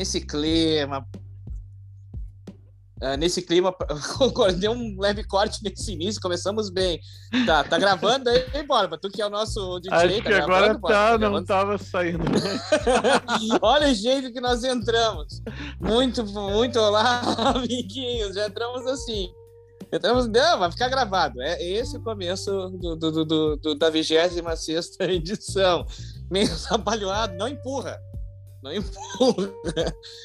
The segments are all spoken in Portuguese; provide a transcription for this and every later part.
nesse clima. Uh, nesse clima, deu um leve corte nesse início, começamos bem. Tá, tá gravando aí, Borba? Tu que é o nosso DJ, Acho tá que agora gravando, tá, Borba? não tava saindo. Olha o jeito que nós entramos. Muito, muito olá, amiguinhos. Já entramos assim. Entramos, não, vai ficar gravado. É esse o começo do, do, do, do da 26 edição. Meio trabalhado, não empurra. Não empurra.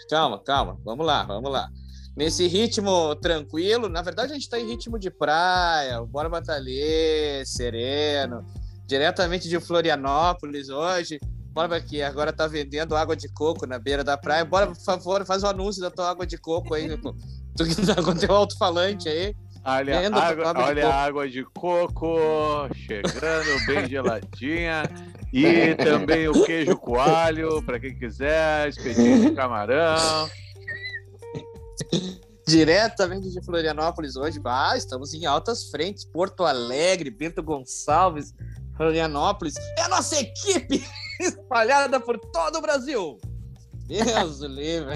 Calma, calma. Vamos lá, vamos lá. Nesse ritmo tranquilo, na verdade a gente está em ritmo de praia, bora batalhar, sereno, diretamente de Florianópolis hoje. Bora aqui, agora tá vendendo água de coco na beira da praia. Bora, por favor, faz o anúncio da tua água de coco aí. Tu que tá com teu alto-falante aí. Olha, Vendo água, de olha a água de coco chegando bem geladinha. E também o queijo coalho, para quem quiser, espetinho de camarão. Diretamente de Florianópolis hoje. Ah, estamos em altas frentes. Porto Alegre, Bento Gonçalves, Florianópolis. É a nossa equipe espalhada por todo o Brasil. Deus livre.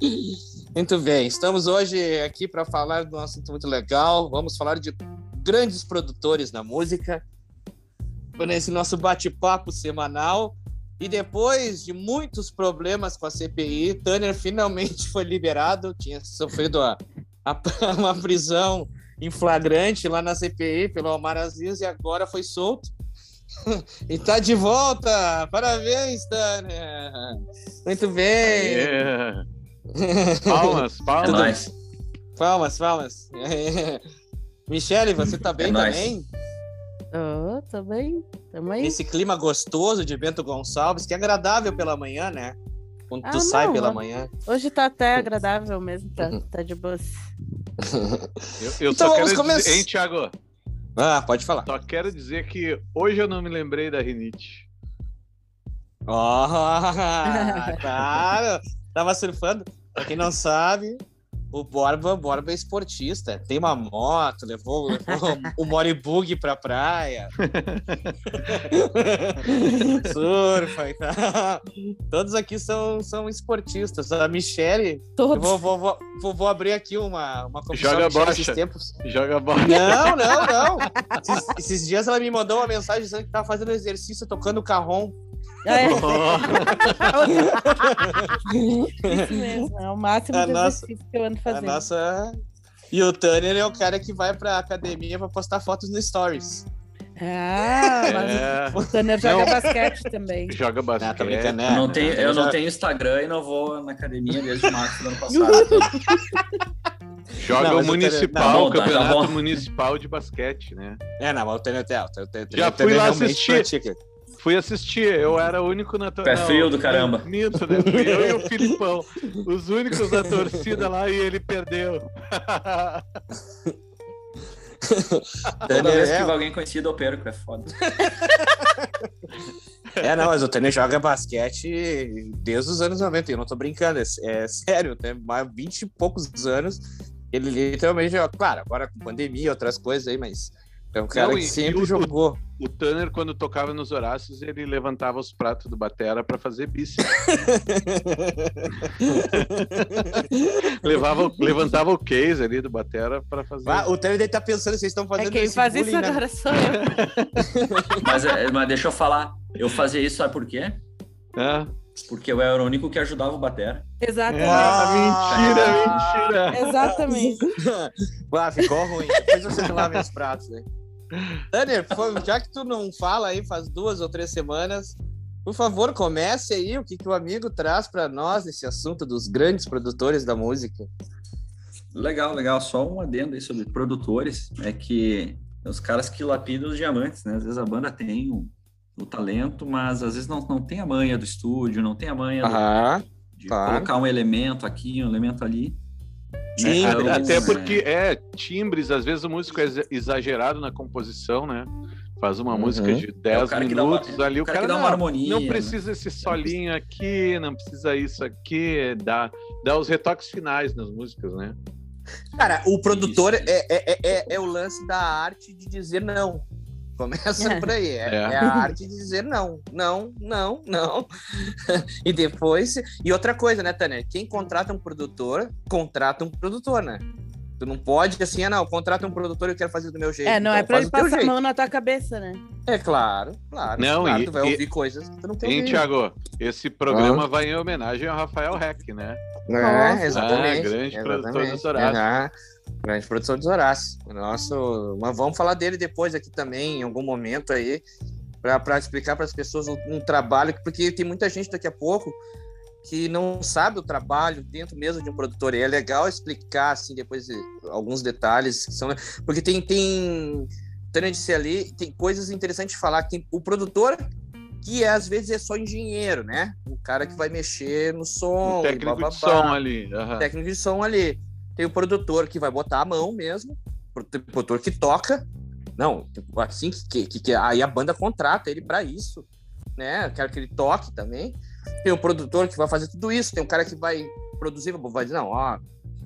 Muito bem, estamos hoje aqui para falar de um assunto muito legal. Vamos falar de grandes produtores na música. Nesse nosso bate-papo semanal. E depois de muitos problemas com a CPI, Tanner finalmente foi liberado. Tinha sofrido a, a- uma prisão em flagrante lá na CPI pelo Omar Aziz e agora foi solto. e tá de volta! Parabéns, Tanner! Muito bem! É. Palmas, É palmas. nóis. Palmas, palmas! Michele, você tá bem É também? Ô, tô bem. Tamo aí. Esse clima gostoso de Bento Gonçalves, que é agradável pela manhã, né? Quando tu Ah, sai não, pela ó. manhã. Hoje tá até agradável mesmo, tá, tá de boa. Eu, eu Então só vamos quero começar. dizer, hein, Thiago? Ah, pode falar. Só quero dizer que hoje eu não me lembrei da rinite. Ó, claro! Tava surfando. Pra quem não sabe, o Borba, Borba é esportista. Tem uma moto, levou, levou o Moribug pra praia. Surfa e tal. Todos aqui são, são esportistas. A Michelle, eu Todos. vou, vou, vou, vou, vou abrir aqui uma, uma confissão. Joga bocha. esses tempos. Joga bola. Não, não, não. Esses, esses dias ela me mandou uma mensagem dizendo que tava fazendo exercício tocando carrom. É. Isso mesmo, é o máximo A de nossa- exercício que eu ando A fazendo. nossa. E o Tanner é o cara que vai pra academia pra postar fotos no Stories. Ah, mas É, o Tanner joga Não. basquete também. joga basquete. Eu né? não tenho, eu não tenho Instagram e não vou na academia desde março do ano passado. Joga Não, o municipal, o Não, tá, campeonato municipal de basquete, né? É, não, mas o Tanner é Já fui lá assistir. pratica. Fui assistir, eu era o único na Pé não, frio do caramba. Minto, né? Fui eu e o Filipão, os únicos da torcida lá e ele perdeu. Toda vez que alguém conhecido eu perco, é foda. É, não, mas o Tanner joga basquete desde os anos 90. Eu não tô brincando, é, é sério, tem mais 20 e poucos anos. Ele literalmente joga. Claro, agora com pandemia e outras coisas aí, mas é um cara Não, que e- sempre e o- jogou. O Tanner, quando tocava nos Horácios, ele levantava os pratos do Batera pra fazer bíceps. Levava, levantava o case ali do Batera pra fazer. Ah, o Tanner deve estar pensando, vocês estão É fazendo quem esse faz isso bullying na- agora sou eu. Mas, é, mas deixa eu falar, eu fazia isso, sabe por quê? Ah, Porque eu era o único que ajudava o Batera. Exatamente. Ah, mentira, mentira. Exatamente. Ah, ficou ruim. Depois você lava os pratos, né? Tanner, já que tu não fala aí faz duas ou três semanas, por favor, comece aí o que, que o amigo traz para nós nesse assunto dos grandes produtores da música. Legal, legal. Só um adendo aí sobre produtores, é que os caras que lapidam os diamantes, né? Às vezes a banda tem o, o talento, mas às vezes não, não tem a manha do estúdio, não tem a manha do- de claro. colocar um elemento aqui, um elemento ali. Então, Até, até é, porque, é, timbres, às vezes o músico é exa- exagerado na composição, né? Faz uma Uhum. música de É 10 o cara que dá uma- minutos ali, o cara cara, que dá uma não, harmonia, não né? precisa esse solinho aqui, não precisa isso aqui, dá, dá os retoques finais nas músicas, né? Cara, o produtor é, é, é, é o lance da arte de dizer não. Começa É. por aí. É, É. é a arte de dizer não, não, não, não. e depois. E outra coisa, né, Tânia? Quem contrata um produtor, contrata um produtor, né? Tu não pode assim, ah, não, contrata um produtor e eu quero fazer do meu jeito. É, não Então é pra ele do passar a mão na tua cabeça, né? É claro, claro. Não, claro, e- tu vai e- ouvir coisas que tu não quer Hein. Thiago? Esse programa vai em homenagem ao Rafael Heck, né? É, exatamente. Ah, grande produtor exatamente. dos Horácios. Grande produtor dos Horácios. Nosso, mas vamos falar dele depois aqui também, em algum momento aí, para explicar para as pessoas um, um trabalho, porque tem muita gente daqui a pouco que não sabe o trabalho dentro mesmo de um produtor. E é legal explicar, assim, depois alguns detalhes que são. Porque tem. tem Tânia disse ali, tem coisas interessantes de falar. que Tem o produtor, que é, às vezes é só engenheiro, né? O cara que vai mexer no som. O técnico de bababá som ali. aham. técnico de som ali. Tem o produtor que vai botar a mão mesmo, o produtor que toca. Não, assim que, que, que aí a banda contrata ele para isso, né? Eu quero que ele toque também. Tem o produtor que vai fazer tudo isso, tem o cara que vai produzir, vai dizer, não, ó,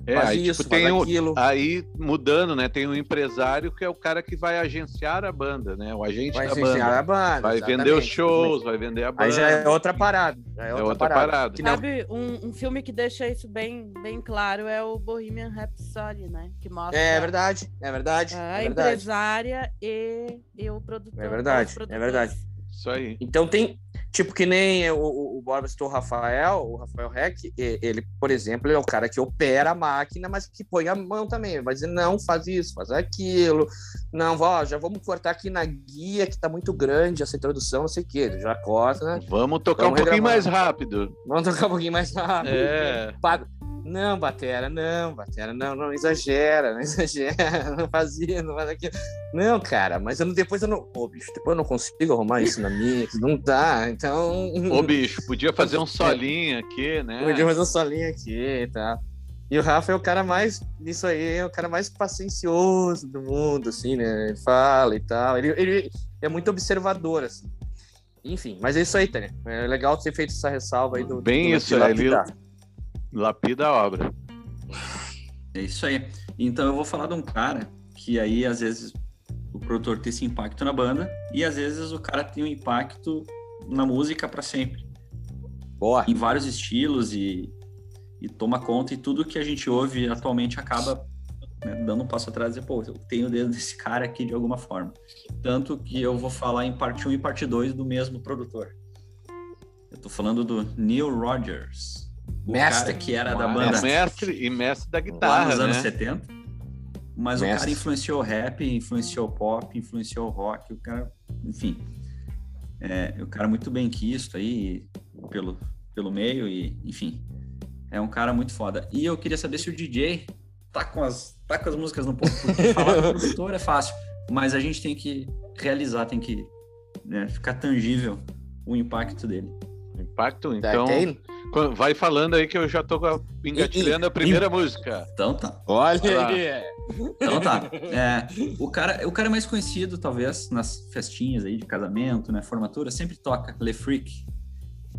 É, faz aí, isso, tipo, faz tem o, aquilo. aí mudando, né? Tem um empresário que é o cara que vai agenciar a banda, né? O agente vai da agenciar banda. a banda. Vai exatamente, vender os shows, vai vender a banda. Aí já é outra parada. Já é É outra, outra parada. parada. Sabe, um, um filme que deixa isso bem, bem claro é o Bohemian Rhapsody, né? Que mostra É verdade, é verdade. a é verdade. empresária e, e o produtor. É verdade, é verdade. Isso aí. Então tem, tipo, que nem o, o, o Borba citou o Rafael, o Rafael Heck, e- ele, por exemplo, ele é o cara que opera a máquina, mas que põe a mão também. Ele vai dizer, não, faz isso, faz aquilo. Não, ó, já vamos cortar aqui na guia que tá muito grande essa introdução, não sei o quê. Ele já corta, né? Vamos tocar Vamos um pouquinho mais rápido. Vamos tocar um pouquinho mais rápido. É. Paga- Não, Batera, não, Batera, não, não exagera, não exagera, não faz isso, não faz aquilo. Não, cara, mas eu não- depois eu não. Ô, bicho, depois eu não consigo arrumar isso na mix, não dá, então. Ô, bicho, podia fazer um solinho aqui, né? Podia fazer um solinho aqui e tal. E o Rafa é o cara mais, isso aí, é o cara mais paciencioso do mundo, assim, né? Ele fala e tal. Ele, ele é muito observador, assim. Enfim, mas é isso aí, Tânia. É legal ter feito essa ressalva aí do. Bem do isso, é, ele- lapidar. Lapida a obra. É isso aí. Então eu vou falar de um cara que aí às vezes o produtor tem esse impacto na banda e às vezes o cara tem um impacto na música para sempre, Boa. em vários estilos e, e toma conta e tudo que a gente ouve atualmente acaba né, dando um passo atrás e dizer, pô, eu tenho o dedo desse cara aqui de alguma forma. Tanto que eu vou falar em parte 1 e parte 2 do mesmo produtor. Eu tô falando do Neil Rogers. O Mestre. cara que era da banda É mestre e mestre da lá guitarra, nos anos né? 70. Mas o Mestre. cara influenciou rap, influenciou pop, influenciou rock, o cara, enfim. É, o cara muito bem quisto aí pelo, pelo meio e, enfim. É um cara muito foda. E eu queria saber se o DJ tá com as, tá com as músicas no ponto, porque falar do produtor é fácil, mas a gente tem que realizar, tem que né, ficar tangível o impacto dele. Impacto, Tá, então. Vai falando aí que eu já tô engatilhando a primeira música. Então tá. Olha aí. Então tá. É, o, cara, o cara mais conhecido, talvez, nas festinhas aí de casamento, né? Formatura, sempre toca Le Freak,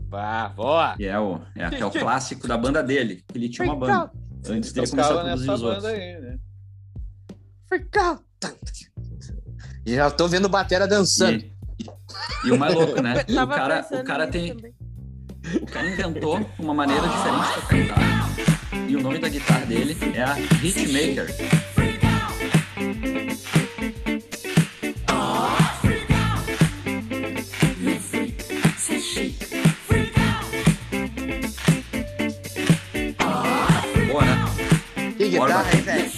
Vá, boa. que é o, é, que é o clássico da banda dele. Ele tinha uma banda antes dele começar a produzir nessa os outros. banda aí, né? Freak out. Já tô vendo batera dançando. E, e o mais louco, né? O cara, o cara tem. também. O cara inventou uma maneira diferente de tocar guitarra. E o nome da guitarra dele é a Hitmaker. Boa, né? Que guitarra? É,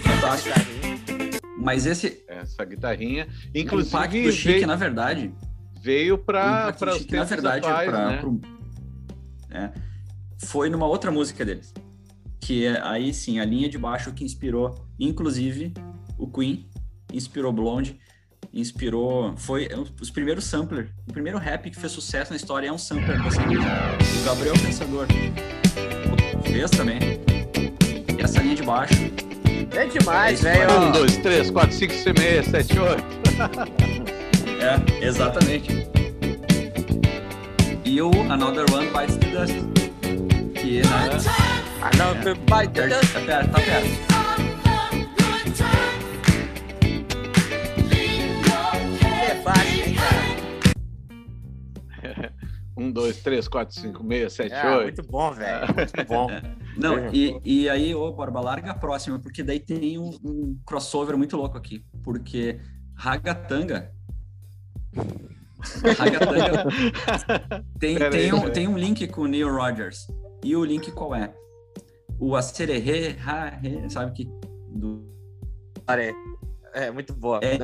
fantástico. Mas esse Essa guitarrinha. o Inclusive, impacto do Chique, veio, na verdade, veio para do os na verdade, atuais, pra- né? pro- é, foi numa outra música deles. Que é aí sim, a linha de baixo que inspirou, inclusive, o Queen, inspirou Blonde, inspirou. Foi os primeiros sampler, o primeiro rap que fez sucesso na história é um sampler dessa música. O Gabriel Pensador fez também. E essa linha de baixo É demais, É velho. Um, dois, três, quatro, cinco, seis, seis, sete, oito. É, exatamente. E o Another One Bites the Dust. Que é. Another é. Bites the é, Dust. Tá perto, tá perto. Um, dois, três, quatro, cinco, seis, sete, é, oito. Muito bom, velho. Muito bom. Não, e, e aí, ô, Borba, larga a próxima, porque daí tem um, um crossover muito louco aqui. Porque Ragatanga Tem, tem, aí, um, tem um link com o Neil Rogers. E o link qual é? O Acererê, sabe que. Do, É, muito boa. é,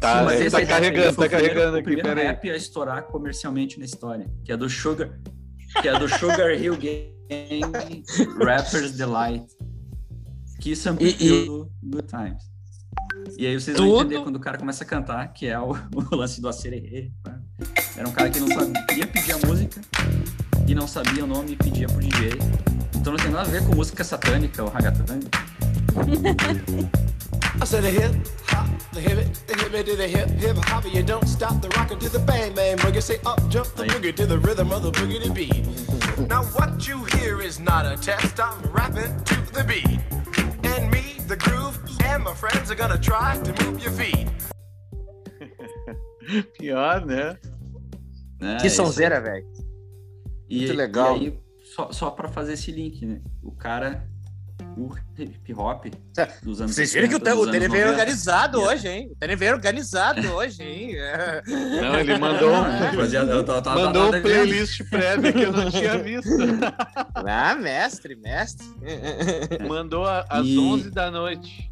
Tá, mas tá aí carregando, tá o primeiro- carregando o aqui, primeiro peraí. rap a estourar comercialmente na história, que é do Sugar, que é do Sugar Hill Gang Rappers Delight, que sampleou do Good Times. E aí vocês vão Tudo- entender quando o cara começa a cantar, que é o, o lance do acererê. tá? Era um cara que não sabia pedir a música e não sabia o nome e pedia pro DJ. Então não tem nada a ver com música satânica ou ragatanga. I said the hip hop, the hip it, the hip it to the hip hip hop. You don't stop the rockin' to the bang bang boogie. Say up jump the boogie to the rhythm of the boogie to beat. now what you hear is not a test. I'm rapping to the beat, and me, the groove, and my friends are gonna try to move your feet. Pior, né? né? Que Isso sonzeira, velho. E, Muito legal. E aí, só, só para fazer esse link, né? O cara, o hip hop dos anos Vocês viram que o, 80, T- o anos veio 90. organizado Yeah. hoje, hein? O TNV veio organizado hoje, hein? É. Não, ele mandou, Não, é, fazia- eu tava- tava- mandou tava um playlist prévio que eu não tinha visto. Ah, mestre, mestre. Mandou às E- 11 da noite.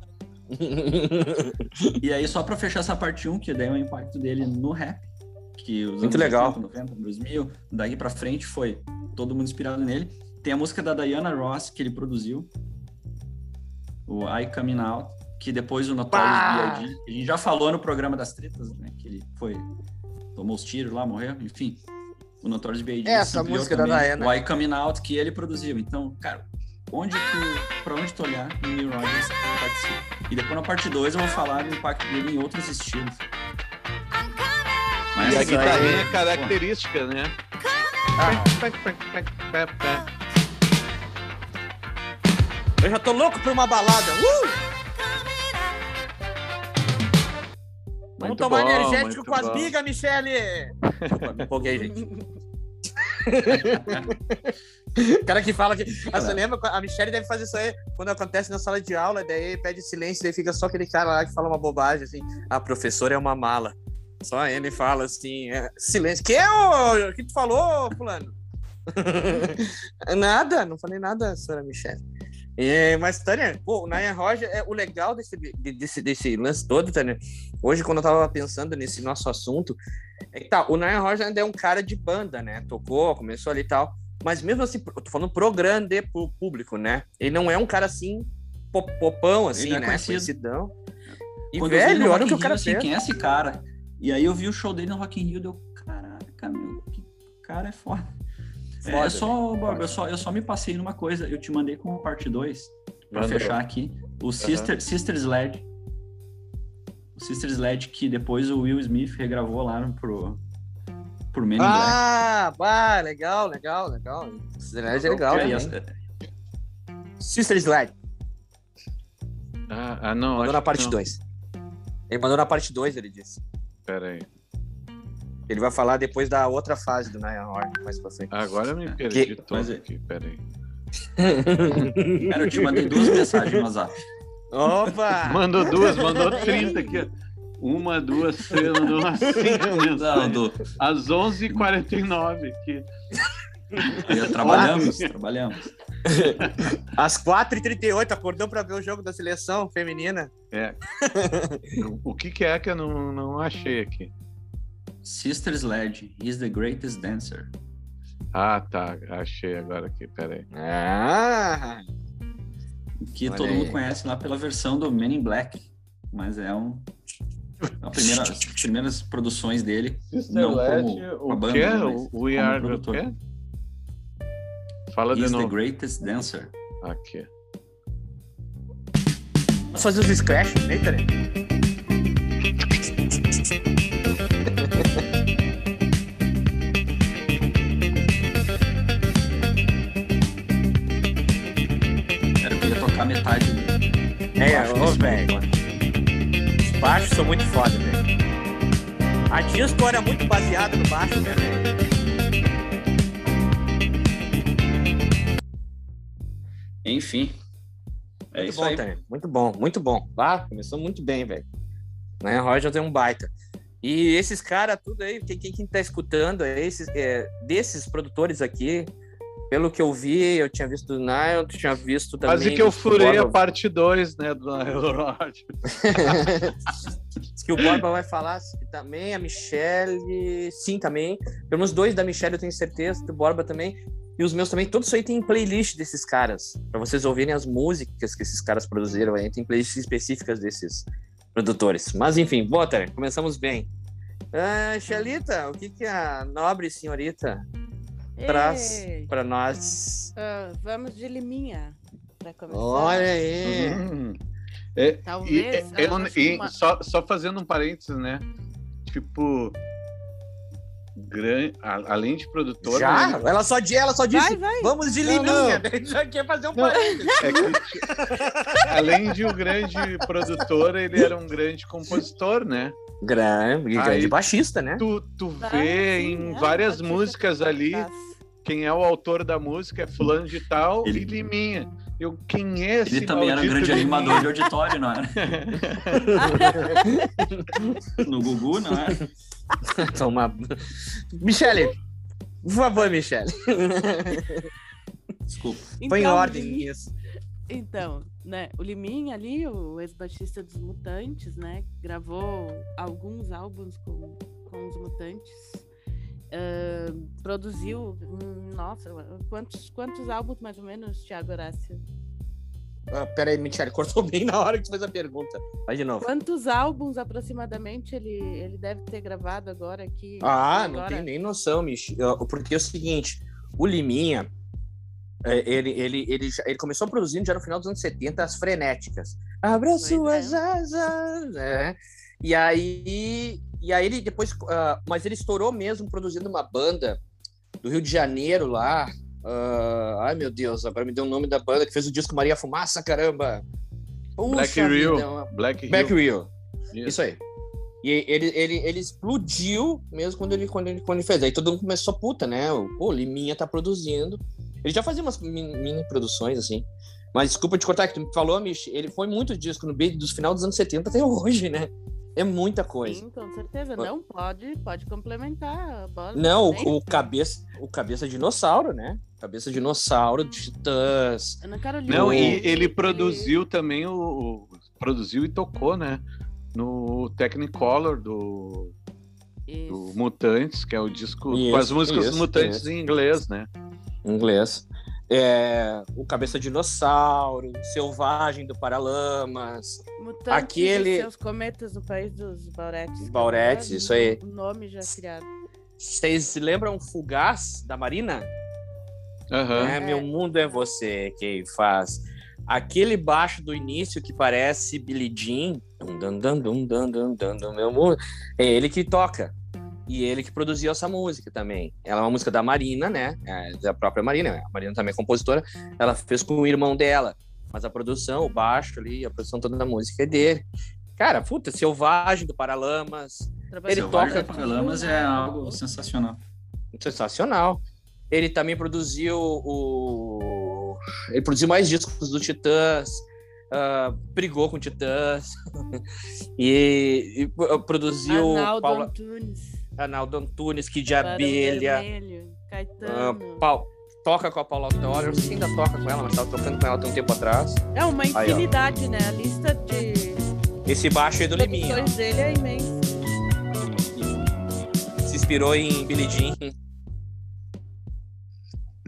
E aí, só pra fechar essa parte 1, que daí é o impacto dele no rap, que os Muito anos legal. 80, 90, 2000, daí pra frente foi todo mundo inspirado nele. Tem a música da Diana Ross, que ele produziu, o I Coming Out, que depois o Notorious! B.I.G., a gente já falou no programa das tretas, né, que ele foi, tomou os tiros lá, morreu, enfim. O Notorious B.I.G. Essa música da também Diana. O I Coming Out, que ele produziu. Então, cara, onde tu, pra onde tu olhar, o Neil Rogers participa. E depois na parte 2 eu vou falar do impacto dele em outros estilos. Mas E a Isso guitarrinha é característica, né? Eu já tô louco por uma balada. Uh! Vamos Muito tomar bom, energético com as bigas, Michele! Me empolguei, gente. O cara que fala que. Ah, você lembra? A Michelle deve fazer isso aí quando acontece na sala de aula, daí pede silêncio, daí fica só aquele cara lá que fala uma bobagem assim. A professora é uma mala. Só ele fala assim, é, silêncio. Que é o que tu falou, fulano? nada, não falei nada, senhora Michelle. É, mas, Tânia, pô, o Naya Roger, é, o legal desse, de- desse, desse lance todo, Tânia, hoje, quando eu tava pensando nesse nosso assunto, é que tá, o Naya Roger ainda é um cara de banda, né? Tocou, começou ali e tal. Mas mesmo assim, eu tô falando pro grande pro público, né? Ele não é um cara assim, pop- popão, assim, é né? conhecido. Conhecidão. E, Quando eu velho, olha o que o cara assim, fez. quem é esse cara? E aí eu vi o show dele no Rock in Rio, deu, caraca, meu, que cara é foda. É, Foda, só, né? Bob, eu só, eu só me passei numa coisa, eu te mandei como parte 2, pra Mandou. fechar aqui, o Sister, Sister Sled. O Sister Sled, que depois o Will Smith regravou lá pro, pro Men in Black. Ah, bah, legal, legal, legal. Sled é legal, aí, né? essa- Sister Sled. Ah, ah, não. Mandou na parte não. 2. Ele mandou na parte 2, ele disse. Pera aí. Ele vai falar depois da outra fase do Nyan Horn, mais pra frente. Agora eu me perdi Que- todo mas é- aqui, pera aí. Cara, eu te mandei duas mensagens no WhatsApp. Opa! Mandou duas, mandou 30 aqui. Uma, duas, três, umas cinco Não, mensagens. do, Às 11h49 aqui. aí, trabalhamos, trabalhamos. Às 4h38, acordou pra ver o jogo da seleção feminina. É. O que, que é que eu não, não achei aqui? Sister Sled, he's the greatest dancer. Ah, tá. Achei agora aqui, pera aí. Ah! Que Olha todo aí. mundo conhece lá pela versão do Men in Black. Mas é um. A primeira, as primeiras produções dele. Não como a o banda, que? mas O We como Are o produtor. quê? Fala de He's the novo. greatest dancer. Aqui. Vamos fazer os scratch, eita, né? Era que eu ia tocar metade. É, ô, velho baixos são muito foda, velho. A disco era é muito baseada no baixo, né, velho? Enfim. É muito isso bom, aí. Muito bom, muito bom. Lá começou muito bem, velho. Né, Roger tem um baita. E esses caras, tudo aí, quem, quem, quem tá escutando, esses, é, desses produtores aqui, pelo que eu vi, eu tinha visto do Nile, tinha visto também. Quase que eu furei a Borba. parte 2, né, do Roger. Diz que o Borba vai falar também, a Michelle, sim, também. Pelo menos dois da Michelle eu tenho certeza, do Borba também. E os meus também, todos isso aí tem playlist desses caras, Pra vocês ouvirem as músicas que esses caras produziram aí, tem playlists específicas desses produtores. Mas enfim, bota, começamos bem. Ah, Xelita, o que, que a nobre senhorita traz pra nós? ah, vamos de liminha para começar. Olha aí! Hum. É, e, Talvez. é, ah, acho que e uma- só, só fazendo um parênteses, né? Tipo, gran, a- além de produtora, Já? né, Ela só, di- ela só disse, Vai, vai. vamos de liminha. não. Já quer fazer um parênteses. é que, além de um grande produtor, ele era um grande compositor, né? Grande, grande baixista, né? Tu, tu Ah, vê sim, em é, várias músicas ali faça. Quem é o autor da música é fulano de tal Ele- e Liminha. Eu, quem é esse Ele também era um grande Liminha? animador de auditório, não era? No Gugu, não era? Toma. Michele, por favor, Michele. Desculpa. Põe em Então, ordem isso. Então, né, o Liminha ali, o ex-baixista dos Mutantes, né, gravou alguns álbuns com, com os Mutantes. Ah, produziu, nossa, quantos, quantos álbuns mais ou menos, Thiago Horácio? Ah, pera aí, Michele, cortou bem na hora que tu fez a pergunta. Vai de novo. Quantos álbuns aproximadamente ele, ele deve ter gravado agora aqui? Ah, não agora? tenho nem noção, Mich. Porque é o seguinte, o Liminha, é, ele, ele, ele, ele começou produzindo já no final dos anos 70 as frenéticas. Abra suas é. asas. É. E aí, e aí ele depois. ah, mas ele estourou mesmo produzindo uma banda do Rio de Janeiro lá. ah, ai, meu Deus, agora me deu o nome da banda que fez o disco Maria Fumaça, caramba. Puxa Black Rio. vida, Black Hill. Back Rio. Isso. Aí. E ele, ele, ele explodiu mesmo quando ele, quando, ele, quando ele fez. Aí todo mundo começou, puta, né? O pô, Liminha tá produzindo. Ele já fazia umas mini, mini produções, assim. Mas desculpa te cortar, que tu me falou, Mich, ele foi muito disco no meio dos final dos anos 70 até hoje, né? É muita coisa. Sim, com certeza. Não, pode, pode complementar. Não, o, o cabeça, o cabeça dinossauro, né? Cabeça dinossauro, Titãs. Ana Carolina. Não, e ele produziu também o, o- Produziu e tocou, né? No Technicolor do, do. Mutantes, que é o disco com Isso, as músicas isso, Mutantes isso. em inglês, né? em inglês é, o Cabeça Dinossauro, Selvagem do Paralamas. Mutantes aquele... os cometas no país dos Bauretes. Bauretes, é isso aí. O nome já criado. Vocês se lembram Fugaz da Marina? Uhum. É, meu é. mundo é você quem faz. Aquele baixo do início que parece Billy Jean, dum, dum, dum, dum, dum, dum, dum, meu mundo, é ele que toca. E ele que produziu essa música também. Ela é uma música da Marina, né? É da própria Marina. A Marina também é compositora. Ela fez com o irmão dela. Mas a produção, o baixo ali, a produção toda da música é dele. Cara, puta, Selvagem do Paralamas. Ele com toca- Selvagem Paralamas é algo sensacional. Sensacional. Ele também produziu o. Ele produziu mais discos do Titãs. ah, brigou com Titãs. e, e, produziu Arnaldo Paula, Antunes. Arnaldo Antunes, que de Barão abelha. Vermelho, Caetano. Pau- toca com a Paula Autora. Eu não sei se ainda toca com ela, mas estava tocando com ela tem um tempo atrás. É uma Aí, infinidade, né? A lista de Esse baixo aí do Liminha. produções dele é imensa. Se inspirou em Billie Jean.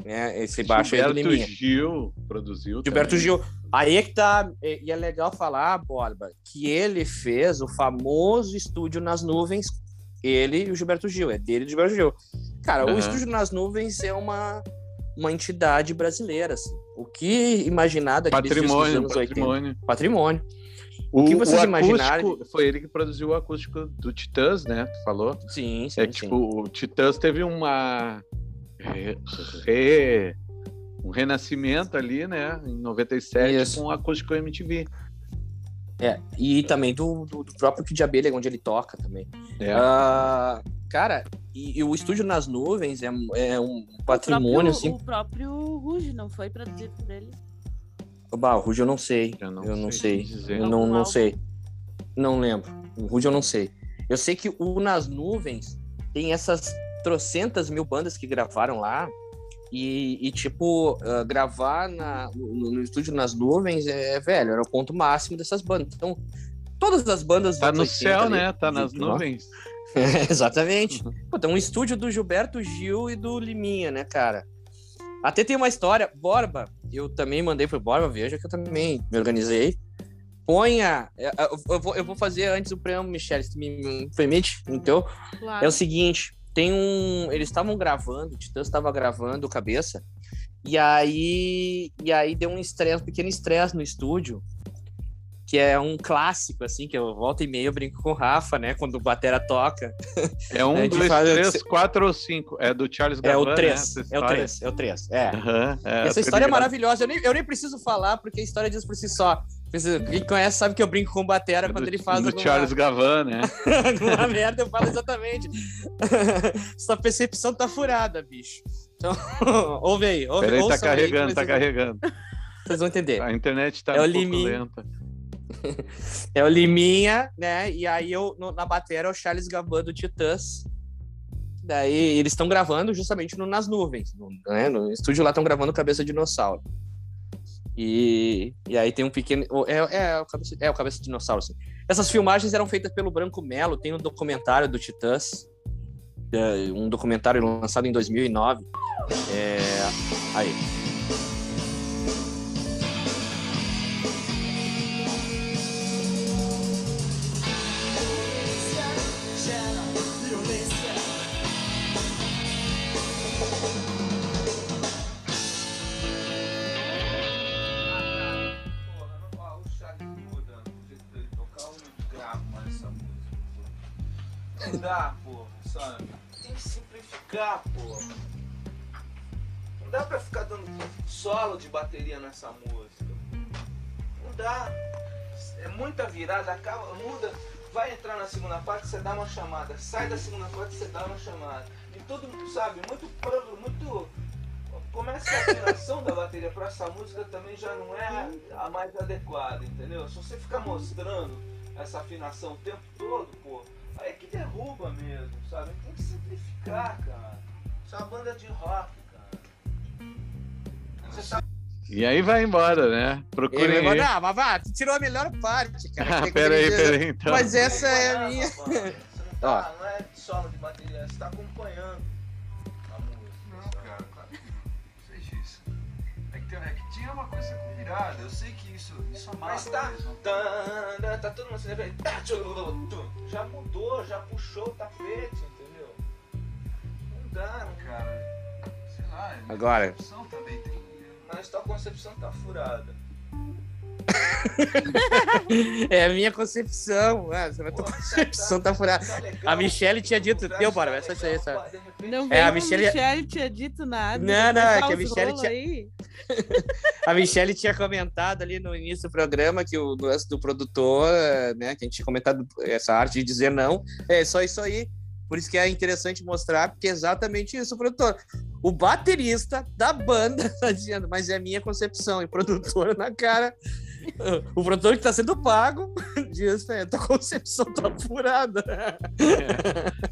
É, esse baixo aí é do Gilberto Liminha. Gil produziu. Gilberto também. Gil. Aí é que tá. E e é legal falar, Borba, que ele fez o famoso estúdio nas nuvens. Ele e o Gilberto Gil. É dele e do Gilberto Gil. Cara, o Aham. estúdio nas nuvens é uma, uma entidade brasileira. Assim. O que imaginar daqueles Patrimônio, anos 80? patrimônio. Patrimônio. O, que vocês o imaginaram? acústico, Foi ele que produziu o acústico do Titãs, né? Tu falou? Sim, sim, É sim. tipo, o Titãs teve uma. re- re- um renascimento ali, né? Em 97, Isso. com o acústico MTV. É, e também do, do, do próprio Kid Abelha, onde ele toca também. É. Ah, cara, e, e o estúdio nas nuvens é, é um patrimônio, o próprio, assim, O próprio Ruge não foi produzido por ele. Bah, o Rude eu não sei. Eu não eu não sei sei. Eu não, não sei. Não lembro. O Rude eu não sei. Eu sei que o Nas Nuvens tem essas trocentas mil bandas que gravaram lá. E, e, tipo, ah, gravar na- no, no estúdio Nas Nuvens é, velho, era o ponto máximo dessas bandas. Então, todas as bandas. Tá no 80 céu, ali, né? Tá nas nuvens. é, exatamente. Pô, tem um estúdio do Gilberto Gil e do Liminha, né, cara? Até tem uma história, Borba, eu também mandei pro Borba, veja que eu também me organizei. Ponha. é, é, Eu eu vou, eu vou fazer antes o preâmbulo, Michele, se tu me, me permite. Então, Claro. é o seguinte: tem um. Eles estavam gravando, o Titãs estava gravando o cabeça, e aí. E aí deu um estresse, um pequeno estresse no estúdio. Que é um clássico, assim, que eu volta e meia eu brinco com o Rafa, né? Quando o Batera toca. É um, É, dois, três, quatro ou cinco. É do Charles É Gavan, o 3. Né? É o história. 3, é o 3. É. Aham, é, Essa história é ligado. maravilhosa. Eu nem, eu nem preciso falar, porque a história diz por si só. Quem conhece sabe que eu brinco com o Batera quando do, ele faz do alguma, Charles Gavan, né? alguma merda, eu falo exatamente. Sua percepção tá furada, bicho. Então, ouve aí. Ouve, Peraí, tá ouçam aí carregando, tá vocês, carregando. vocês vão entender. A internet tá É um lenta. É o Liminha, né? E aí eu, no- na bateria é o Charles Gavan do Titãs. Daí eles estão gravando justamente no Nas Nuvens. No, né? no estúdio lá estão gravando Cabeça Dinossauro. E, e aí tem um pequeno. o- É, é, o cabeça, é o Cabeça de Dinossauro, sim. Essas filmagens eram feitas pelo Branco Melo. Tem um documentário do Titãs. é, um documentário lançado em 2009. É, aí. Pô. Dá, porra, sabe? Tem que simplificar, porra. Não dá pra ficar dando solo de bateria nessa música. Não dá. É muita virada, acaba, muda. Vai entrar na segunda parte, você dá uma chamada. Sai da segunda parte, você dá uma chamada. E tudo, sabe, muito, muito começa a afinação da bateria para essa música também já não é a mais adequada, entendeu? Se você ficar mostrando essa afinação o tempo todo, pô, é que derruba mesmo, sabe? Tem que simplificar, cara. Isso é uma banda de rock, cara. Você sabe E aí vai embora, né? Vai- aí. Não, mas vá, tu tirou a melhor parte, cara. Ah, peraí, peraí, então. Mas essa é a minha. Você não, tá, não é solo de bateria, você tá acompanhando a música. Não, cara, claro que não. Sei disso. É que, tem- é que tinha uma coisa com virada. Eu sei que isso, isso amarra Mas tá, mesmo. tá, tá, tá todo mundo se lembrando. Tá, tchu, tum. Já mudou, já puxou o tapete, entendeu? Não dá, não Cara, sei lá. é Agora. concepção também tem. Mas tua concepção tá furada. É a minha concepção. Ah, essa tua concepção tá furada. Tá legal, A Michelle tinha dito, tá bora, essa aí, essa- Não É, a a Michelle- Michelle... tinha dito nada. Não, não, é que a Michelle tinha-. A Michelle tinha comentado ali no início do programa que o lance do produtor, né, que a gente tinha comentado essa arte de dizer não, é só isso aí. Por isso que é interessante mostrar, porque é exatamente isso, o produtor. O baterista da banda tá dizendo, mas é a minha concepção, e o produtor na cara. O produtor que tá sendo pago diz, "É, tua concepção tá furada.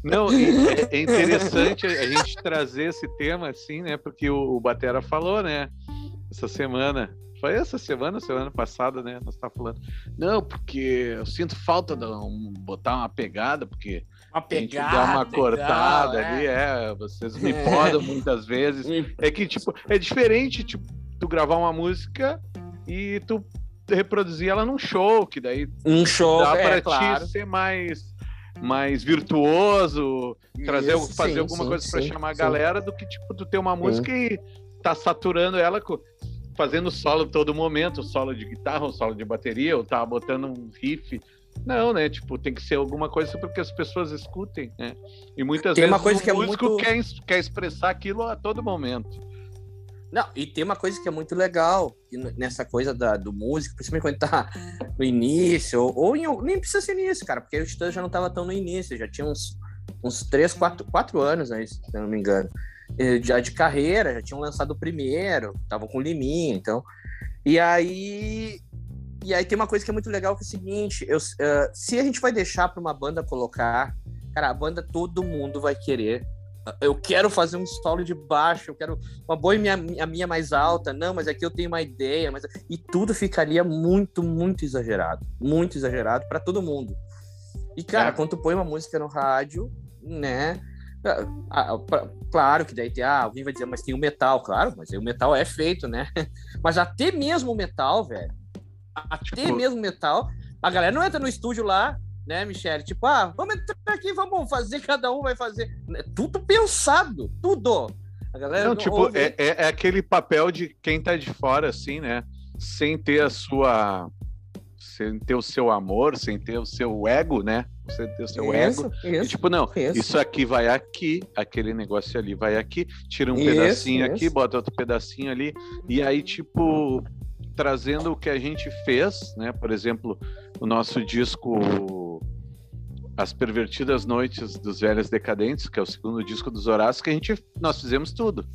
Não, e é, é interessante a gente trazer esse tema assim, né? Porque o, o Batera falou, né? Essa semana. Foi essa semana, semana passada, né? Nós tá falando. Não, porque eu sinto falta de um- botar uma pegada, porque Uma a gente pegada. dá uma e cortada tal, ali, é. Vocês me podam muitas vezes. É que, tipo, é diferente, tipo, tu gravar uma música e tu reproduzir ela num show, que daí Um show, dá é, pra claro. ti ser mais, mais virtuoso, trazer, Isso, fazer sim, alguma sim, coisa pra sim, chamar a galera do que, tipo, tu ter uma música e tá saturando ela, co- fazendo solo todo momento, solo de guitarra, ou solo de bateria, ou tá botando um riff. Não, né? Tipo, tem que ser alguma coisa para que as pessoas escutem, né? E muitas Tem vezes uma coisa o que é músico muito- quer, quer expressar aquilo a todo momento. Não, e tem uma coisa que é muito legal nessa coisa da- do músico, principalmente quando tá no início, ou, ou em, nem precisa ser nisso, cara, porque o Titãs já não tava tão no início, já tinha uns, uns 3, 4, quatro anos, né, se eu não me engano, já de carreira, já tinham lançado o primeiro, estavam com o Liminha, então E aí. E aí tem uma coisa que é muito legal que é o seguinte: eu, eh, se a gente vai deixar para uma banda colocar, cara, a banda todo mundo vai querer. Eu quero fazer um solo de baixo, eu quero uma boa minha, a minha mais alta. Não, mas aqui eu tenho uma ideia. Mas... E tudo ficaria muito, muito exagerado. Muito exagerado para todo mundo. E, cara, É. quando tu põe uma música no rádio, né? claro que daí tem, ah, alguém vai dizer, mas tem o metal, claro, mas o metal é feito, né? Mas até mesmo o metal, velho, até Tipo- mesmo o metal, a galera não entra no estúdio lá, né, Michele? Tipo, ah, vamos entrar aqui, vamos fazer, cada um vai fazer. É Tudo pensado, tudo. A galera Não, tipo, ouve- é, é- é aquele papel de quem tá de fora, assim, né? Sem ter a sua. Sem ter o seu amor, sem ter o seu ego, né? Sem ter o seu isso, ego. E, isso, tipo, não, isso. isso aqui vai aqui, aquele negócio ali vai aqui, tira um Isso, pedacinho aqui, bota outro pedacinho ali, e aí, tipo, trazendo o que a gente fez, né? Por exemplo, o nosso disco As Pervertidas Noites dos Velhos Decadentes, que é o segundo disco dos Horácios, que a gente, nós fizemos tudo,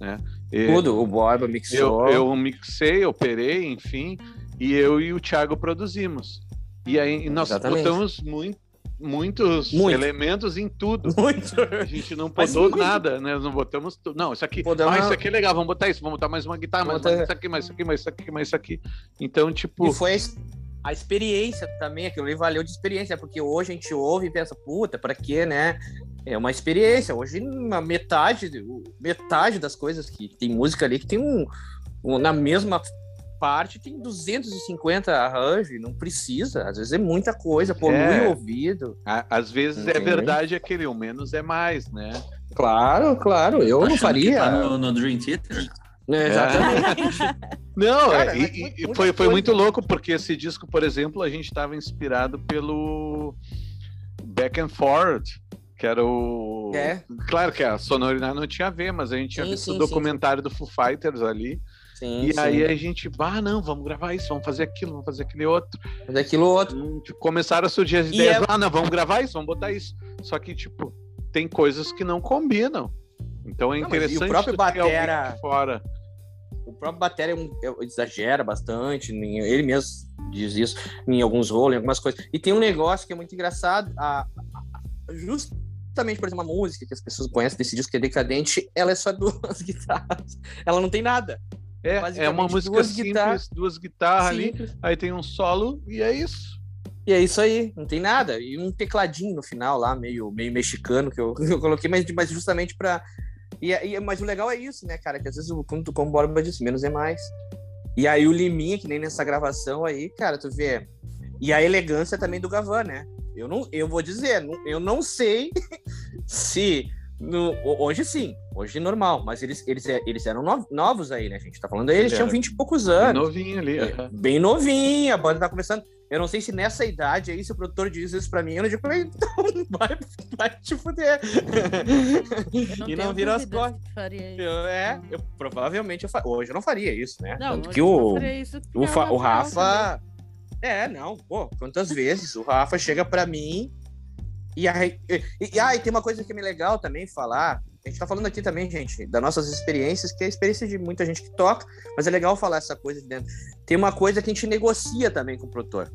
né? E Tudo, o Borba eu, mixou. eu mixei, operei, enfim, e eu e o Thiago produzimos. E aí nós Exatamente. botamos muito, muitos Muito. elementos em tudo. Muito. A gente não muito. nada, né? Nós não botamos tudo. Não, isso aqui. Podemos- Ah, isso aqui é legal, vamos botar isso, vamos botar mais uma guitarra, mais Botar- mais isso aqui, mais isso aqui, mais isso aqui, mais isso aqui. Então, tipo, E foi a, a experiência também, aquilo ali valeu de experiência, porque hoje a gente ouve e pensa, puta, pra quê, né? É uma experiência. Hoje, a metade, metade das coisas que tem música ali que tem um, um- na mesma parte tem 250 arranjos, e não precisa. Às vezes é muita coisa, polui É. o ouvido. às vezes é Entende? verdade aquele o menos é mais, né? Claro, claro, eu não Achando que faria. Tá no, no Dream Theater? É, Exatamente. Não, Cara, é, mas e- coisa. foi, foi muito louco, porque esse disco, por exemplo, a gente estava inspirado pelo Back and Forth, que era o. É. Claro que a sonoridade não tinha a ver, mas a gente tinha Sim, visto sim, o sim, documentário do Foo Fighters ali. Sim, e sim. aí a gente, ah, não, vamos gravar isso, vamos fazer aquilo, vamos fazer aquele outro. Mas aquilo outro. Hum, tipo, Começaram a surgir as E ideias, é- ah, não, vamos gravar isso, vamos botar isso. Só que, tipo, tem coisas que não combinam. Então é Não, mas e o interessante próprio batera- fora. O próprio Batéria é um- é- exagera bastante, ele mesmo diz isso em alguns rolos, em algumas coisas. E tem um negócio que é muito engraçado, a- a- justamente, por exemplo, uma música que as pessoas conhecem desse disco que é decadente, ela é só duas guitarras. Ela não tem nada. É, é uma música duas simples, guitarras- duas guitarras ali, Simples. aí tem um solo e é isso. E é isso aí, não tem nada. E um tecladinho no final lá, meio, meio mexicano, que eu, eu coloquei, mas, mas justamente pra. E, e- mas o legal é isso, né, cara? Que às vezes, como, tu- como o Borba disse, menos é mais. E aí o Liminha, que nem nessa gravação aí, cara, tu vê. E a elegância também do Gavan, né? Eu, não, eu vou dizer, não- eu não sei se. no- ho- hoje sim, hoje normal, mas eles, eles, eles eram no- novos aí, né, gente? Tá falando aí, eles Ele tinham era 20 e poucos Bem anos. novinho ali. É, bem novinha, a banda tá começando. Eu não sei se nessa idade aí, se o produtor diz isso pra mim, eu não digo, então vai, vai te fuder. Eu e não vira as costas. Eu, é, eu provavelmente eu fa... hoje eu não faria isso, né? Não, Tanto que eu não o, faria isso o, é Fa- o real Rafa. É, não, pô, quantas vezes o Rafa chega pra mim e aí. E, e, ah, e tem uma coisa que é legal também falar. A gente tá falando aqui também, gente, das nossas experiências, que é a experiência de muita gente que toca, mas é legal falar essa coisa de dentro. Tem uma coisa que a gente negocia também com o produtor.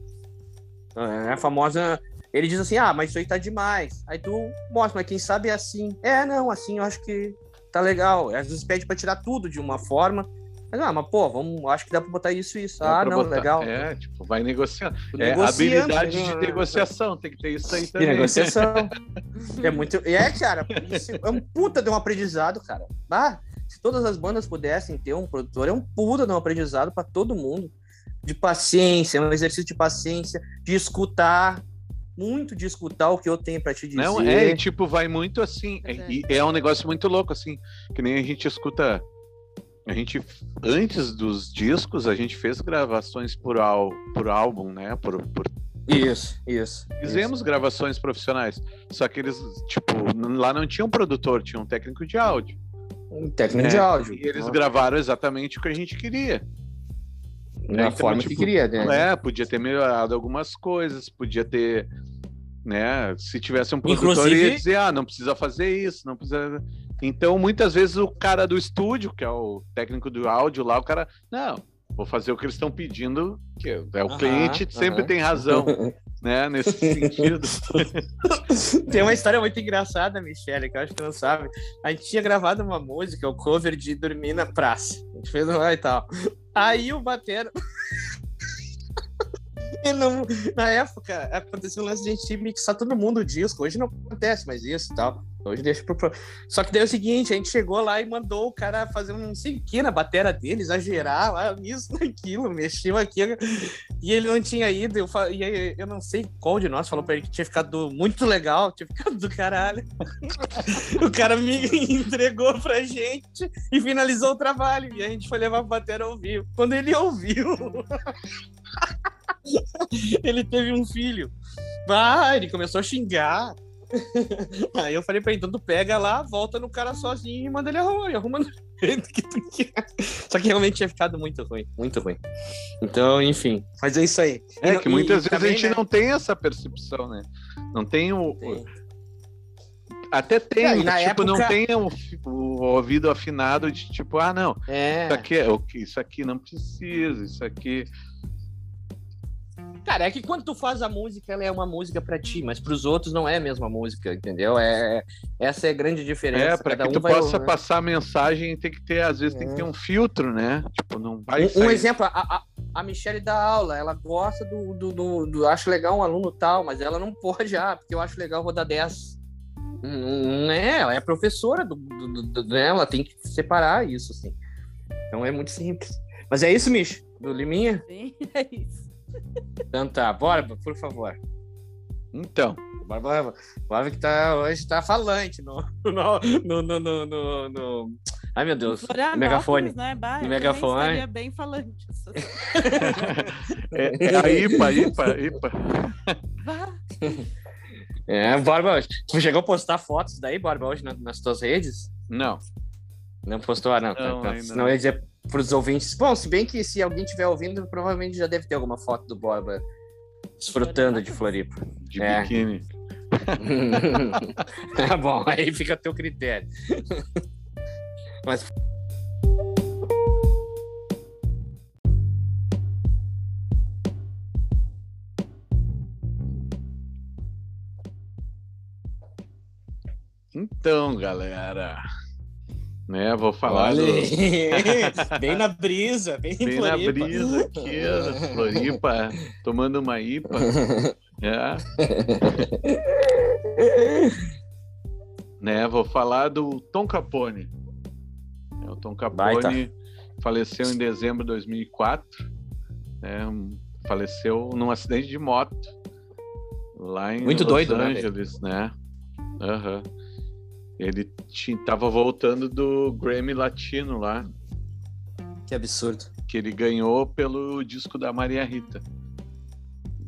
É a famosa. Ele diz assim: ah, mas isso aí tá demais. Aí tu mostra, mas quem sabe é assim. É, não, assim eu acho que tá legal. Às vezes pede pra tirar tudo de uma forma. Mas, ah, mas pô, vamos, acho que dá pra botar isso e isso. Dá Ah, não, botar- legal. É, tipo, vai negociando. Tu É, habilidade né? de negociação, tem que ter isso aí De também. negociação. é muito. É, cara, isso é um puta de um aprendizado, cara. Ah, se todas as bandas pudessem ter um produtor, é um puta de um aprendizado pra todo mundo. De paciência, é um exercício de paciência, de escutar, muito de escutar o que eu tenho pra te dizer. Não, é, e, tipo, vai muito assim. E é um negócio muito louco, assim, que nem a gente escuta. A gente, antes dos discos, a gente fez gravações por, ál por álbum, né? Por, por Isso, isso. Fizemos gravações profissionais. Só que eles, tipo, lá não tinha um produtor, tinha um técnico de áudio. Um técnico É, de áudio. E eles gravaram exatamente o que a gente queria. da então, forma que tipo, queria, né? É, podia ter melhorado algumas coisas, podia ter. Né, se tivesse um produtor, Inclusive- ia dizer, ah, não precisa fazer isso, não precisa. Então, muitas vezes, o cara do estúdio, que é o técnico do áudio lá, o cara, não, vou fazer o que eles estão pedindo, que é o cliente sempre tem razão, né? Nesse sentido. Tem uma história muito engraçada, Michele, que eu acho que não sabe. A gente tinha gravado uma música, o cover de Dormir na Praça. A gente fez lá e tal. Aí o batero. Não- na época, aconteceu um lance de a gente mixar todo mundo o disco. Hoje não acontece mais isso e tal. Hoje deixa pro. Só que daí é o seguinte, a gente chegou lá e mandou o cara fazer um sei que na batera dele, exagerar lá, isso, naquilo, mexeu aqui. E ele não tinha ido. Eu, fa- e aí, eu não sei qual de nós falou pra ele que tinha ficado muito legal, tinha ficado do caralho. o cara me entregou pra gente e finalizou o trabalho. E a gente foi levar a batera ao vivo. Quando ele ouviu. ele teve um filho. Ah, ele começou a xingar. Aí eu falei pra ele, então tu pega lá, volta no cara sozinho e manda ele arrumar, e arruma do jeito que tu quer. Só que realmente tinha ficado muito ruim, muito ruim. Então, enfim, mas é isso aí. E É não- que e- muitas e vezes também, a gente né, não tem essa percepção, né? Não tem o. tem- Até tem, É, e tipo, não época- tem o, o ouvido afinado de tipo, ah, não, É, isso aqui, é, isso aqui não precisa, isso aqui. Cara, é que quando tu faz a música, ela é uma música pra ti, mas pros outros não é a mesma música, entendeu? É, essa é a grande diferença. É, para Cada que tu um vai- possa passar a mensagem, tem que ter, às vezes, tem que É. ter um filtro, né? Tipo, não vai Um, um sair- exemplo, a, a, a Michelle dá aula, ela gosta do, do, do, do- Acho legal um aluno tal, mas ela não pode, ah, porque eu acho legal vou dar 10. Não é, ela é professora do, do, do- do- né? ela tem que separar isso, assim. Então é muito simples. Mas é isso, Mich, do Liminha? Sim, é isso. Então tá, bora, por favor. Então, bora, bora que tá, hoje tá falante no, no, no, no, no, no- no- Ai, meu Deus. Florianópolis, megafone. Né? Bah, No megafone. estaria bem falante. é, é a IPA, IPA, IPA. Bah, É, Borba, tu chegou a postar fotos daí, Borba, hoje na- nas tuas redes? Não. Não postou, ah, não. tá, Não, tá. não. eu ia dizer pros ouvintes. Bom, se bem que se alguém estiver ouvindo, provavelmente já deve ter alguma foto do Borba desfrutando de Floripa. De É. biquíni. tá bom, aí fica a teu critério. Mas. Então, galera. Né, vou falar Olha do- bem na brisa, bem, em bem na brisa aqui, Floripa, tomando uma IPA. É, né, vou falar do Tom Capone. É, o Tom Capone Baita. faleceu em dezembro de 2004. né, faleceu num acidente de moto lá em Muito Los doido, né, Angeles, né? Aham. Ele tava voltando do Grammy Latino lá, Que absurdo. que ele ganhou pelo disco da Maria Rita.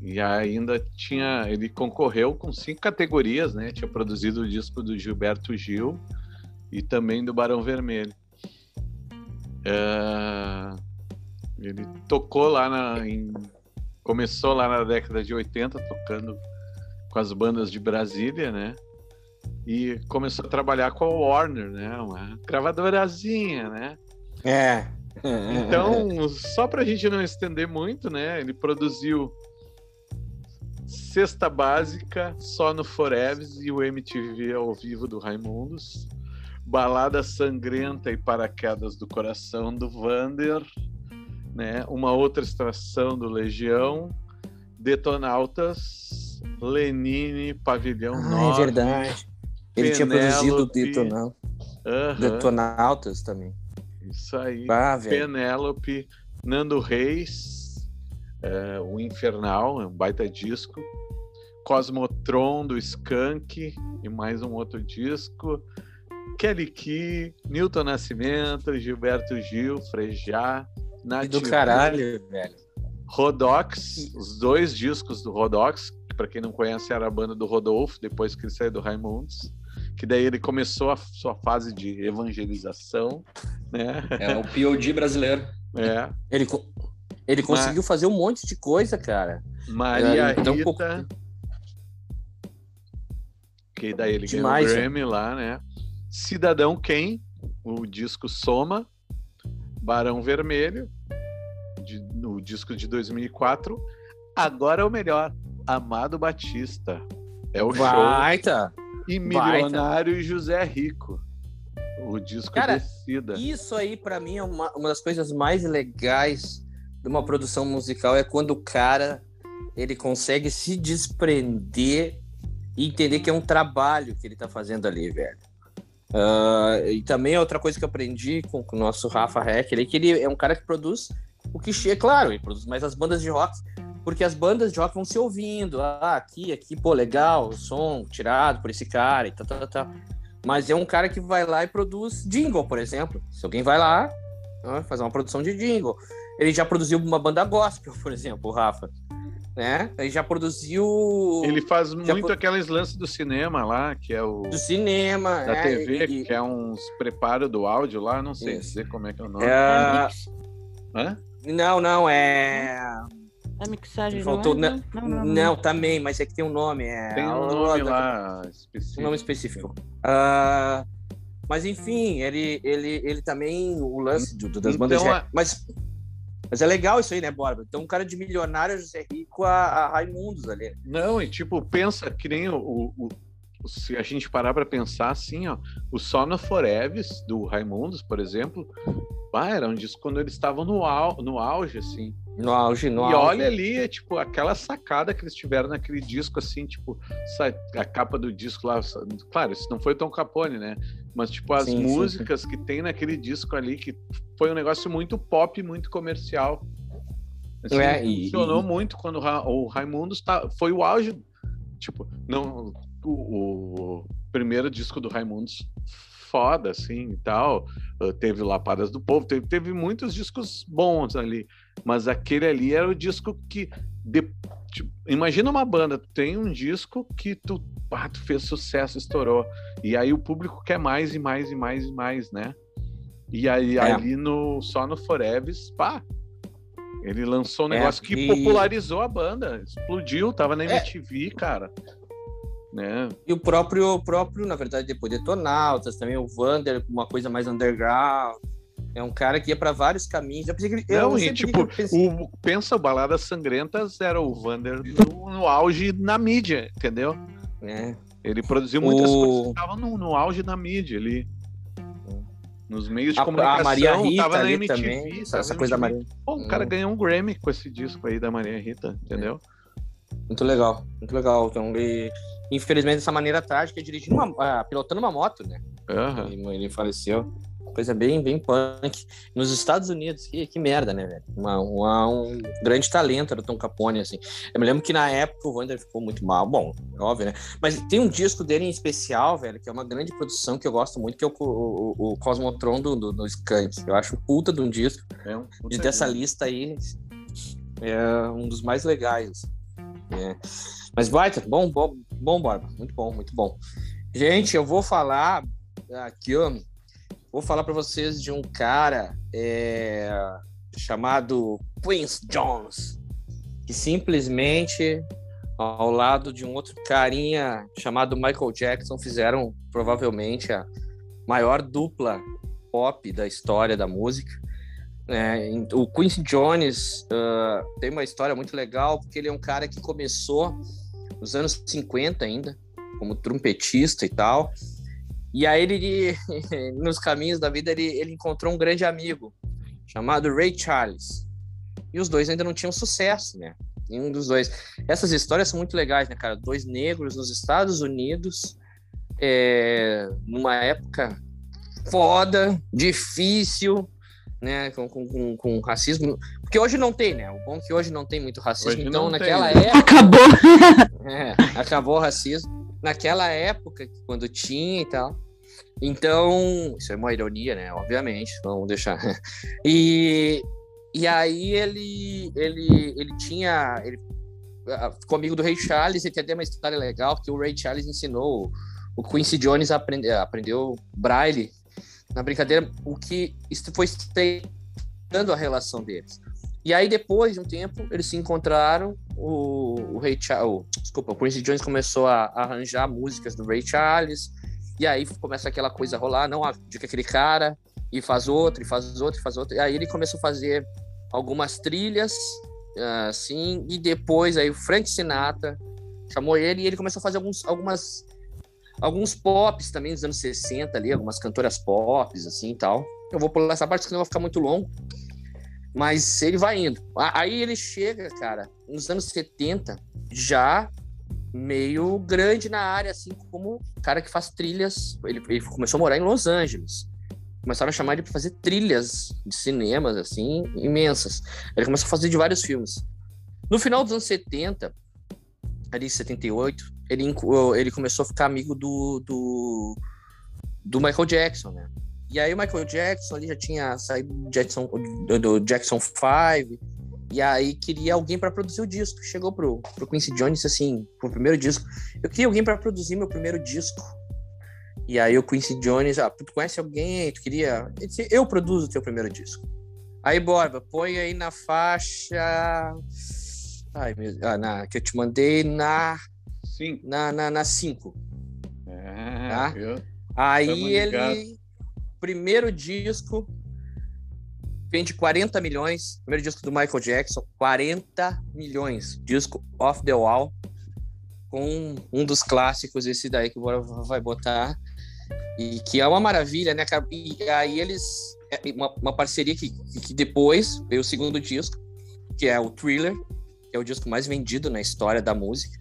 E ainda tinha. Ele concorreu com cinco categorias, né? Tinha produzido o disco do Gilberto Gil e também do Barão Vermelho. É, Ele tocou lá na. em- Começou lá na década de 80, tocando com as bandas de Brasília, né? E começou a trabalhar com a Warner, né? Uma gravadorazinha, né? É. Então, só pra gente não estender muito, né? Ele produziu Cesta Básica, Só no Foreves e o MTV ao vivo do Raimundos. Balada Sangrenta e Paraquedas do Coração do Vander, né? Uma outra extração do Legião, Detonautas, Lenine, Pavilhão Ah, 9. é verdade. Ele tinha produzido o Penélope. Detonau- Aham, Detonautas também. Isso aí. Ah. Penélope, Nando Reis, é, o Infernal, é um baita disco. Cosmotron do Skank e mais um outro disco. Kelly Key, Newton Nascimento, Gilberto Gil, Frejá, Nath do caralho, velho. Rodox, os dois discos do Rodox, que para quem não conhece era a banda do Rodolfo, depois que ele saiu do Raimundos, que daí ele começou a sua fase de evangelização, né? É o POD brasileiro. É, Ele, ele conseguiu fazer um monte de coisa, cara. Maria É, então, Rita, pouco- que daí ele Demais, ganhou o né? Grammy lá, né? Cidadão Quem, o disco Soma, Barão Vermelho, no disco de 2004. Agora é o melhor. Amado Batista. É o show. Baita. E baita. Milionário e José Rico. O disco Cara, Descida. Isso aí, pra mim, é uma, uma das coisas mais legais de uma produção musical é quando o cara ele consegue se desprender e entender que é um trabalho que ele tá fazendo ali, velho. Ah, e também é outra coisa que eu aprendi com, com o nosso Rafa Hecker, que ele é um cara que produz o que chega, claro, ele produz mais as bandas de rock, porque as bandas de rock vão se ouvindo. Ah, aqui, aqui, pô, legal, o som tirado por esse cara e tal, tal, tal. Mas é um cara que vai lá e produz jingle, por exemplo. Se alguém vai lá, ah, fazer uma produção de jingle. Ele já produziu uma banda gospel, por exemplo, o Rafa. Né? Ele já produziu Ele faz Já muito pro- aqueles lances do cinema lá, que é o do cinema. da né? TV, E- que é uns preparo do áudio lá, não sei Isso. dizer como é que é o nome. é- Hã? Não, não, é. A mixagem Faltou. não, é, Não, não, não, não. também, mas é que tem um nome. É... Tem um nome lá específico. Um nome específico. Ah, mas enfim, ele, ele, ele também, o lance do- do- das bandas Então, rap. Mas, mas é legal isso aí, né, Borba? Então, um cara de milionário, José Rico, a, a Raimundos ali. Não, e tipo, pensa que nem o- o- se a gente parar pra pensar assim, ó, o Sono Foreves do Raimundos, por exemplo, ah, era um disco quando eles estavam no, au, no auge, assim. No auge, no e auge. olha ali, é, tipo, aquela sacada que eles tiveram naquele disco, assim, tipo, a capa do disco lá, claro, isso não foi o Tom Capone, né? Mas, tipo, as Sim, sim, músicas que tem naquele disco ali, que foi um negócio muito pop, muito comercial. Assim, É, e- funcionou e- muito quando o Raimundos tá, foi o auge, tipo, não, o, primeiro disco do Raimundos foda, assim, e tal, uh, teve Lapadas do Povo, teve, teve muitos discos bons ali, mas aquele ali era o disco que. de- tipo, imagina uma banda, tu tem um disco que tu, ah, tu fez sucesso, estourou. E aí o público quer mais e mais e mais e mais, né? E aí É. ali no só no Foreves, pá. Ele lançou um É, negócio que e- popularizou a banda, explodiu, tava na É. MTV, cara. Né? E o próprio, o próprio, na verdade, depois Detonautas, também o Vander, uma coisa mais underground. É um cara que ia pra vários caminhos. Eu pensei que ele- Não, não e tipo, o, pensa, Baladas Sangrentas era o Vander no, no auge na mídia, entendeu? É. Ele produziu muitas O- coisas que estavam no, no auge da mídia ali. Nos meios de A, comunicação, a Maria Rita tava na MTV. também. Essa, na coisa da. Maria. Pô, o cara Hum. ganhou um Grammy com esse disco aí da Maria Rita, entendeu? Muito legal, muito legal. Então, ele, infelizmente, dessa maneira trágica, dirigindo uma, ah, pilotando uma moto, né? Aham. Ele, ele faleceu. Coisa bem, bem punk. Nos Estados Unidos, que, que merda, né, velho? Uma- uma- um grande talento era o Tom Capone, assim. Eu me lembro que na época o Wander ficou muito mal. Bom, é óbvio, né? Mas tem um disco dele em especial, velho, que é uma grande produção que eu gosto muito, que é o, o, o Cosmotron do, do, do Skank. Eu acho puta de um disco. É um dessa lista aí, é um dos mais legais. É. Mas baita, bom, bom, bom, Borba. Muito bom, muito bom. Gente, eu vou falar aqui, ó. Vou falar para vocês de um cara é, chamado Quincy Jones, que simplesmente, ao lado de um outro carinha chamado Michael Jackson, fizeram provavelmente a maior dupla pop da história da música. É, o Quincy Jones ah, tem uma história muito legal, porque ele é um cara que começou nos anos 50 ainda, como trompetista e tal. E aí ele, nos caminhos da vida, ele, ele encontrou um grande amigo chamado Ray Charles. E os dois ainda não tinham sucesso, né? Nenhum dos dois. Essas histórias são muito legais, né, cara? Dois negros nos Estados Unidos, é, numa época foda, difícil, né? Com, com, com, com racismo. Porque hoje não tem, né? O bom é que hoje não tem muito racismo. Hoje então, tem, naquela né? época. Acabou. É, acabou o racismo. Naquela época, quando tinha e tal. Então, isso é uma ironia, né? Obviamente, vamos deixar. E, e aí ele, ele, ele tinha. Ele ficou amigo do Ray Charles e tem até uma história legal que o Ray Charles ensinou o Quincy Jones a aprender, aprendeu braille na brincadeira, o que foi estreitando a relação deles. E aí, depois de um tempo, eles se encontraram. O, o Ray Charles, desculpa, o Quincy Jones começou a, arranjar músicas do Ray Charles. E aí começa aquela coisa a rolar, não, de que aquele cara, e faz outro, e faz outro, e faz outro. E aí ele começou a fazer algumas trilhas, assim, e depois aí o Frank Sinatra chamou ele e ele começou a fazer alguns, algumas alguns pops também dos anos 60 ali, algumas cantoras pops assim e tal. Eu vou pular essa parte porque não vai ficar muito longo. Mas ele vai indo. Aí ele chega, cara, nos anos 70, já meio grande na área, assim, como cara que faz trilhas. Ele, ele começou a morar em Los Angeles. Começaram a chamar ele para fazer trilhas de cinemas, assim, imensas. Ele começou a fazer de vários filmes. No final dos anos 70, ali em 78, ele, ele começou a ficar amigo do, do, do Michael Jackson, né? E aí o Michael Jackson ali já tinha saído do Jackson, do, Jackson 5, e aí queria alguém para produzir o disco. Chegou pro, pro Quincy Jones assim, pro primeiro disco, eu queria alguém para produzir meu primeiro disco. E aí o Quincy Jones, ah, tu conhece alguém? Tu queria? Ele disse, eu produzo o teu primeiro disco. Aí, Borba, põe aí na faixa. Ai, meu... ah, na... que eu te mandei na Sim. na na, na cinco. É, Tá. viu? Aí Tamo ligado. ele. Primeiro disco. Vende 40 milhões. Primeiro disco do Michael Jackson, 40 milhões. Disco Off the Wall. Com um dos clássicos, esse daí que o Bora vai botar. E que é uma maravilha, né, cara? E aí eles. é uma, uma parceria que, que depois veio o segundo disco, que é o Thriller, que é o disco mais vendido na história da música.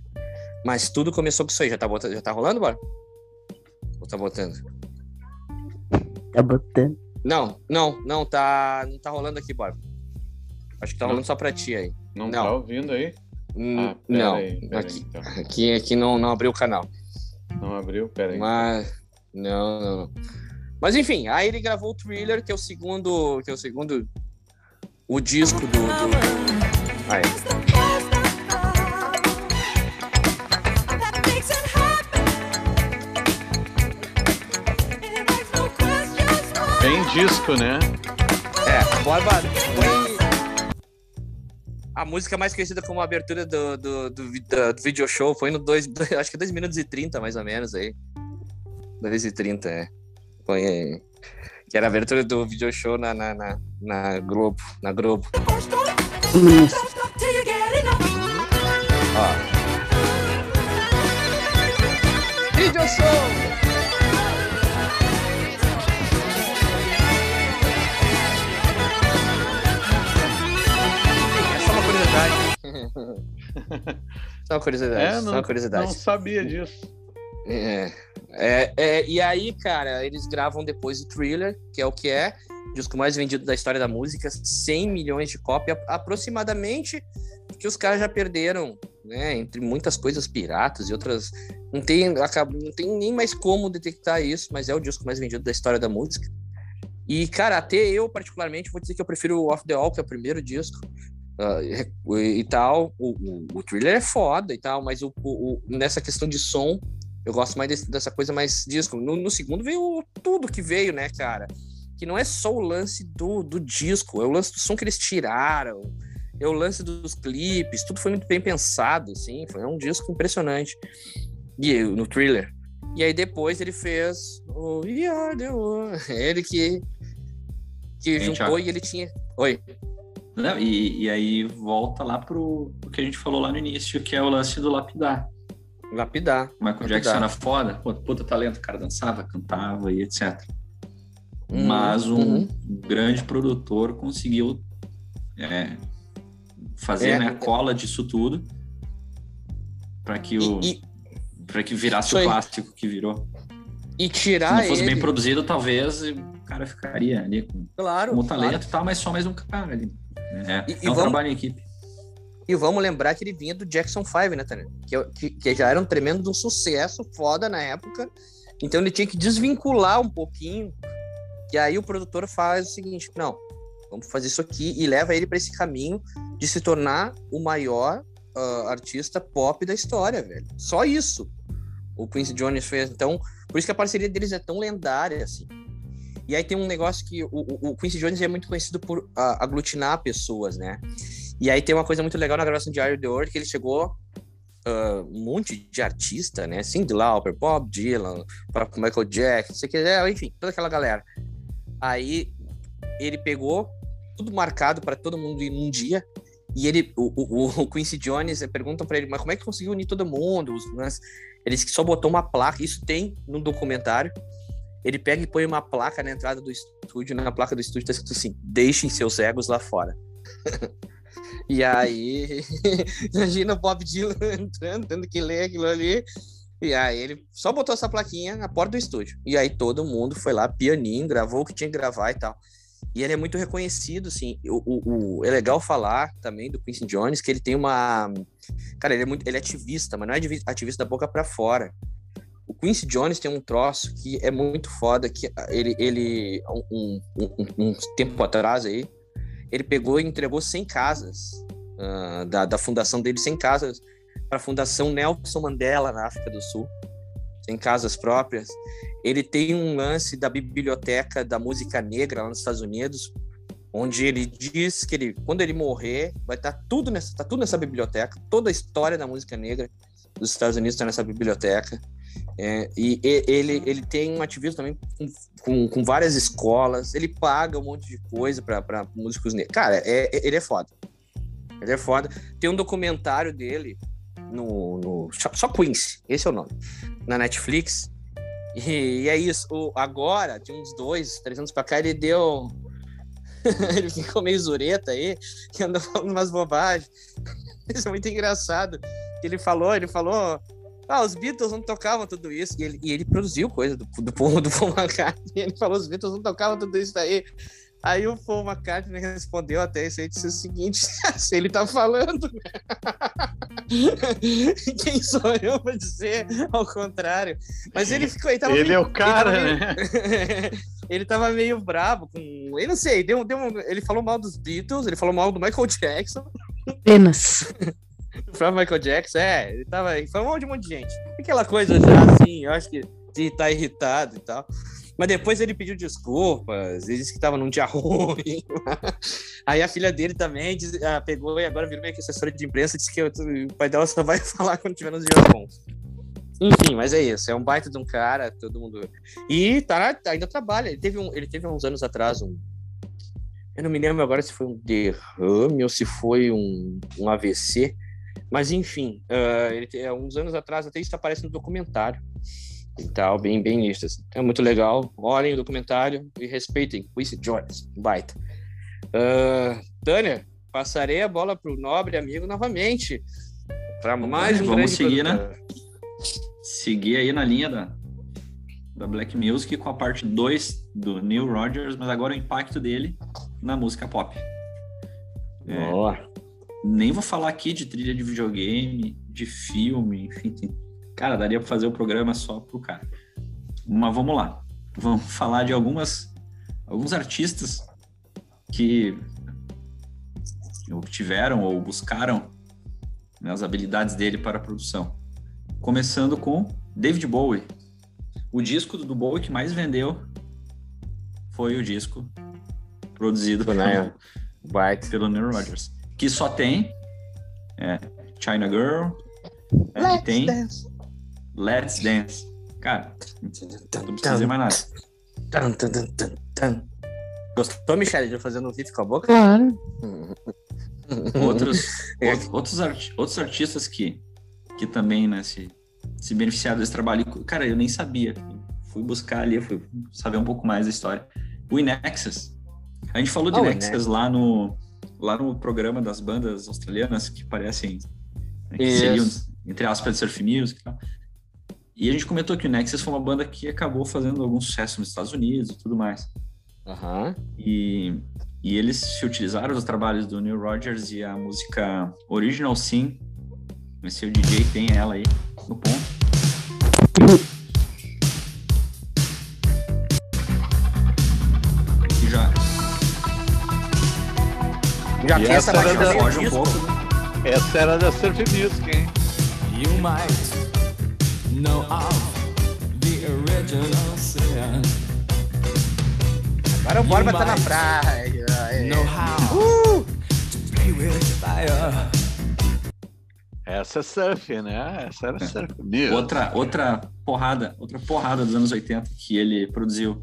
Mas tudo começou com isso aí. Já tá, botando, já tá rolando, Bora? Ou tá botando? Tá botando. Não, não, não tá, não tá rolando aqui, Bora. Acho que tá Não. rolando só pra ti aí. Não, Não. tá ouvindo aí? Hum, Ah, não, aí, pera aí, aqui, então. aqui, aqui não, não abriu o canal. Não abriu? Pera aí. Mas não, não, não. Mas enfim, aí ele gravou o Thriller, que é o segundo, que é o segundo o disco do, do... Aí. Disco, né? É, Borba foi a música mais conhecida como abertura do, do, do, da- do video show foi no 2, acho que 2 minutos e 30, mais ou menos aí. 2 e 30, é. Foi aí. Que era a abertura do video show na, na, na, na Globo. Na Globo. Ó. Video show! só uma curiosidade. É, só não, uma curiosidade. não sabia disso. É, é, é, e aí, cara, eles gravam depois o Thriller, que é o que é, disco mais vendido da história da música, 100 milhões de cópias, aproximadamente, que os caras já perderam, né? Entre muitas coisas piratas e outras. Não tem, não tem nem mais como detectar isso, mas é o disco mais vendido da história da música. E, cara, até eu, particularmente, vou dizer que eu prefiro o Off the Wall, que é o primeiro disco. Ah, e e tal, o, o, o thriller é foda e tal, mas o, o- nessa questão de som, eu gosto mais desse- dessa coisa mais disco. No, no segundo veio tudo que veio, né, cara? Que não é só o lance do, do disco, é o lance do som que eles tiraram, é o lance dos clipes, tudo foi muito bem pensado, assim, foi um disco impressionante. E no thriller. E aí depois ele fez o We Are the One. Ele que, que juntou e ele tinha. Oi. Não, e, e aí volta lá pro o que a gente falou lá no início, que é o lance do lapidar. Lapidar. O Michael Lapidar. Jackson era foda, pô, puta talento, o cara dançava, cantava e etc. Uhum, Mas um uhum. grande produtor conseguiu é, fazer É. né, a cola disso tudo para que o para que virasse Isso o aí. clássico que virou. e Se tirar não fosse ele, bem produzido, talvez o cara ficaria ali com, claro, com o claro. talento e tal, mas só mais um cara ali. É, E- é um vamos- trabalho em equipe. E vamos lembrar que ele vinha do Jackson 5, né, Tânia? Que, que, que já era um tremendo um sucesso foda na época. Então ele tinha que desvincular um pouquinho. E aí o produtor faz o seguinte: não, vamos fazer isso aqui e leva ele para esse caminho de se tornar o maior ah, artista pop da história, velho. Só isso o Quincy Jones fez. Então, por isso que a parceria deles é tão lendária, assim. E aí tem um negócio que o, o, Quincy Jones é muito conhecido por ah, aglutinar pessoas, né? E aí tem uma coisa muito legal na gravação de You The World, que ele chegou ah, um monte de artista, né? Cindy Lauper, Bob Dylan, próprio Michael Jackson, sei que, é, enfim, toda aquela galera. Aí ele pegou tudo marcado para todo mundo ir num dia. E ele, o, o, o Quincy Jones, eh, perguntam para ele, mas como é que conseguiu unir todo mundo? Mas ele disse que só botou uma placa, isso tem no documentário. Ele pega e põe uma placa na entrada do estúdio, na placa do estúdio tá escrito assim: deixem seus egos lá fora. e aí, imagina o Bob Dylan entrando, tendo que ler aquilo ali. E aí ele só botou essa plaquinha na porta do estúdio. E aí todo mundo foi lá, pianinho, gravou o que tinha que gravar e tal. E ele é muito reconhecido, assim. O, o, o, é legal falar também do Quincy Jones que ele tem uma. Cara, ele é muito. Ele é ativista, mas não é ativista da boca para fora. O Quincy Jones tem um troço que é muito foda, que ele, ele um, um, um tempo atrás aí, ele pegou e entregou 100 casas uh, da, da fundação dele, 100 casas para a Fundação Nelson Mandela na África do Sul, em casas próprias. Ele tem um lance da biblioteca da música negra lá nos Estados Unidos, onde ele diz que ele, quando ele morrer, vai estar tá tudo nessa, tá tudo nessa biblioteca, toda a história da música negra dos Estados Unidos está nessa biblioteca. É, e, e ele, ele tem um ativismo também com, com, com, várias escolas, ele paga um monte de coisa para músicos negros. Cara, é, é, ele é foda. Ele é foda. Tem um documentário dele no, no só Quincy, esse é o nome, na Netflix. E, e é isso. O, agora, de uns dois, três anos pra cá, ele deu. ele ficou meio zureta aí, que anda falando umas bobagens. Isso é muito engraçado. Ele falou, ele falou. Ah, os Beatles não tocavam tudo isso. E ele, e ele produziu coisa do, do, do, do Paul McCartney. Ele falou: os Beatles não tocavam tudo isso daí. Aí o Paul McCartney respondeu até isso aí, disse o seguinte, se ele tá falando, quem sou eu pra dizer ao contrário? Mas ele ficou... Ele, ele meio, é o cara, ele né? Meio, ele tava meio bravo com... Ele não sei, deu, deu um, ele falou mal dos Beatles, ele falou mal do Michael Jackson. Apenas. Foi Michael Jackson, é, ele tava... Mal de um monte de gente. Aquela coisa já, assim, eu acho que de tá irritado e tal. Mas depois ele pediu desculpas, ele disse que estava num dia ruim. Aí a filha dele também diz, ah, pegou e agora virou meio que assessora de imprensa, disse que eu, o pai dela só vai falar quando tiver nos dias bons. Enfim, mas é isso, é um baita de um cara, todo mundo. E tá, ainda trabalha. Ele teve, um, ele teve uns anos atrás um. Eu não me lembro agora se foi um derrame ou se foi um, um AVC. Mas enfim, uh, ele, uns anos atrás até isso aparece no documentário e tal, bem, bem nisso. Assim. É muito legal. Olhem o documentário e respeitem Quincy Jones, baita. Uh, Tânia, passarei a bola para o nobre amigo novamente. Para mais um Vamos seguir, né? Seguir aí na linha da, da Black Music com a parte 2 do Neil Rogers, mas agora o impacto dele na música pop. É, Boa. Nem vou falar aqui de trilha de videogame, de filme, enfim, tem Cara, daria para fazer o programa só pro cara. Mas vamos lá. Vamos falar de algumas alguns artistas que obtiveram ou buscaram né, as habilidades dele para a produção. Começando com David Bowie. O disco do Bowie que mais vendeu foi o disco produzido pelo, pelo Neil Rogers, que só tem é, China Girl, é, tem dance. Let's Dance. Cara, não precisa dizer mais nada. Gostou, Michelle, de fazendo um riff com a boca? Claro. outros, outros, outros artistas que, que também né, se, se beneficiaram desse trabalho. Cara, eu nem sabia. Fui buscar ali, fui saber um pouco mais da história. O Inexus. A gente falou de oh, Inexus lá no, lá no programa das bandas australianas que parecem né, que seriam, entre aspas, de surf music e tal. E a gente comentou que o Nexus foi uma banda que acabou fazendo algum sucesso nos Estados Unidos e tudo mais. Uhum. E, e eles se utilizaram dos trabalhos do Neil Rogers e a música Original Sim. Esse é o DJ tem ela aí no ponto. Já tem essa, essa da... foge um pouco. Essa era da Surf Music, hein? You might know of the original sin. Agora o Borba tá na praia. Know how uh! fire. Essa é surf, né? Essa era surf. Outra, outra porrada, outra porrada dos anos 80 que ele produziu.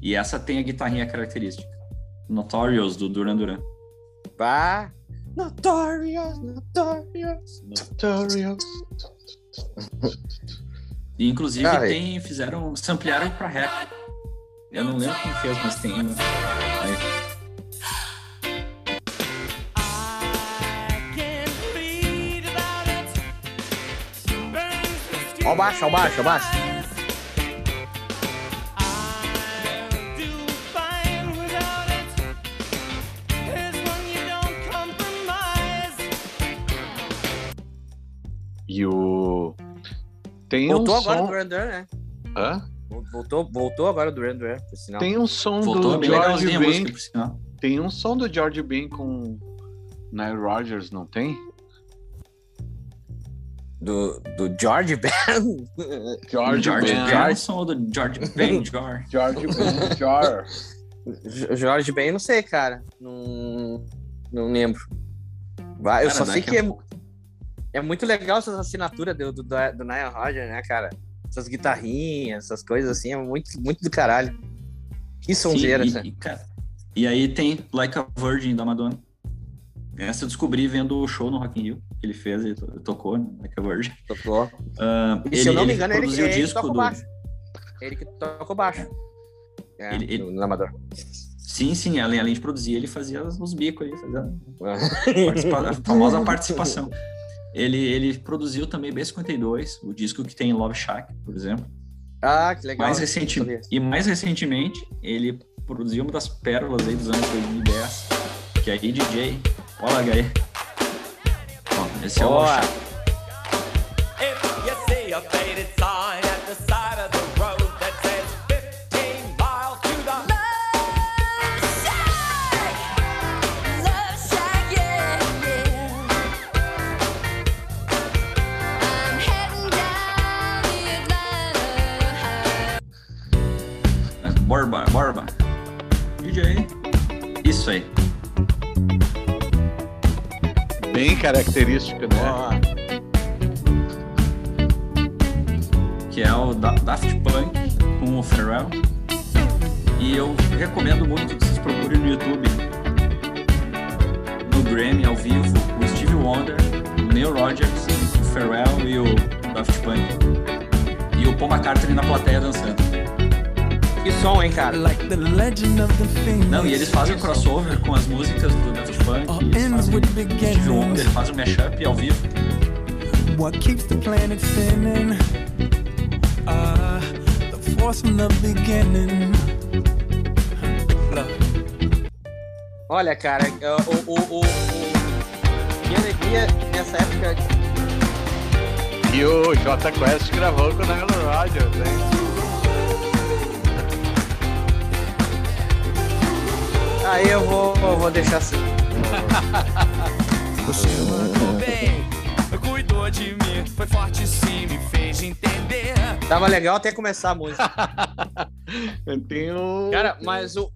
E essa tem a guitarrinha característica. Notorious do Duran Duran. Bah. Notorious, Notorious. Notorious. E inclusive Cara, tem, fizeram, ampliaram pra rap. Eu não lembro quem fez, mas tem. né? Aí. Ó o baixo, ó o baixo, ó o baixo. E o. Tem Voltou um agora o som. Duran Duran, né? Hã? Voltou, voltou agora o Duran Duran, por sinal. Tem um som Voltou do George música, Ben. Tem um som do George Ben com Nile Rodgers, não tem? Do, do George Ben. George, George Ben. Ben, o som do George Ben, George. George Ben. George. Jo- Jorge Ben, não sei, cara. Não, não lembro. Vai, eu Cara, só sei que é, é muito legal essas assinaturas do, do, do Nile Rodgers, né, cara? Essas guitarrinhas, essas coisas assim, é muito, muito do caralho. Que sonzeira, Sim, e, e, cara, e aí tem Like a Virgin da Madonna. Essa eu descobri vendo o show no Rock in Rio que ele fez, ele to- tocou, né, Like a Virgin. Tocou. Ah, E se eu não me ele engano, ele, produziu o ele disco o do... baixo. Ele que toca o baixo. É, Ele- ele- no, Amador. Sim, sim, além, além de produzir, ele fazia os bicos aí, fazia participa- a famosa participação. Ele, ele produziu também B52, o disco que tem Love Shack, por exemplo. ah, que legal. Mais recente, e mais recentemente, ele produziu uma das pérolas aí dos anos 2010, que é a DJ. Olha aí. Ó, esse é o Love Boa. Shack. Bem característico, né? Que é o Da- Daft Punk com o Pharrell. E eu recomendo muito que vocês procurem no YouTube, no Grammy ao vivo, o Steve Wonder, o Neil Rogers, o Pharrell e o Daft Punk. E o Paul McCartney na plateia dançando. Que som, hein, cara? Like the legend of the phoenix. Não, e eles fazem o crossover com as músicas do Ends fazem with o Steve Wonder, beginnings. ele faz o mashup ao vivo. What keeps the planet spinning? Ah, the force from the beginning. Look. Olha, cara, o, o, o, o... Que alegria nessa época. E o J Quest gravou com o Nile Rodgers, hein? Aí eu vou, eu vou deixar assim. Você mandou bem. Cuidou de mim, foi forte sim, me fez entender. Tava legal até começar a música. Eu tenho. Cara, mas o,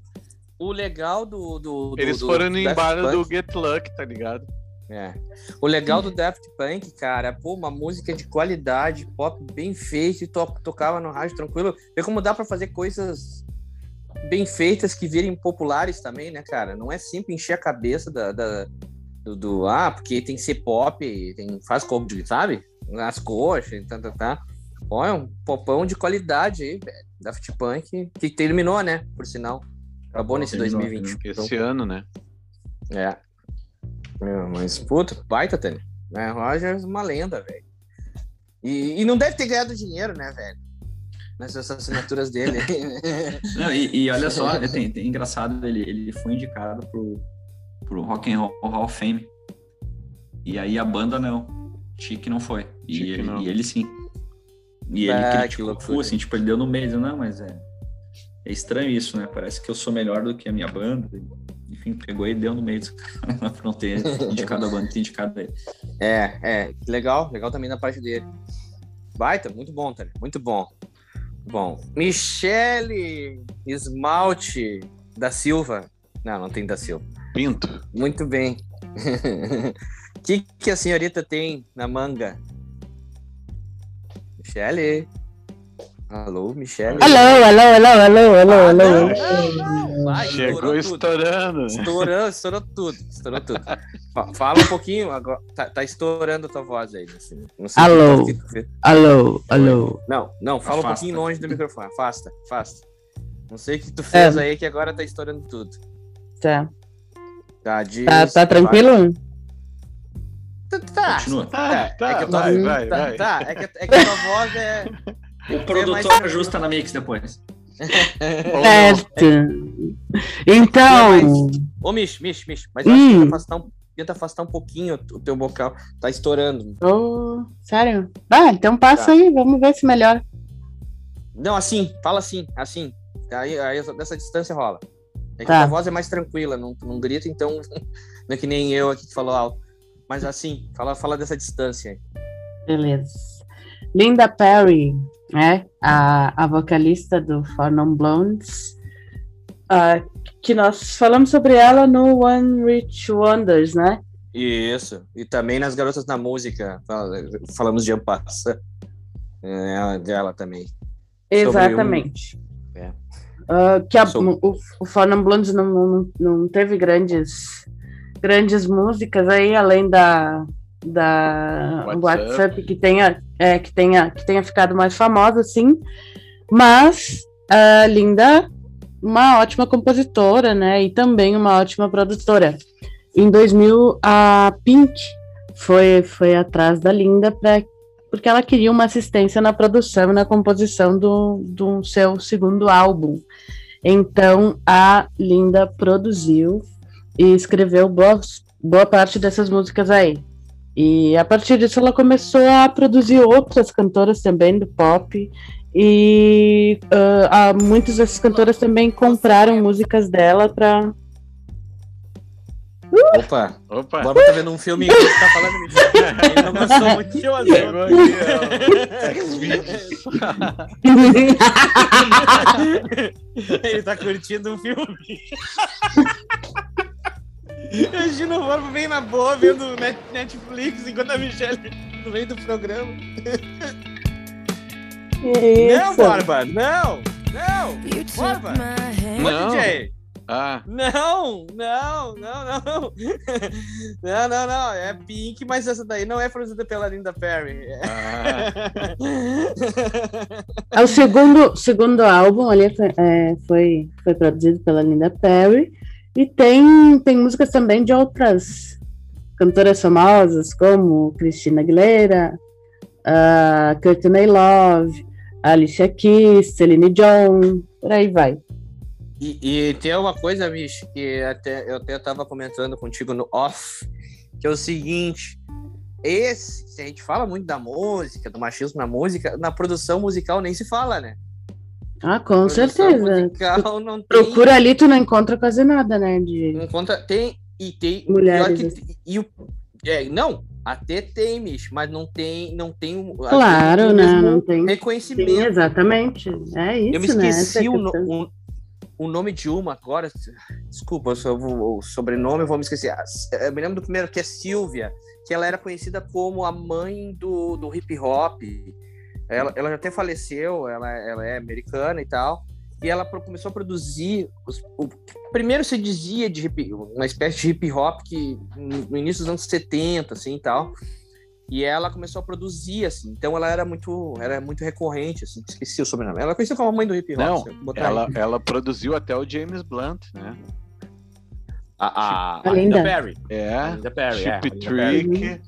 o legal do. do, do Eles do foram no embalo do Get Luck, tá ligado? É. O legal do Daft Punk, cara, pô, uma música de qualidade, pop bem feito, e to tocava no rádio tranquilo. Vê como dá pra fazer coisas bem feitas que virem populares também, né, cara? Não é sempre encher a cabeça da, da- do, do- Ah, porque tem que ser pop, tem, faz como, sabe? As coxas, e tá, tá, tá. Ó, é um popão de qualidade aí, velho. Daft Punk, que terminou, né? Por sinal. Acabou nesse terminou, 2020. Então, Esse ano, né? é. Meu, mas, puta, baita, Tânia. Né? Rogers, uma lenda, velho. E, e não deve ter ganhado dinheiro, né, velho? Nessas assinaturas dele. Não, e, e olha só, é, tem, tem engraçado, ele, ele foi indicado pro, pro Rock and Roll Hall of Fame. E aí a banda não. Chique não foi. E, Chique ele, não. e ele sim. E ele Ah, que criticou, assim, tipo, ele deu no meio, não, mas é, é estranho isso, né? Parece que eu sou melhor do que a minha banda. Enfim, pegou e deu no meio dos caras pra não ter indicado a banda, indicado ele. é, é. Legal, legal também da parte dele. Baita, muito bom, Tânia. Muito bom. Bom. Michele Esmalte da Silva. Não, não tem da Silva. Pinto. Muito bem. O que, que a senhorita tem na manga? Michele? Alô, Michele? Alô, alô, alô, alô, alô, Ah, alô. não, não, não, vai, Chegou estourou tudo. estourando. Estourou, estourou tudo, estourou tudo. Fa- Fala um pouquinho agora. Tá, tá estourando a tua voz aí. Assim, não sei Alô. o que. Alô, alô. Não, não, fala um Afasta. pouquinho longe do microfone. Afasta, afasta. Não sei o que tu fez aí que agora tá estourando tudo. Tá, Tá, diz, tá, tá tranquilo? Tá, tá. Continua. Tá, tá, é que vai, vai, tá, vai. tá, é que, é que a tua voz é. O produtor mais- ajusta na mix depois. Certo. Então, Ô, Mish, Mish, Mish, mas eu acho que Hum. tenta afastar, um, tenta afastar um pouquinho o teu vocal. Tá estourando. ô, sério? Ah, então passa Tá. aí, vamos ver se melhora. Não, assim, fala assim, assim. Aí, aí dessa distância rola. É que Tá. a voz é mais tranquila, não, não grita, então não é que nem eu aqui que falou alto. Mas assim, fala, fala dessa distância aí. Beleza. Linda Perry, né? A, a vocalista do Four Non Blondes. ah, que nós falamos sobre ela no One Rich Wonders, né? Isso. E também nas Garotas na Música, fala- falamos de Ampassa. É, dela também. Exatamente. É. Ah, que a, Sobre- o, o Four Non Blondes não, não, não teve grandes, grandes músicas aí, além da, da WhatsApp. WhatsApp, que tenha, é, que, tenha, que tenha ficado mais famosa, sim. Mas a Linda, uma ótima compositora, né? E também uma ótima produtora. Em 2000, a Pink foi, foi atrás da Linda para porque ela queria uma assistência na produção e na composição do, do seu segundo álbum. Então, a Linda produziu e escreveu boa, boa parte dessas músicas aí. E a partir disso, ela começou a produzir outras cantoras também do pop. E ah, muitas dessas cantoras também compraram músicas dela para. Opa, Opa, agora tá vendo um filme que você tá falando. Ele não gostou muito de eu. Ele tá curtindo um filme. Imagina o Borba bem na boa, vendo Net- Netflix, enquanto a Michelle no meio do programa. Não, Borba! Não! Não! Borba! Ô, Não. DJ! Ah, Não! Não! Não, não! Não, não, não! É Pink, mas essa daí não é produzida pela Linda Perry. É- ah, É o segundo, segundo álbum ali foi, é, foi, foi produzido pela Linda Perry. E tem, tem músicas também de outras cantoras famosas, como Christina Aguilera, a Courtney Love, Alicia Keys, Celine Dion, por aí vai. E, e tem uma coisa, bicho, que até, eu até tava comentando contigo no off, que é o seguinte. Esse, se a gente fala muito da música, do machismo na música, na produção musical nem se fala, né? Ah, com certeza. musical tem. Procura ali, tu não encontra quase nada, né? De... Não conta, tem e tem Mulheres, que- e o é, não, até tem, Mish, mas não tem, não tem Claro, não tem o né? Não tem. Sim, reconhecimento. exatamente. É isso, Eu me né? esqueci é a o, no- o, o nome de uma agora. Desculpa, vou- o sobrenome eu vou me esquecer. Eu me lembro do primeiro, que é Silvia, que ela era conhecida como a mãe do, do hip hop. Ela, ela já até faleceu, ela, ela é americana e tal. E ela pro- começou a produzir. os- o, primeiro se dizia de hip, uma espécie de hip hop que no início dos anos 70, assim e tal. E ela começou a produzir, assim. Então ela era muito, era muito recorrente, assim. Esqueci o sobrenome. Ela é conhecida como a mãe do hip hop. não, aí. ela, ela produziu até o James Blunt, né? A, a, A Linda. Perry. É, A Linda Perry, é, Chip Perry. Trick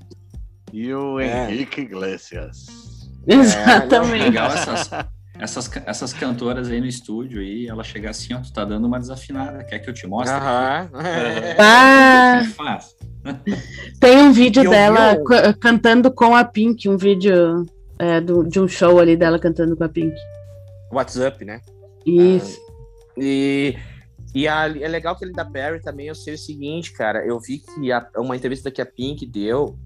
e o É. Henrique Iglesias. Exatamente. Legal essas, essas, essas cantoras aí no estúdio aí, ela chega assim, ó, tu tá dando uma desafinada, quer que eu te mostre? Aham. Ah, É fácil. tem um vídeo E eu dela cantando com a Pink, um vídeo é, do- de um show ali dela cantando com a Pink. WhatsApp, né? Isso. E, e a- é legal que a Linda Perry também, eu sei o seguinte, cara. Eu vi que a- uma entrevista que a Pink deu.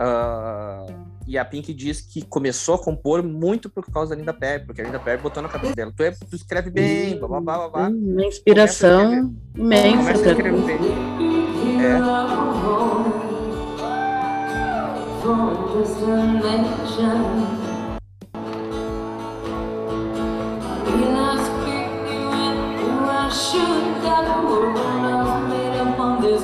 Uh, e a Pink diz que começou a compor muito por causa da Linda Perry, porque a Linda Perry botou na cabeça dela. Tu, é, tu escreve bem, blá blá blá blá. Uma inspiração começa imensa. Começa a bem. Should that woman have made upon this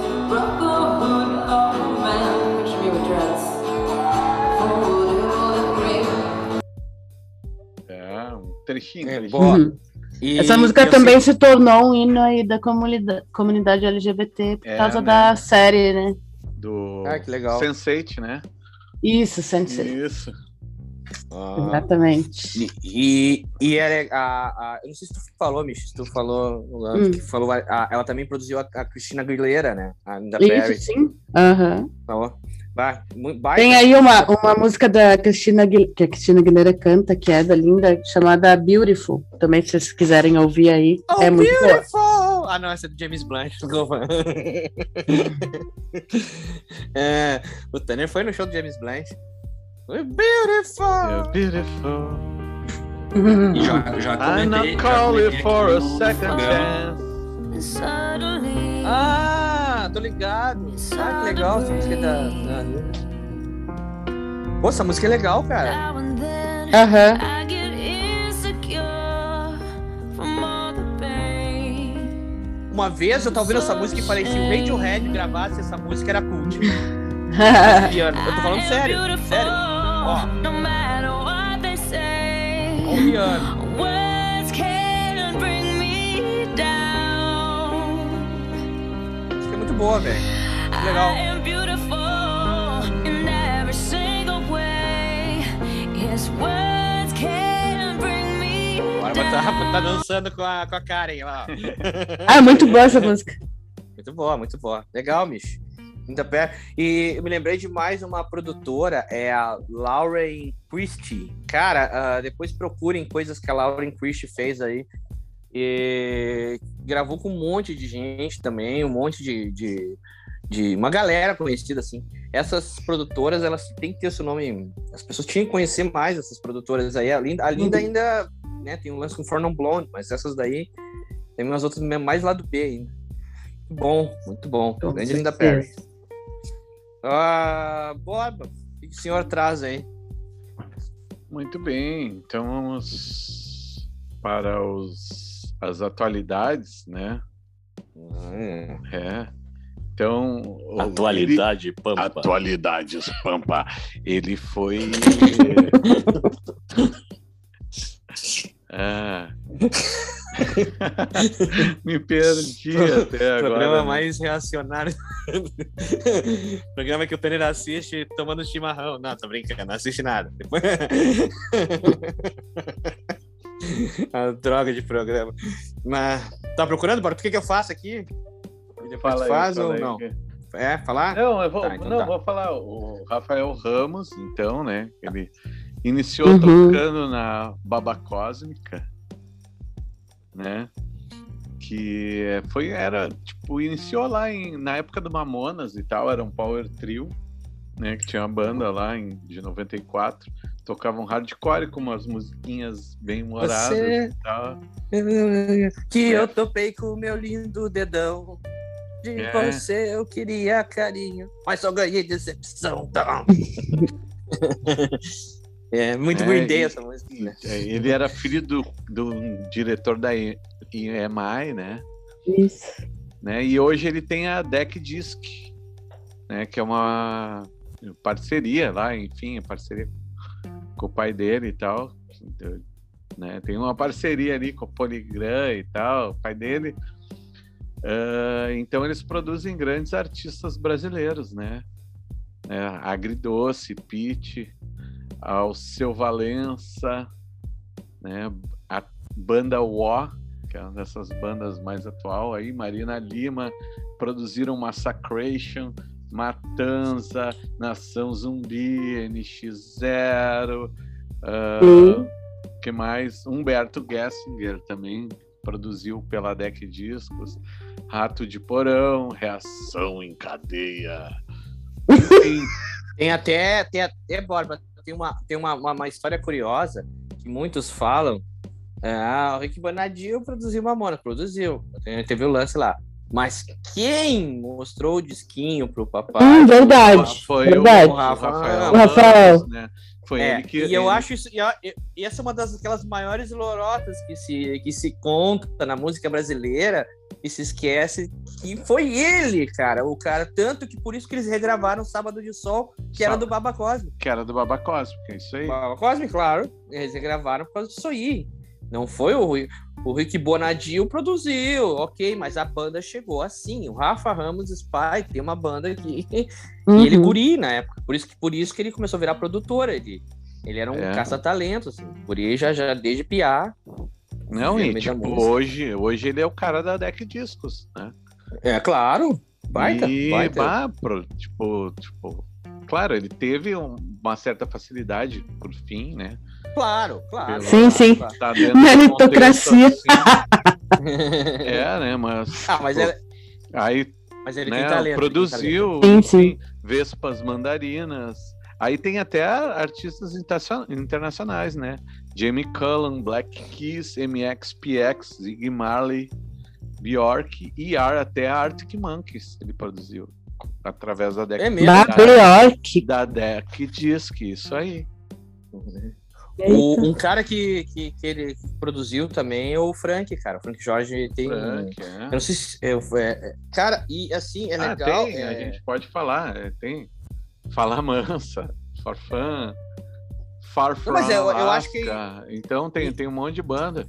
trechinho. É, trechinho. boa. Uhum. E Essa música também sei- se tornou um hino aí da comunidade, comunidade LGBT por É, causa né? da série, né? Do Ah, que legal. Sense8, né? Isso, Sensei. Isso. Ah. Exatamente. E, e, e ela, é a, a, eu não sei se tu falou, Michi, se tu falou, Hum. que falou a- ela também produziu a, a Cristina Aguilera, né? A da Perry. Isso, sim. Aham. Falou. Vai. Tem aí uma, uma música da Cristina que a Cristina Aguilera canta, que é da linda, chamada Beautiful. Também, se vocês quiserem ouvir aí. Oh, é muito boa. beautiful! Ah, não, essa é do James Blunt. É, o Tanner foi no show do James Blunt. Foi beautiful! You're beautiful. E já, já I'm comentei, not já calling for a second chance. Ah, tô ligado. Ah, que legal essa música da. da... Pô, essa música é legal, cara. Aham. Uma vez eu tava ouvindo essa música e falei: se o Radiohead gravasse essa música, era cult. Piano. Eu tô falando sério, sério. Ó, ó o piano. Música é muito boa, velho. Que legal. Agora tá, tá dançando com a, com a Karen lá. Ah, muito boa essa música. Muito boa, muito boa. Legal, Mish. Muita pé. E eu me lembrei de mais uma produtora, é a Lauren Christie. Cara, ah, depois procurem coisas que a Lauren Christie fez aí. E gravou com um monte de gente também, um monte de, de, de- uma galera conhecida assim. Essas produtoras, elas têm que ter seu nome. As pessoas tinham que conhecer mais essas produtoras aí. A Linda, a Linda Uhum. ainda né, tem um lance com For Non Blonde, mas essas daí tem umas outras mais lá do B ainda. Muito bom, muito bom. Com Grande Linda. Perry. Ah, Borba, o que o senhor traz aí? Muito bem, então vamos para os, as atualidades, né? Hum, É. Então. Atualidade, ele- Pampa. Atualidades, Pampa. Ele foi. Ah. Me perdi até agora. programa né? mais reacionário. programa que o Tanner assiste tomando chimarrão. Não, tô brincando, não assiste nada. A droga de programa. Mas tá procurando, Bora? O que, que eu faço aqui? Depois Fala aí, faz fala ou aí, não? que- É, falar? Não, eu vou, Tá, então não, tá. vou falar. O Rafael Ramos, então, né? Ele iniciou Uhum. tocando na Baba Cósmica, né? Que foi, era, tipo, iniciou lá em, na época do Mamonas e tal, era um power trio, né? Que tinha uma banda lá em, de 94, tocavam hardcore com umas musiquinhas bem humoradas Você- e tal. Que eu topei com o meu lindo dedão. De É. você eu queria carinho, mas só ganhei decepção. Tá? é muito É, Green Day essa música. né? Ele era filho do, do diretor da EMI, né? Isso. né? E hoje ele tem a Deck Disc, né? Que é uma parceria lá, enfim, parceria com o pai dele e tal. Né? Tem uma parceria ali com o Polygram e tal, o pai dele. Ah, então eles produzem grandes artistas brasileiros, né? É, Agridoce, Pete, Alceu Valença, né? A banda Ó, que é uma dessas bandas mais atual aí, Marina Lima, produziram Massacration, Matanza, Nação Zumbi, NX0, Sim. que mais? Humberto Gessinger também produziu pela Deck Discos, Rato de Porão, Reação em Cadeia. Enfim, Tem até, tem até, Borba, tem uma, tem uma, uma, uma história curiosa que muitos falam. Ah, o Rick Bonadio produziu Mamona, produziu. Teve o lance lá. Mas quem mostrou o disquinho pro papai? Hum, verdade. foi verdade. o, o Rafael. O Rafael. Ramos, né? Foi É, ele que. e eu ele- acho isso. E essa é uma das aquelas maiores lorotas que se, que se conta na música brasileira. E se esquece que foi ele, cara, o cara. Tanto que por isso que eles regravaram Sábado de Sol, que era Sábado. do Baba Cosme. Que era do Baba Cosmic, é isso aí. Baba Cosme, claro. Eles regravaram por causa disso aí. Não foi o Rui. O Rick Bonadio produziu, ok, mas a banda chegou assim. O Rafa Ramos Spy tem uma banda que. E ele Uhum. guri na época. Por isso, que, por isso que ele começou a virar produtor. Ele, ele era um É. caça-talento, assim. Guri já, já desde piar. Não, e tipo, hoje, hoje ele é o cara da Deck Discos, né? É, claro. Baita, e, baita. bah, pro- tipo, tipo, claro, ele teve um- uma certa facilidade por fim, né? Claro, claro. Sim, sim. Tá Meritocracia. contexto, assim. é, né? Mas, Ah, mas, pô, ele, aí mas ele né, tem talento. ele tem produziu Sim, enfim, Vespas Mandarinas. Aí tem até artistas interna- internacionais, né? Jamie Cullen, Black Keys, MXPX, Ziggy Marley, Bjork e Ar, até a Arctic Monkeys ele produziu através da Deck É mesmo? Da da, Bjork. da Deck Disc, isso aí. talento. O- um cara que, que, que ele produziu também é o Frank, cara. O Frank Jorge tem. Frank, é. Eu não sei se. eu- é, é, cara, e assim, é Ah, legal. tem, a é- gente pode falar, é, tem Fala Mansa, Farfã, Far From mas eu- eu acho que-. Então tem, tem um monte de banda.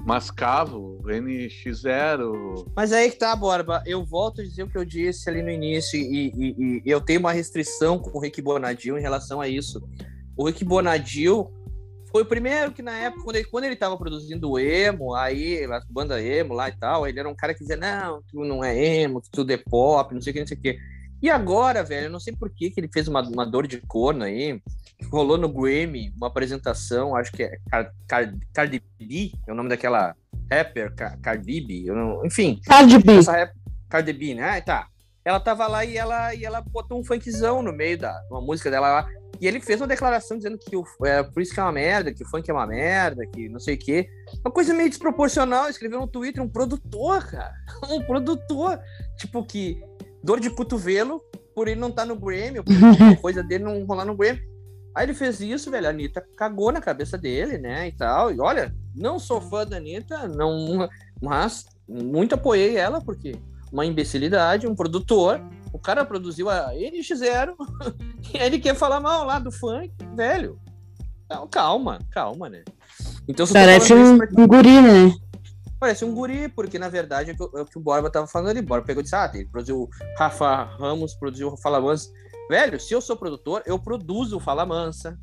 Mascavo, NX0. Mas aí que tá, Borba. Eu volto a dizer o que eu disse ali no início, e, e- e eu tenho uma restrição com o Rick Bonadil em relação a isso. O Rick Bonadil foi o primeiro que, na época, quando ele, quando ele tava produzindo o emo, aí, a banda emo lá e tal, ele era um cara que dizia: Não, tu não é emo, tu tudo é pop, não sei o que, não sei o que. E agora, velho, eu não sei por que, que ele fez uma, uma dor de corno aí. Rolou no Grammy uma apresentação, acho que é Car, Car, Cardi B, é o nome daquela rapper, Car, Cardi B, não- enfim. Cardi B. Rap, Cardi B, né? Aí tá. Ela tava lá e ela, e ela botou um funkzão no meio da uma música dela lá. E ele fez uma declaração dizendo que o, é, por isso que é uma merda, que o funk é uma merda, que não sei o quê. Uma coisa meio desproporcional. Escreveu no Twitter um produtor, cara. Um produtor. Tipo que dor de cotovelo por ele não estar no Grammy, ou por coisa dele não rolar no Grammy. Aí ele fez isso, velho. A Anitta cagou na cabeça dele, né? E tal. E olha, não sou fã da Anitta, não, mas muito apoiei ela, porque uma imbecilidade, um produtor. O cara produziu a NX0 e ele quer falar mal lá do funk, velho. Então, calma, calma, né? Então, Parece um, pra- um guri, né? Parece um guri, porque na verdade é o que o, é o que o Borba tava falando ali. Borba pegou e disse: Ah, ele produziu o Rafa Ramos, produziu o Fala Mansa. Velho, se eu sou produtor, eu produzo o Fala Mansa.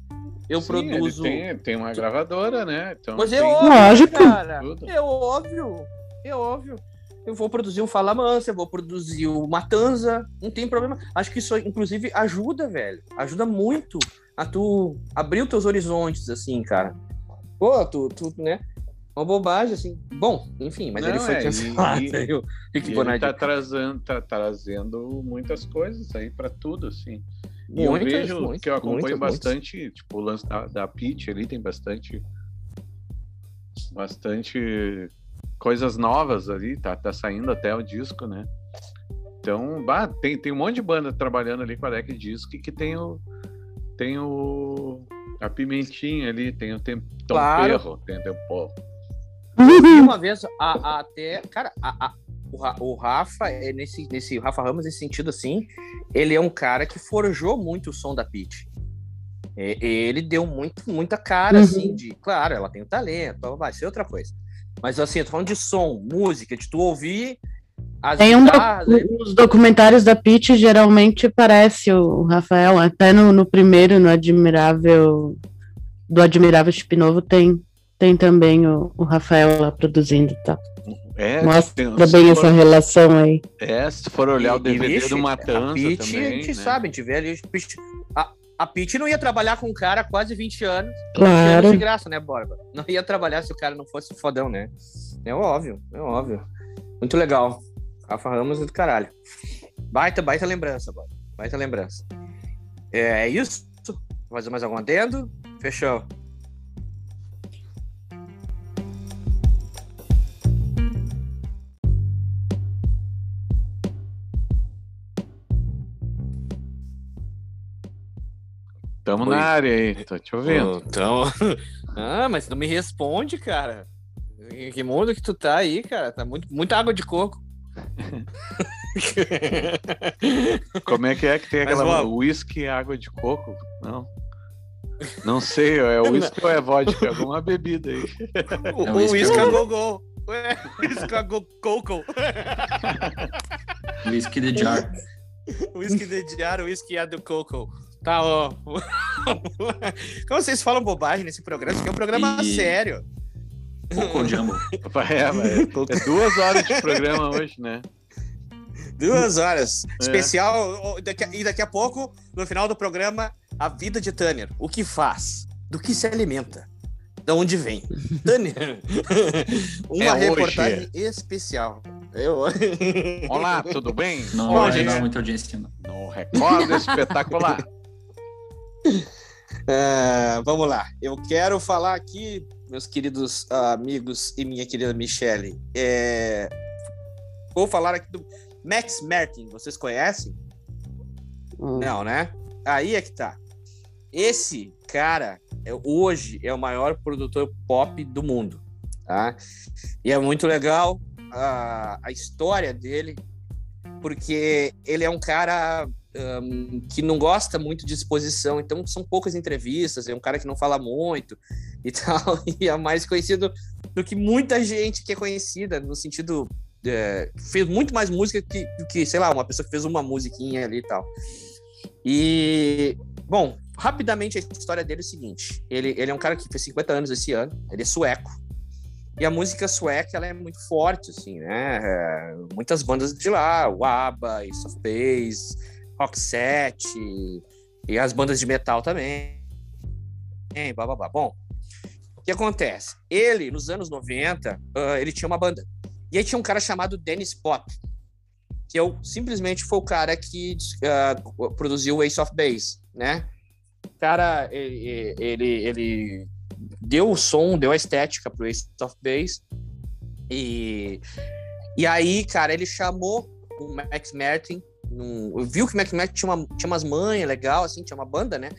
Eu Sim, produzo. Ele tem, tem uma gravadora, né? Então, Mas é tem óbvio, Lógico. cara. tudo. É óbvio. É óbvio. Eu vou produzir um Fala Mansa, eu vou produzir o Matanza. Não tem problema. Acho que isso, inclusive, ajuda, velho. Ajuda muito a tu abrir os teus horizontes, assim, cara. Pô, tu, tu né? Uma bobagem, assim. Bom, enfim, mas Não, ele foi é, cancelado. e- aí o Rick tá trazendo, tá trazendo muitas coisas aí pra tudo, assim. E Muitas, eu vejo muitas, que eu acompanho muitas, bastante, tipo, o lance da, da Peach ali tem bastante bastante coisas novas ali, tá, tá saindo até o disco, né? Então, bah, tem, tem um monte de banda trabalhando ali com a Deck Disc que tem o tem o a pimentinha ali, tem o tem, Tom Claro. Perro, tem, o uma vez, a, a- até. Cara, a- o, o Rafa, é nesse, nesse. o Rafa Ramos, nesse sentido assim, ele é um cara que forjou muito o som da Pete. ele deu muito, muita cara, Uhum. assim, de. Claro, ela tem o talento, vai ser outra coisa. Mas assim, eu tô falando de som, música, de tu ouvir as Tem um guitarras, né? os documentários da Pitty geralmente parece o Rafael, até no, no primeiro, no Admirável, do Admirável Chip Novo, tem, tem também o, o Rafael lá produzindo e tal. É, Mostra tem- bem for- essa relação aí. É, se for olhar o E- e, DVD vixe, do Matanza a Pitty, também, a gente né? sabe, a gente vê ali. a A, a Pitty não ia trabalhar com um cara há quase 20 anos. Claro. Claro. de graça, né, Borba? Não ia trabalhar se o cara não fosse fodão, né? É óbvio, é óbvio. Muito legal. Rafa Ramos é do caralho. Baita, baita lembrança, Borba. Baita lembrança. É, é isso? Fazer mais algum adendo? Fechou. Tamo Oi. na área aí, tô te ouvindo. Então. ah, mas não me responde, cara. Em que mundo que tu tá aí, cara? Tá muito, muita água de coco. Como é que é que tem Mas aquela vamos. whisky e água de coco? Não. Não sei, é whisky ou é vodka? Alguma bebida aí. O, É o whisky uísque ao- gogô. Ué, uísque a go- coco. Whisky de jar. Whisky de diário, whisky a do coco. Tá, ó. Como vocês falam bobagem nesse programa? Isso aqui é um programa E- sério. Coco Jumbo. É, mas tô- é duas horas de programa hoje, né? Duas horas. É. Especial. e daqui a pouco, no final do programa, a vida de Tanner. O que faz? Do que se alimenta? De onde vem? Tanner. Uma É hoje. reportagem especial. Eu... Olá, tudo bem? Não vai gente. dar muita audiência, não. No Record Espetacular. É, vamos lá. Eu quero falar aqui, meus queridos ah, amigos e minha querida Michele. é, Vou falar aqui do Max Martin. Vocês conhecem? Hum. Não, né? Aí é que tá. Esse cara é- hoje é o maior produtor pop do mundo, tá? E é muito legal a, a história dele, porque ele é um cara ahn, que não gosta muito de exposição, então são poucas entrevistas, é um cara que não fala muito e tal, e é mais conhecido do que muita gente que é conhecida, no sentido. é, fez muito mais música que, do que, sei lá, uma pessoa que fez uma musiquinha ali e tal. E, bom, rapidamente a história dele é o seguinte: ele, ele é um cara que fez 50 anos esse ano, ele é sueco. E a música sueca ela é muito forte, assim, né? É, muitas bandas de lá, o ABBA, Ace of Base, Roxette, e as bandas de metal também. Hein. Bom, o que acontece? Ele, nos anos 90, ah, ele tinha uma banda. E aí tinha um cara chamado Dennis Pop, que eu simplesmente foi o cara que ah, produziu Ace of Base, né? O cara, ele, ele, ele deu o som, deu a estética pro Ace of Base. E, e aí, cara, ele chamou o Max Martin. Num, viu que o Max Martin tinha, uma, tinha umas manhas legal, assim, tinha uma banda, né?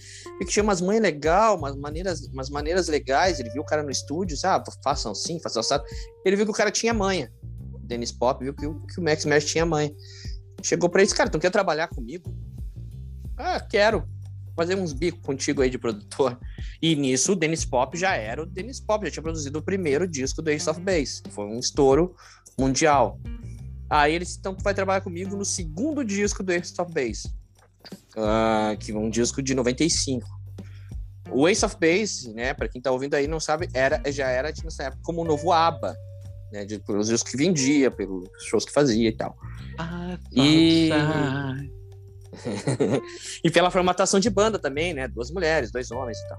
E que tinha umas manhas legal, umas maneiras, umas maneiras legais. Ele viu o cara no estúdio, disse, ah, façam assim, façam assado. Ele viu que o cara tinha manha. Dennis Pop viu que, o- que o Max Martin tinha manha. Chegou pra ele e disse, cara, tu quer trabalhar comigo? Ah, quero. Fazer uns bicos contigo aí de produtor. E nisso o Dennis Pop já era o Dennis Pop, já tinha produzido o primeiro disco do Ace of Base. Foi um estouro mundial. Aí ele disse, então vai trabalhar comigo no segundo disco do Ace of Base. Ah, que é um disco de 95. O Ace of Base, né, para quem tá ouvindo aí não sabe, era, já era tipo, nessa época como o novo ABBA, né, de, pelos discos que vendia, pelos shows que fazia e tal. E... e pela formatação de banda também, né? Duas mulheres, dois homens e tal.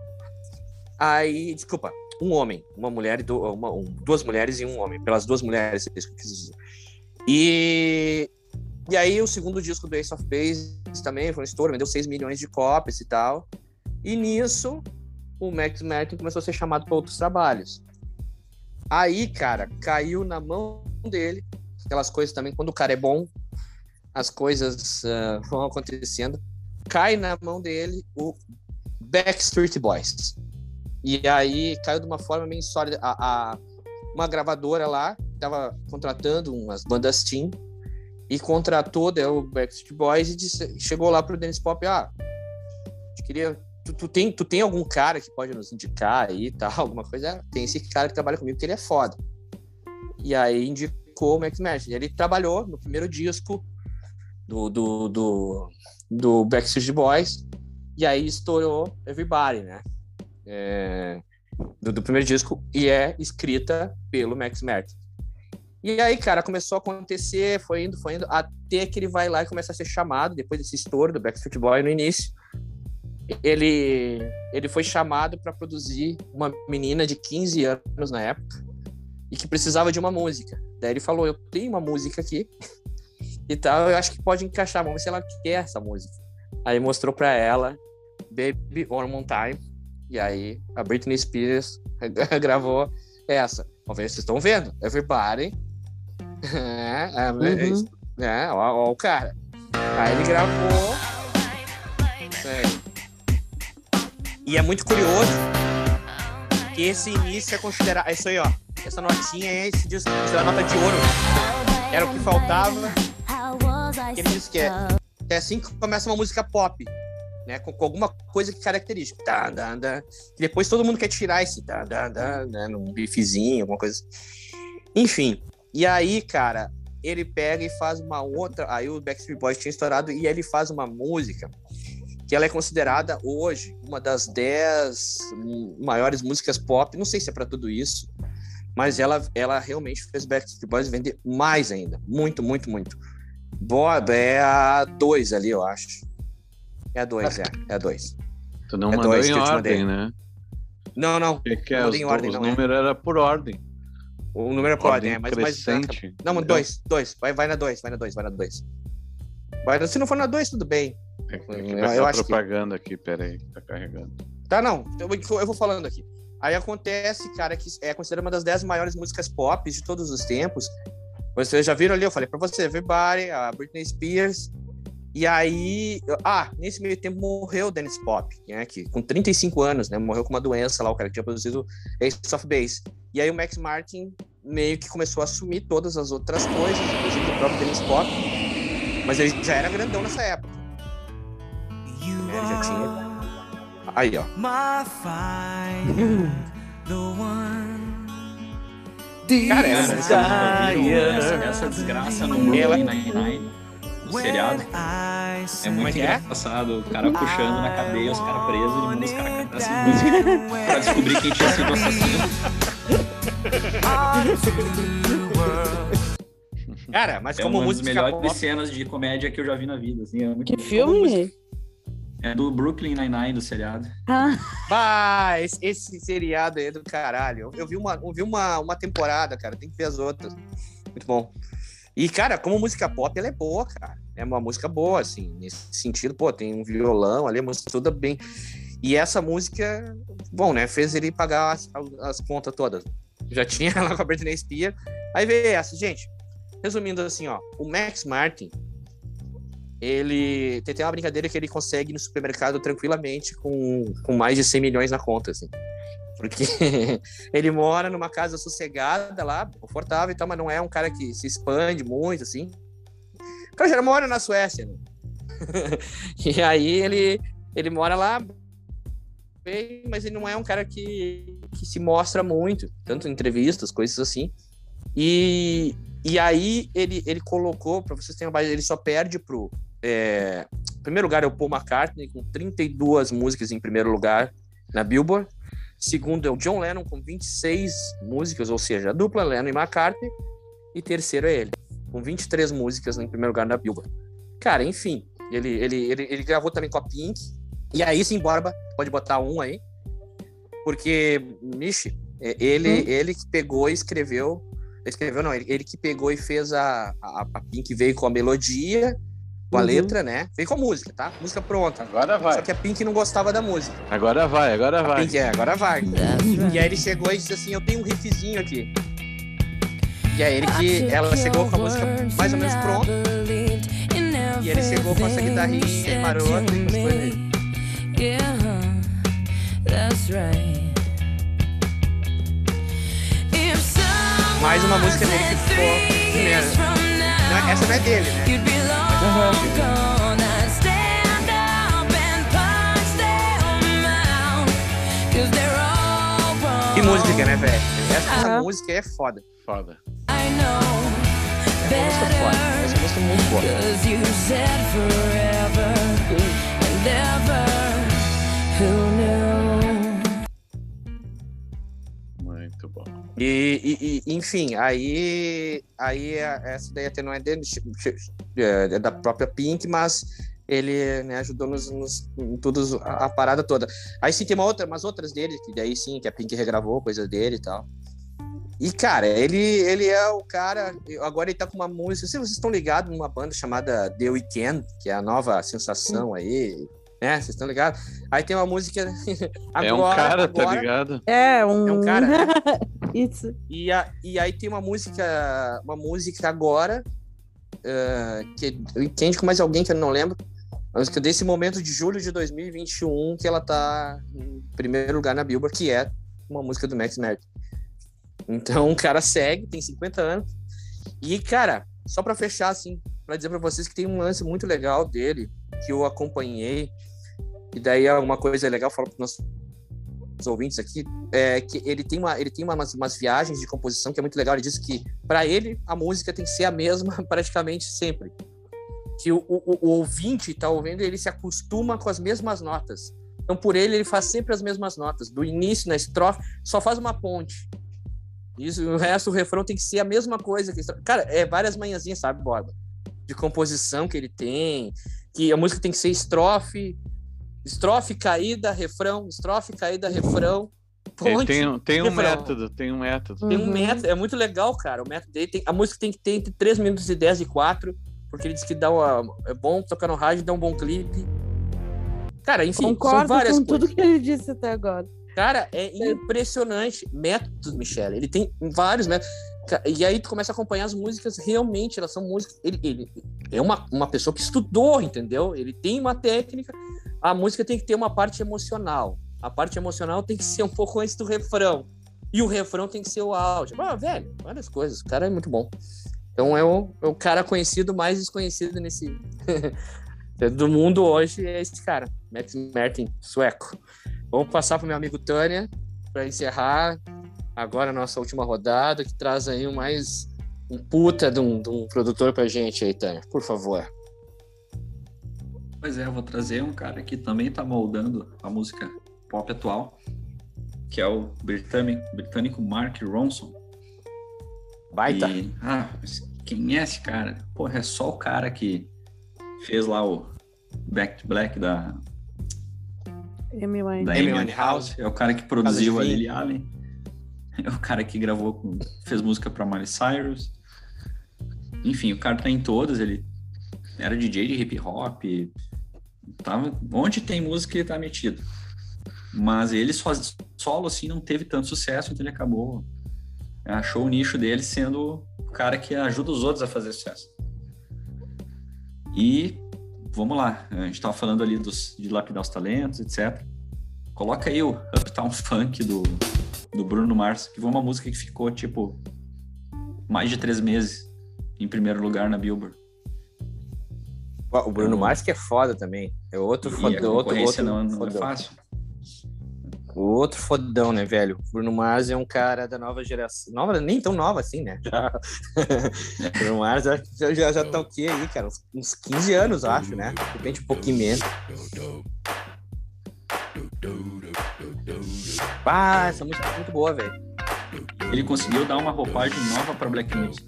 Aí, desculpa, um homem, uma mulher e do, uma- um- duas mulheres e um homem. Pelas duas mulheres, é isso que eu quis dizer. E, e aí, o segundo disco do Ace of Base também foi um estouro, vendeu 6 milhões de cópias e tal. E nisso, o Max Martin começou a ser chamado para outros trabalhos. Aí, cara, caiu na mão dele aquelas coisas também, quando o cara é bom, as coisas ah, vão acontecendo. Cai na mão dele o Backstreet Boys. E aí caiu de uma forma meio sólida. A, a- uma gravadora lá estava contratando umas bandas teen e contratou né, o Backstreet Boys e disse- chegou lá pro Dennis Pop, ah, queria tu, tu tem tu tem algum cara que pode nos indicar aí tal, alguma coisa? "Ah, Tem esse cara que trabalha comigo que ele é foda. E aí indicou o Max Martin. Ele trabalhou no primeiro disco do, do, do, do Backstreet Boys e aí estourou Everybody, né? É, do, do primeiro disco e é escrita pelo Max Martin. E aí, cara, começou a acontecer, foi indo, foi indo, até que ele vai lá e começa a ser chamado, depois desse estouro do Backstreet Boy no início. Ele, ele foi chamado para produzir uma menina de 15 anos na época e que precisava de uma música. Daí ele falou: Eu tenho uma música aqui e tal, eu acho que pode encaixar, vamos ver se ela quer essa música. Aí mostrou para ela Baby More Time, e aí a Britney Spears gravou essa. Vamos ver se vocês estão vendo. Everybody. É, é, Uhum. é, ó, ó o cara. Aí ele gravou. Aí. E é muito curioso que esse início é considerado. Isso aí, ó. essa notinha é esse disco, isso é a nota de ouro. Era o que faltava. Que ele diz que é, que é assim que começa uma música pop, né? Com, com alguma coisa que característica. Tá. E depois todo mundo quer tirar esse né? Num bifezinho, alguma coisa. Enfim. E aí, cara, ele pega e faz uma outra. Aí o Backstreet Boys tinha estourado e ele faz uma música que ela é considerada hoje uma das dez maiores músicas pop. Não sei se é para tudo isso, mas ela, ela realmente fez Backstreet Boys vender mais ainda. Muito, muito, muito. Bob é a 2 ali, eu acho. É a 2, é. É a 2. Tu não É mandou dois em que ordem, né? Não, não. Que, que é, Não os tem ordem, não é. números era por ordem. O número é por ordem, é, mas, mas crescente. Não, entendeu? dois, dois. Vai, vai na dois, vai na dois, vai na dois. Vai, se não for na dois, tudo bem. É que Eu- eu acho que- propaganda aqui, peraí, tá carregando. Tá, não. Eu, vou- eu vou falando aqui. Aí acontece, cara, que é considerada uma das dez maiores músicas pop de todos os tempos. Vocês já viram ali, eu falei pra você, Everybody, a Britney Spears. E aí. Ah, nesse meio tempo morreu o Dennis Pop, né? Que, com 35 anos, né? Morreu com uma doença lá, o cara que tinha produzido Ace of Base. E aí o Max Martin meio que começou a assumir todas as outras coisas, inclusive o próprio Dennis Pop. Mas ele já era grandão nessa época. É, ele já tinha. Aí, ó. My fire, the one. Cara, essa música Essa, essa desgraça no Brooklyn Ela- Nine-Nine, no seriado. É muito que é? engraçado. O cara puxando na cadeia, os caras presos, ele manda os caras cantar essa música pra descobrir quem tinha sido o assassino. Cara, mas É como uma das melhores pop, cenas de comédia que eu já vi na vida. Assim, é muito Que bom. filme? É do Brooklyn Nine-Nine, do seriado. Ah, Bah, esse, esse seriado aí é do caralho. Eu vi, uma, eu vi uma, uma temporada, cara. Tem que ver as outras. Muito bom. E, cara, como música pop, ela é boa, cara. É uma música boa, assim. Nesse sentido, pô, tem um violão ali, a música toda bem. E essa música, bom, né? Fez ele pagar as, as contas todas. Já tinha lá com a Britney Spears. Aí veio essa. Gente, resumindo assim, ó. O Max Martin, ele tem, uma brincadeira que ele consegue no supermercado tranquilamente com, com mais de 100 milhões na conta, assim. Porque ele mora numa casa sossegada lá, confortável e tal, mas não é um cara que se expande muito, assim. O cara já mora na Suécia, né? e aí ele, ele mora lá, bem, mas ele não é um cara que, que se mostra muito, tanto em entrevistas, coisas assim. E, e aí ele, ele colocou, para vocês terem uma base, ele só perde pro. É, primeiro lugar é o Paul McCartney, com 32 músicas em primeiro lugar na Billboard. Segundo é o John Lennon, com 26 músicas, ou seja, a dupla Lennon e McCartney. E terceiro é ele, com 23 músicas em primeiro lugar na Billboard. Cara, enfim, ele, ele, ele, ele gravou também com a Pink. E aí sim, Borba, pode botar um aí. Porque, Nishi, é, ele, ele que pegou e escreveu. Escreveu, não, ele, ele que pegou e fez a, a, a Pink veio com a melodia, com a Uhum. letra, né? Veio com a música, tá? Música pronta. Agora vai. Só que a Pink não gostava da música. Agora vai, agora vai. Pink, é, agora vai. E aí ele chegou e disse assim: Eu tenho um riffzinho aqui. E aí ele que ela chegou com a música mais ou menos pronta. E ele chegou com essa guitarrinha marota e gostou dele. Mais uma música dele que ficou primeira. Não, essa não é dele, né? Que música, né, velho? Essa, essa Aham. música é foda. Foda. É uma música foda. Essa música é muito boa. Muito bom. E, e- e, enfim, aí, aí a- essa daí até não é dele, é é da própria Pink, mas ele né, ajudou nos, nos- em a, a parada toda. Aí sim tem uma outra, umas outras dele, que daí sim, que a Pink regravou, coisa dele e tal. E, cara, ele, ele é o cara. Agora ele tá com uma música. Se vocês estão ligados numa banda chamada The Weeknd, que é a nova sensação aí. Né? Vocês estão ligados? Aí tem uma música. é um agora- cara, tá agora- ligado? é um. É um cara, né? Isso. E, a- e aí tem uma música, uma música agora, eh, que entende com mais alguém que eu não lembro. A música desse momento de julho de 2021, que ela tá em primeiro lugar na Billboard, que é uma música do Max Martin. Então o cara segue, tem 50 anos. E, cara, só pra fechar, assim, pra dizer pra vocês que tem um lance muito legal dele, que eu acompanhei, e daí uma coisa legal, falo pros nossos ouvintes aqui, é que ele tem, uma, ele tem umas, umas viagens de composição que é muito legal. Ele disse que, pra ele, a música tem que ser a mesma praticamente sempre. Que o, o, o ouvinte tá ouvindo, ele se acostuma com as mesmas notas. Então, por ele, ele faz sempre as mesmas notas. Do início, na estrofe, só faz uma ponte. Isso, o resto, o refrão tem que ser a mesma coisa. Que. Cara, é várias manhãzinhas, sabe, Borba? De composição que ele tem. Que a música tem que ser estrofe, estrofe, caída, refrão, estrofe, caída, refrão. Ele Ponte, tem, um- tem um refrão. método, tem um método. Tem um Uhum. método, é muito legal, cara. O método dele tem, a música tem que ter entre 3 minutos e 10 e 4, porque ele diz que dá uma, é bom tocar no rádio, dá um bom clipe. Cara, enfim, são Concordo várias com coisas. tudo que ele disse até agora. Cara, é impressionante. Métodos, Michele. Ele tem vários métodos. E aí tu começa a acompanhar as músicas, realmente, elas são músicas. Ele, ele é uma, uma pessoa que estudou, entendeu? Ele tem uma técnica. A música tem que ter uma parte emocional. A parte emocional tem que ser um pouco antes do refrão. E o refrão tem que ser o áudio. Ah, velho, várias coisas. O cara é muito bom. Então é o, é o cara conhecido mais desconhecido nesse. do mundo hoje é esse cara, Max Martin, sueco. Vamos passar para meu amigo Tânia para encerrar agora a nossa última rodada, que traz aí mais um puta de um, de um produtor pra gente aí, Tânia, por favor. Pois é, eu vou trazer um cara que também tá moldando a música pop atual, que é o britânico, britânico Mark Ronson. Baita. E, ah, mas quem é esse cara? Porra, é só o cara que fez lá o Back to Black da, Amy. Winehouse. É o cara que produziu a. Lily Allen. É o cara que gravou com, fez música pra Miley Cyrus. Enfim, o cara tá em todas, ele era DJ de hip hop, tava, onde tem música ele tá metido. Mas ele só, solo assim não teve tanto sucesso, então ele acabou achou o nicho dele sendo o cara que ajuda os outros a fazer sucesso. E vamos lá, a gente tava falando ali dos, de lapidar os talentos, etc. Coloca aí o Uptown Funk do, do Bruno Mars, que foi uma música que ficou, tipo, mais de três meses em primeiro lugar na Billboard. O Bruno Mars que é foda também. É outro E fodão, outro, outro não, não é fodão. fácil. Outro fodão, né, velho? Bruno Mars é um cara da nova geração. Nova, nem tão nova assim, né? Já... Bruno Mars já, já, já tá o quê aí, cara? Uns, uns 15 anos, acho, né? De repente um pouquinho menos. Ah, essa música é muito boa, velho. Ele conseguiu dar uma roupagem nova para Black Music.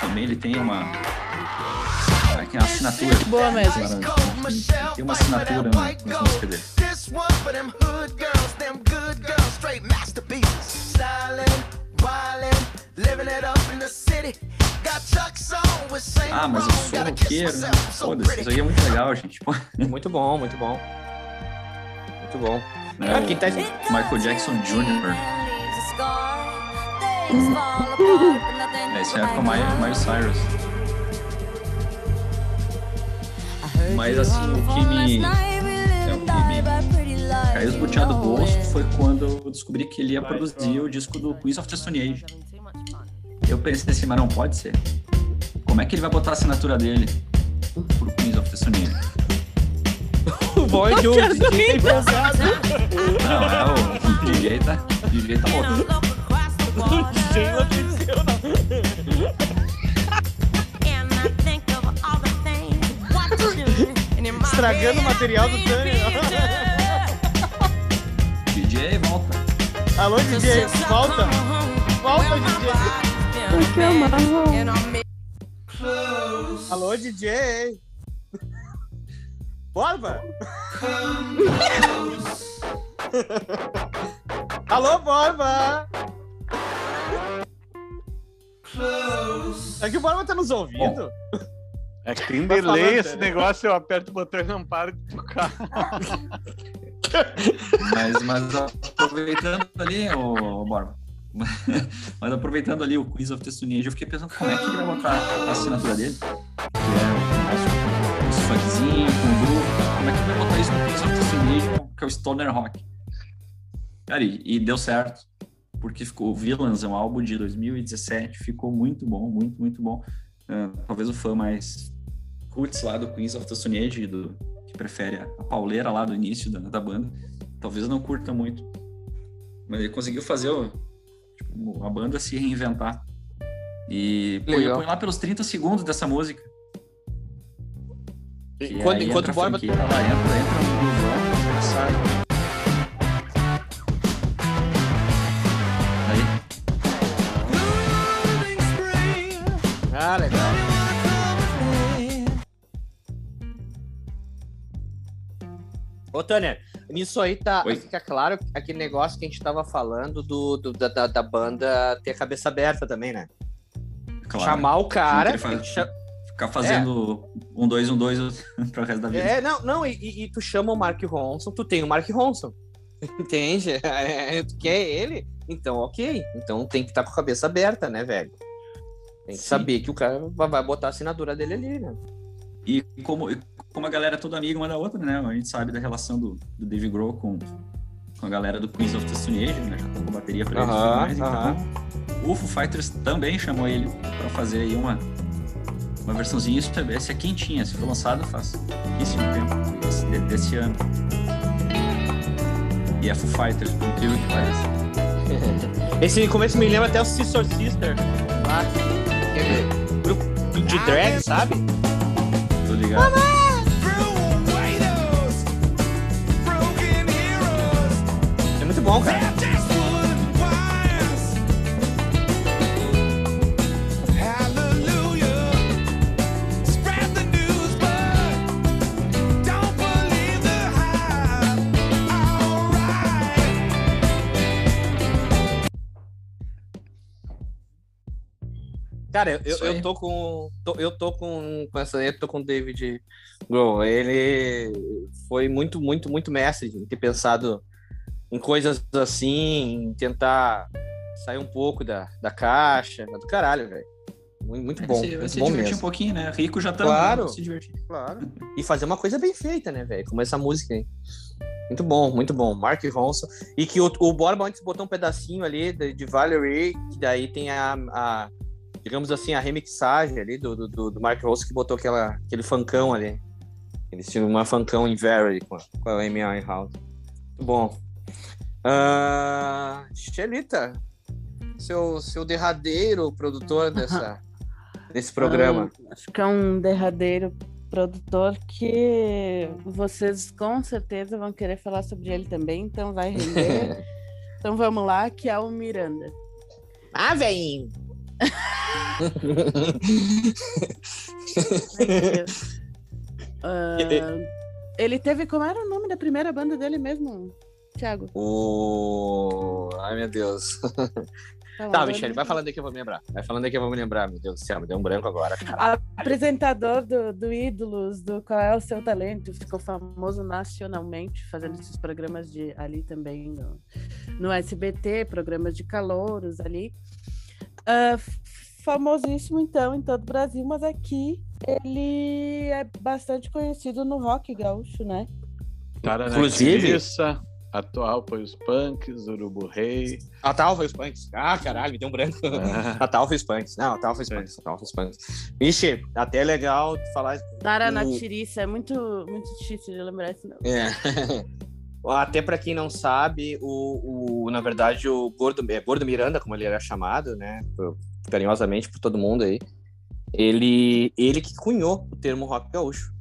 Também ele tem uma, tem uma assinatura. Boa mesmo. Tem uma assinatura na, nas músicas dele. This one for them hood girls, them good girls, straight masterpieces. Stylin', wildin', living it up in the city. Got Chuck's on with Saint Ah, mas eu sou roqueiro. né? Foda-se, isso aí é muito legal, gente. Pô, Muito bom, muito bom. Muito bom. né, Ah, quem tá... Michael Jackson Jr. É, isso é com Miley Cyrus. Mas assim, o que me. É, o que me caiu esbuteado do bolso foi quando eu descobri que ele ia produzir o disco do Queens of the Stone Age. Eu pensei assim, mas não pode ser. Como é que ele vai botar a assinatura dele pro Queens of the Stone Age? O boy de um DJ pesado. Não, é o, DJ tá. O DJ tá louco. DJ enlouqueceu, não. Estragando o material do Tânia. DJ, volta. Alô, DJ, volta. Volta, DJ. Alô, DJ. Borba? Alô, Borba? É que o Borba tá nos ouvindo? É que tem Vai delay esse negócio, eu aperto o botão e não para de tocar. Mas, mas aproveitando ali, ô, Borba. Mas aproveitando ali o Quiz of the eu fiquei pensando como é que ele vai botar a assinatura dele. Que é mais os funkzinho, com groove. Como é que ele vai botar isso no Quiz of the que é o Stoner Rock? Cara, e, e deu certo. porque ficou o Villains é um álbum de 2017, ficou muito bom, muito, muito bom. Ah, talvez o fã mais roots lá do Queens of the Stone Age, do, que prefere a, a pauleira lá do início da, da banda, talvez não curta muito. Mas ele conseguiu fazer o- tipo, a banda se reinventar. E põe, põe lá pelos 30 segundos dessa música. que Enquanto, aí enquanto entra o Borba. a funkeira lá, entra, entra no groovão, sai. Ô, Tânia, nisso aí tá, Oi. fica claro aquele negócio que a gente tava falando do, do- da, da, da banda ter a cabeça aberta também, né? claro. Chamar o cara. Ficar fazendo um, dois, um, dois pro resto da vida. É, não, não, e, e- tu chama o Mark Ronson, tu tem o Mark Ronson. Entende? É, tu quer ele? Então, ok. Então tem que estar com a cabeça aberta, né, velho? Tem que Sim. saber que o cara vai botar a assinatura dele ali, né? E como, e como a galera é toda amiga uma da outra, né? A gente sabe da relação do, do Dave Grohl com, com a galera do Queens of the Stone Age, né? Já tocou bateria pra eles e tudo mais. Então, o Foo Fighters também chamou ele pra fazer aí uma, uma versãozinha. Isso é- esse é quentinha, esse foi lançado faz pouquíssimo tempo, esse, de- desse ano. E é Foo Fighters, por incrível que pareça. Esse começo me lembra até o Sister Sister. Lá, aquele grupo de drag, sabe? Tô ligado. É muito bom, cara. Cara, eu, eu, eu tô com. tô- eu tô com, com essa. Eu tô com o David Grohl. Ele foi muito, muito, muito mestre em ter pensado em coisas assim, em tentar sair um pouco da, da caixa. É do caralho, velho. Muito, muito bom. Se, vai muito se bom divertir mesmo. um pouquinho, né? Rico já tá Claro. se divertir. Claro. E fazer uma coisa bem feita, né, velho? Como essa música aí. Muito bom, muito bom. Mark Ronson. E que o, o Borba antes botou um pedacinho ali de, de Valerie, que daí tem a, a- digamos assim, a remixagem ali do, do, do- Mark Ronson que botou aquela, aquele funkão ali. Eles tinham uma funkão em Valerie com a, com a Amy Winehouse. Muito bom. Ah, Xelita, seu, seu derradeiro produtor dessa, desse programa. Ah, acho que é um derradeiro produtor que vocês com certeza vão querer falar sobre ele também, então vai render. então vamos lá, que é o Miranda. Ah, velhinho! Ah, ele teve. Como era o nome da primeira banda dele mesmo, Thiago? O. Ai, meu Deus. Tá, Tá, Michele, vai falando aí que eu vou me lembrar. Vai falando aí que eu vou me lembrar, meu Deus do céu, me deu um branco agora, cara. Apresentador do, do Ídolos, do Qual é o Seu Talento, ficou famoso nacionalmente, fazendo esses programas de ali também no, no SBT, programas de calouros ali. F- famosíssimo, então, em todo o Brasil, mas aqui ele é bastante conhecido no rock gaúcho, né? Cara na Inclusive- atual foi os Punks, Urubu Rei. A Tal fez punks. Ah, caralho, me deu um branco. Ah, A Tal fez punks. Não, a Tal fez punks. A Tal fez punks. Vixe, até é legal falar. Tara na Tiriça, é muito, muito difícil de lembrar esse nome. É. Até pra quem não sabe, o, o, na verdade, o Gordo, é, Gordo Miranda, como ele era chamado, né? Carinhosamente por todo mundo aí. Ele, ele que cunhou o termo rock gaúcho.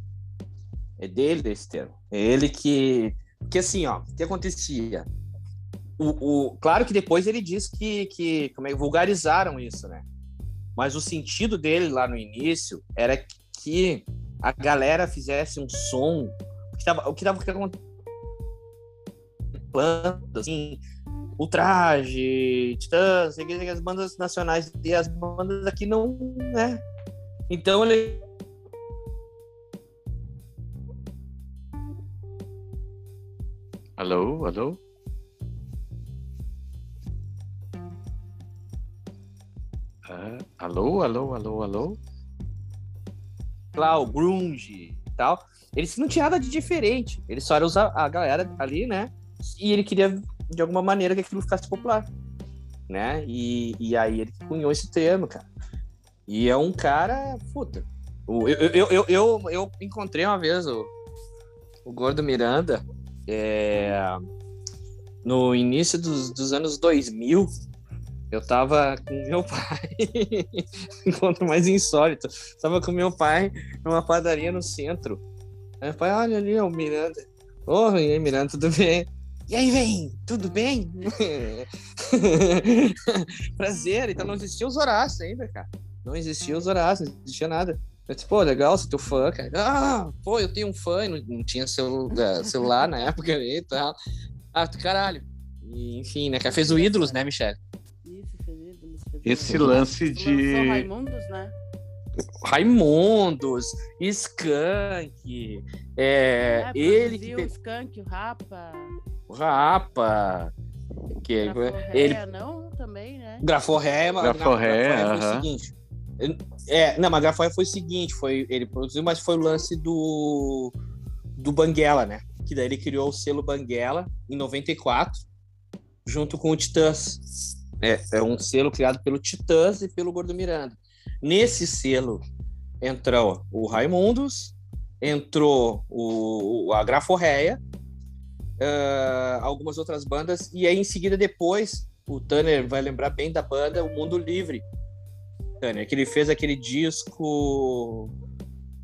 É dele esse termo. É ele que. Porque assim, ó, o que acontecia? O, o, claro que depois ele diz que, que como é, vulgarizaram isso, né? Mas o sentido dele lá no início era que a galera fizesse um som. O que tava, o que tava acontecendo assim, Ultraje, Titãs, as bandas nacionais e as bandas aqui não, né? Então ele alô, alô? Ah, alô, alô, alô, alô? lá, o grunge e tal, eles não tinha nada de diferente. Ele só era usar a galera ali, né? E ele queria, de alguma maneira, que aquilo ficasse popular. né? E, e aí ele cunhou esse termo, cara. E é um cara, puta. Eu, eu, eu, eu, eu encontrei uma vez o, o Gordo Miranda é, no início dos, dos anos 2000. Eu tava com meu pai, encontro mais insólito. Tava com meu pai numa padaria no centro. Aí meu pai, olha ali, é o Miranda. Ô, aí, Miranda, tudo bem? E aí, vem, tudo bem? Prazer, então não existia os Horácios ainda, cara. Não existia os Horácios, não existia nada. Eu disse, pô, legal, sou teu fã, cara. Ah, pô, eu tenho um fã, não, não tinha celu- eh, celular na época e tal. Ah, caralho. E, enfim, né, cara, fez o Ídolos, né, Michelle? Isso, fez ídolos, fez Esse ídolos. lance de. Raimundos, né? Raimundos, Skank, é, É, ele que o Skank, o Rapa, o Rapa, que Graforreia, ele não, também, né? Graforreia, mas Graforreia, não, Graforreia foi aham. o seguinte. É, não, mas Graforreia foi o seguinte, foi ele produziu, mas foi o lance do do Banguela, né? Que daí ele criou o selo Banguela em 94, junto com o Titãs. É, é um selo criado pelo Titãs e pelo Gordo Miranda. Nesse selo entrou o Raimundos, entrou o, a Graforreia, ah, algumas outras bandas, e aí em seguida depois o Tanner vai lembrar bem da banda O Mundo Livre. Tanner, que ele fez aquele disco.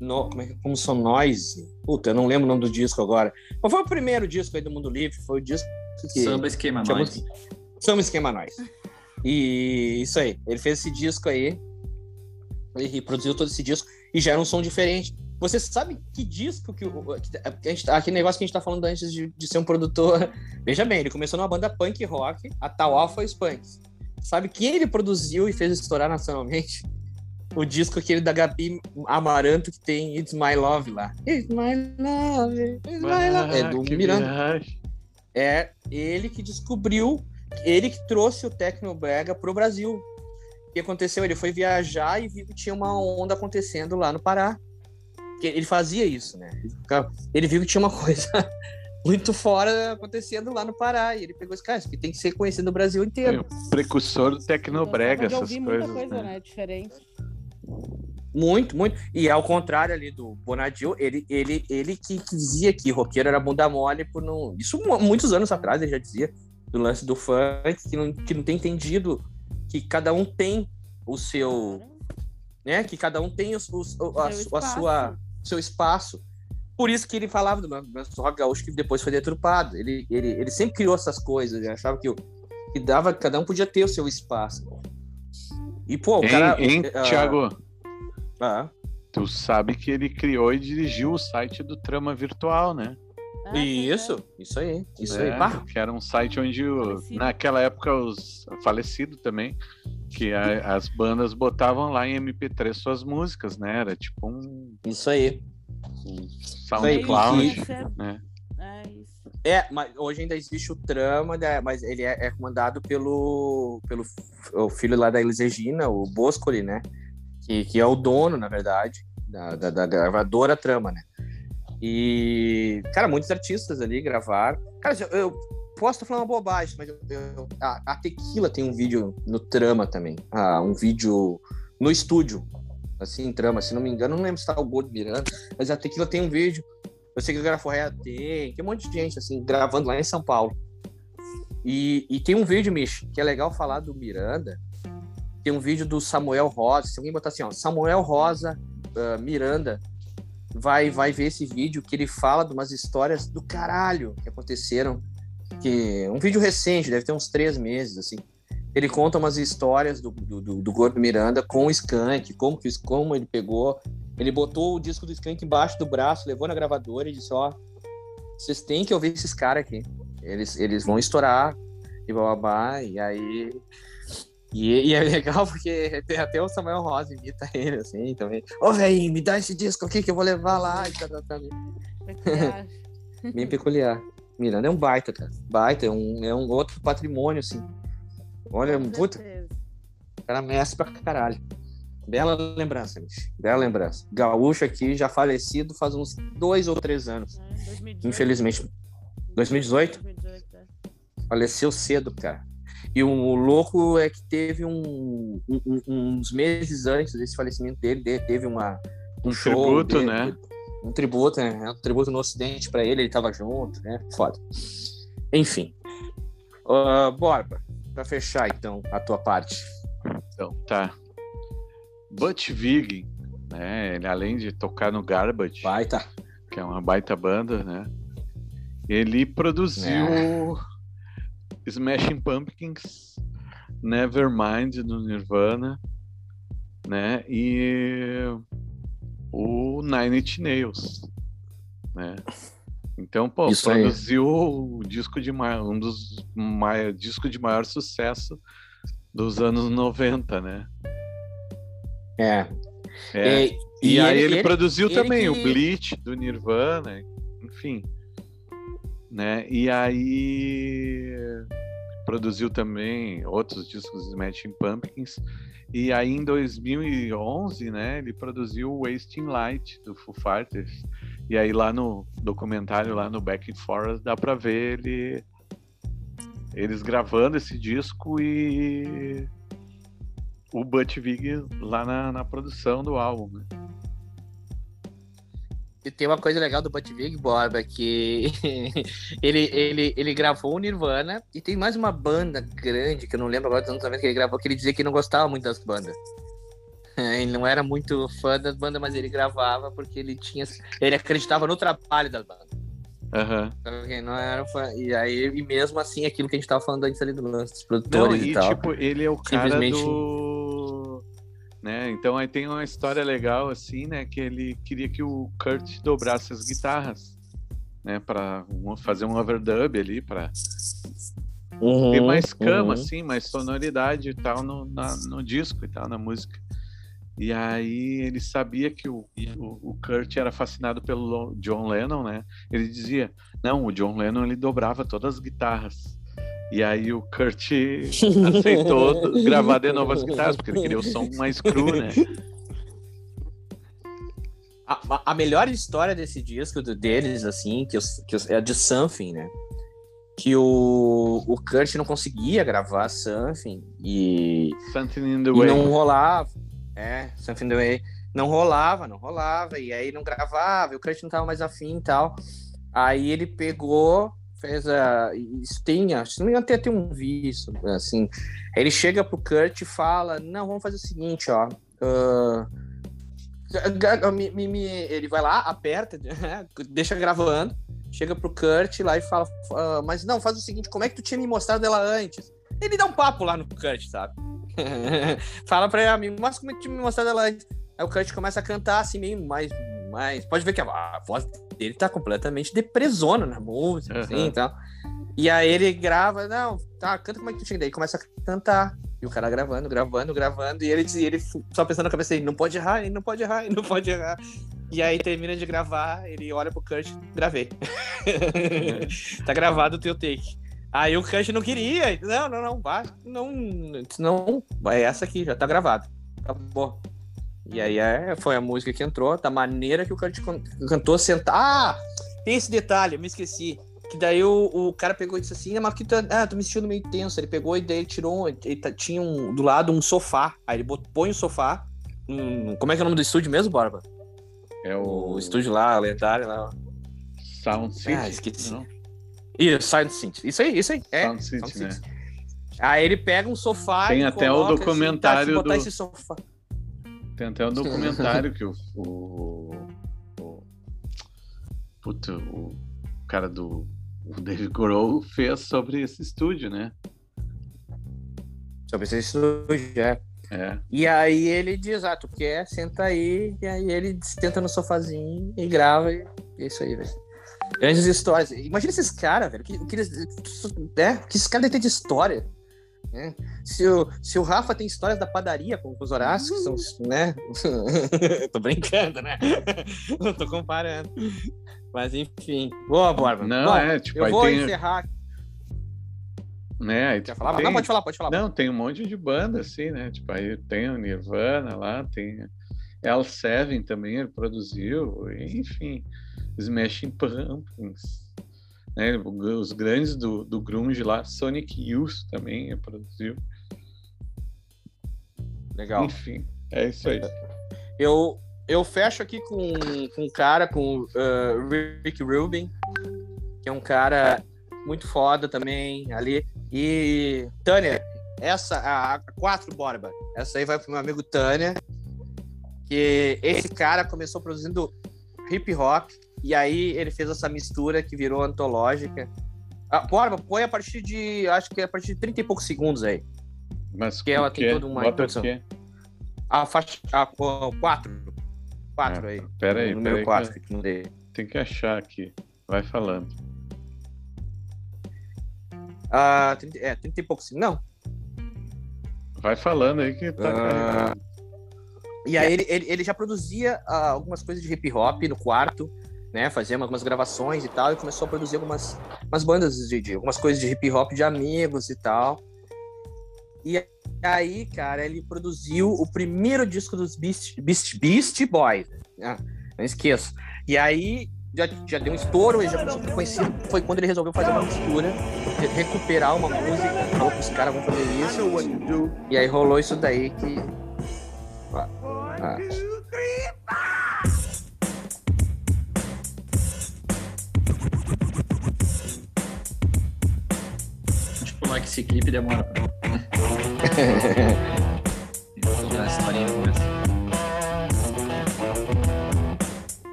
No, como, é, que- como são nós? Puta, eu não lembro o nome do disco agora. Qual foi o primeiro disco aí do Mundo Livre? Foi o disco que. Samba esquema nós. Samba Esquema Nós. E isso aí. Ele fez esse disco aí. Ele produziu todo esse disco e já era um som diferente. Você sabe que disco que, o- que a gente, tá- aquele negócio que a gente tá falando antes de, de ser um produtor. Veja bem, ele começou numa banda punk rock, a tal Alpha Punks. Sabe quem ele produziu e fez estourar nacionalmente? O disco aquele da Gabi Amaranto que tem It's My Love lá. It's My Love, It's My Love. É do Ah, Miranda viagem. é ele que descobriu, ele que trouxe o Tecnobrega pro Brasil. O que aconteceu? Ele foi viajar e viu que tinha uma onda acontecendo lá no Pará. Que Ele fazia isso, né? Ele viu que tinha uma coisa muito fora acontecendo lá no Pará. E ele pegou esse cara, isso aqui tem que ser conhecido no Brasil inteiro. Precursor do Tecnobrega, essas coisas. muita coisa, né? né? Diferente. Muito, muito. E ao contrário ali do Bonadil, ele, ele, ele que, dizia que roqueiro era bunda mole por não. Isso mu- muitos anos atrás ele já dizia, do lance do funk, que não, que não tem entendido que cada um tem o seu. né? Que cada um tem os, os- o- a, a espaço. sua, seu espaço. Por isso que ele falava do do rock gaúcho que depois foi deturpado. Ele, ele, ele sempre criou essas coisas, ele achava que, o- que dava, cada um podia ter o seu espaço. E, pô, o Hein, cara. hein, ah, Thiago? ah, Tu sabe que ele criou e dirigiu o site do Trama Virtual, né? Ah, pois é. Isso, isso aí, isso aí. É, Bah, que era um site onde, o- naquela época, os falecido também, que a- as bandas botavam lá em MP3 suas músicas, né? Era tipo um, isso aí. um SoundCloud, influencer. né? É isso. É, mas hoje ainda existe o trama, né, mas ele é, é comandado pelo, pelo o filho lá da Elis Regina, o Boscoli, né? Que, que é o dono, na verdade, da, da, da gravadora Trama, né? E, cara, muitos artistas ali gravaram. Cara, eu, eu posso estar falando uma bobagem, mas eu- eu- a, a Tequila tem um vídeo no Trama também. Ah, um vídeo no estúdio, assim, Trama. Se não me engano, não lembro se tá o Gordo Miranda, mas a Tequila tem um vídeo. Eu sei que o Graforreia tem, tem um monte de gente, assim, gravando lá em São Paulo. E, e tem um vídeo, Mich, que é legal falar do Miranda. Tem um vídeo do Samuel Rosa. Se alguém botar assim, ó, Samuel Rosa, ah, Miranda, vai, vai ver esse vídeo que ele fala de umas histórias do caralho que aconteceram. Que, um vídeo recente, deve ter uns três meses, assim. Ele conta umas histórias do, do, do, do Gordo Miranda com o Skank, como, que, como ele pegou. Ele botou o disco do Skank embaixo do braço, levou na gravadora e disse: Ó, vocês têm que ouvir esses caras aqui. Eles, eles vão estourar e babá. E aí. E, e é legal porque tem até o Samuel Rosa imita ele, assim, também. Ô, velho, me dá esse disco aqui que eu vou levar lá. E tá, tá, tá. Peculiar. Bem peculiar. Miranda é um baita, cara. Baita, é um, é um outro patrimônio, assim. Olha, Com puta, certeza. cara mestre pra caralho. Bela lembrança, gente. Bela lembrança. Gaúcho aqui, já falecido faz uns dois ou três anos. É, 2018. Infelizmente. 2018? 2018, é. Faleceu cedo, cara. E o louco é que teve um, um- uns meses antes desse falecimento dele, de- teve uma, um, Um show tributo, dele, né? Um tributo, né? Um tributo no Ocidente pra ele, ele tava junto, né? Foda. Enfim. Ah, Borba, pra fechar então a tua parte. Então, tá. Butch Vig, né? Ele além de tocar no Garbage, Vai, tá. que é uma baita banda, né? Ele produziu É. Smashing Pumpkins, Nevermind do Nirvana, né? E o Nine Inch Nails, né? Então, pô, Isso aí. produziu o disco de maior, um dos maiores discos de maior sucesso dos anos 90, né? É. É, E, e, aí ele, produziu ele também que- o Bleach do Nirvana, enfim. Né? E aí produziu também outros discos Smashing Pumpkins. E aí em 2011, né, ele produziu Wasting Light do Foo Fighters. E aí lá no documentário lá no Back in Forest dá pra ver ele eles gravando esse disco e o Butch Vig lá na, na produção do álbum, né? E tem uma coisa legal do Butch Vig, Borba, que ele, ele, ele gravou o Nirvana e tem mais uma banda grande, que eu não lembro agora anos 90 que ele gravou, que ele dizia que não gostava muito das bandas. Ele não era muito fã das bandas, mas ele gravava porque ele tinha. Ele acreditava no trabalho das bandas. Ele não era fã. E aí, e mesmo assim, aquilo que a gente tava falando antes ali do lance dos Não, produtores e e, tal. tipo, ele é o cara Simplesmente- do. Né? Então aí tem uma história legal, assim, né? Que ele queria que o Kurt dobrasse as guitarras, né? Um- fazer um overdub ali, pra Uhum, ter mais cama, uhum. assim, mais sonoridade e tal no, na- no disco e tal, na música. E aí ele sabia que o, o, o Kurt era fascinado pelo Lo- John Lennon, né? Ele dizia, não, o John Lennon ele dobrava todas as guitarras. E aí o Kurt aceitou gravar de novo as guitarras, porque ele queria o som mais cru, né? A, a- melhor história desse disco deles, assim, que, os, que os- é a de Something, né? Que o, o Kurt não conseguia gravar Something e, Something in the e Way. não rolava. É, Something the Way. Não rolava, não rolava. E aí não gravava, e o Kurt não tava mais afim e tal. Aí ele pegou, fez a. Isso acho- se não me engano, até tem um isso, assim. Ele chega pro Kurt e fala: Não, vamos fazer o seguinte, ó. ah, ga- me- me- me- ele vai lá, aperta, deixa gravando, chega pro Kurt lá e fala: "Ah, Mas não, faz o seguinte, como é que tu tinha me mostrado ela antes? Ele dá um papo lá no Kurt, sabe? fala pra ele, mostra como é que tu tinha me mostrado ela antes. Aí o Kurt começa a cantar assim, meio mais. Mais pode ver que a, a voz dele tá completamente depresona na música, assim, Aham. e tal. E aí ele grava, não, tá, canta como é que tu tinha. Daí começa a cantar. E o cara gravando, gravando, gravando. E ele, e ele só pensando na cabeça dele, não pode errar, ele não pode errar, ele não pode errar. E aí termina de gravar, ele olha pro Kurt, gravei. tá gravado o teu take. Aí o Kurt não queria, não, não, não, vai, não, não, vai essa aqui, já tá gravado. Acabou. E aí é, foi a música que entrou, da maneira que o can- cantou sentar. Ah, tem esse detalhe, eu me esqueci. Que daí o, o cara pegou e disse assim, ah, mas que tu, ah, tu me sentiu meio tenso. Ele pegou e daí ele tirou, um- ele tá- tinha um, do lado um sofá. Aí ele botou, põe o sofá. hum, como é que é o nome do estúdio mesmo, Barba? É O o estúdio lá, lendário lá. Sound City. Ah, esqueci. não? Isso, Silent City. Isso aí, isso aí. É, Sound City, Sound né? City. Aí ele pega um sofá Tem e até o documentário assim, tá, se botar do- esse sofá. Tem até um documentário que o. o, o puta, o cara do. O David Grohl fez sobre esse estúdio, né? Sobre esse estúdio, é. É. E aí ele diz, ah, tu quer, senta aí. E aí ele senta no sofazinho e grava. E é isso aí, velho. Grandes histórias. Imagina esses caras, velho. Que, que, eles, né? que esses caras devem ter de história. Né? Se, o, se o Rafa tem histórias da padaria com os Horácios, que são, né? tô brincando, né? Não tô comparando. Mas enfim. Boa, Borba. Não, Bom, é, tipo, eu vou tem- encerrar. Né? Aí, tipo, falar? tem- Não, pode falar, pode falar. Não, tem um monte de banda, assim, né? Tipo, aí tem o Nirvana lá, tem L7 também, ele produziu, enfim, Smashing Pumpkins, né? Os grandes do, do grunge lá, Sonic Youth também produziu. Legal. Enfim, é isso aí. Eu, eu fecho aqui com, com um cara, com o Rick Rubin, que é um cara muito foda também ali. E, Tânia, essa, a, a 4 Borba, essa aí vai pro meu amigo Tânia, que esse cara começou produzindo hip hop, e aí ele fez essa mistura que virou antológica. Ah, Borba, põe a partir de, acho que é a partir de 30 e poucos segundos aí. Mas Que ela tem toda uma Bota o introdução. quê? A faixa, a 4. 4 Ah, aí. pera aí, número pera aí 4 que- não dei. Tem que achar aqui. Vai falando. Ah, 30, é, 30 e poucos. Não, Vai falando aí que tá Ah. E aí ele, ele, ele já produzia ah, algumas coisas de hip hop no quarto, né? Fazia algumas gravações e tal, e começou a produzir algumas umas bandas de, de algumas coisas de hip hop de amigos e tal. E aí, cara, ele produziu o primeiro disco dos Beast, Beast, Beast Boys. né? não esqueço. E aí já, já deu um estouro, ele já começou a ficar conhecido. Foi quando ele resolveu fazer uma mistura, re- recuperar uma música. Falou que os caras vão fazer isso. E aí rolou isso daí que. Ah, ah. Tipo, lá que esse clipe demora pra. a historinha começa.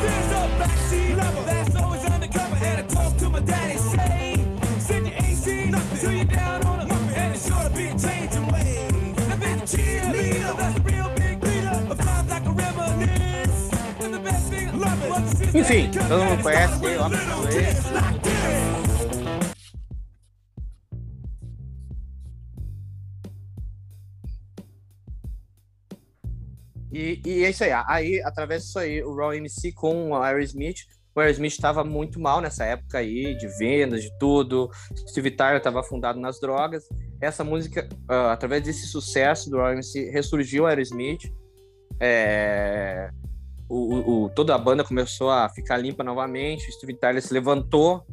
There's a backseat lover that's E, e é isso aí. Aí, através disso aí, o Raw MC com o Aerosmith. O Aerosmith estava muito mal nessa época aí, de vendas, de tudo. Steve Tyler estava afundado nas drogas. Essa música, ah, através desse sucesso do Raw MC, ressurgiu o Aerosmith. É, o, o- toda a banda começou a ficar limpa novamente. O Steve Tyler se levantou.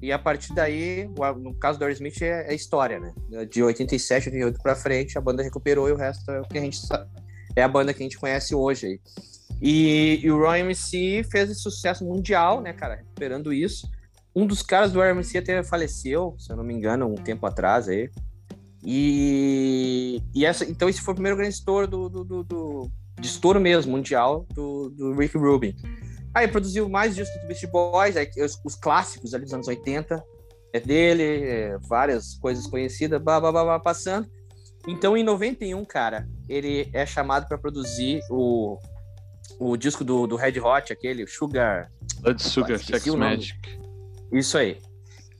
E a partir daí, no caso do Aerosmith, é, é história, né? De 87, 88 pra frente, a banda recuperou e o resto é o que a gente sabe é a banda que a gente conhece hoje aí. E, e o Roy MC fez esse sucesso mundial, né, cara, recuperando isso. Um dos caras do Roy MC até faleceu, se eu não me engano, um tempo atrás aí. E, e essa, então esse foi o primeiro grande estouro do, do, do- do- de estouro mesmo, mundial, do, do Rick Rubin. Aí produziu mais discos do Beast Boys, aí, os, os clássicos ali dos anos 80, é dele, é, várias coisas conhecidas, blá, blá, blá, blá, passando. Então, em 91, cara, ele é chamado para produzir o, o disco do, do Red Hot, aquele, o Sugar. Blood Sugar Sex. Magic. Isso aí.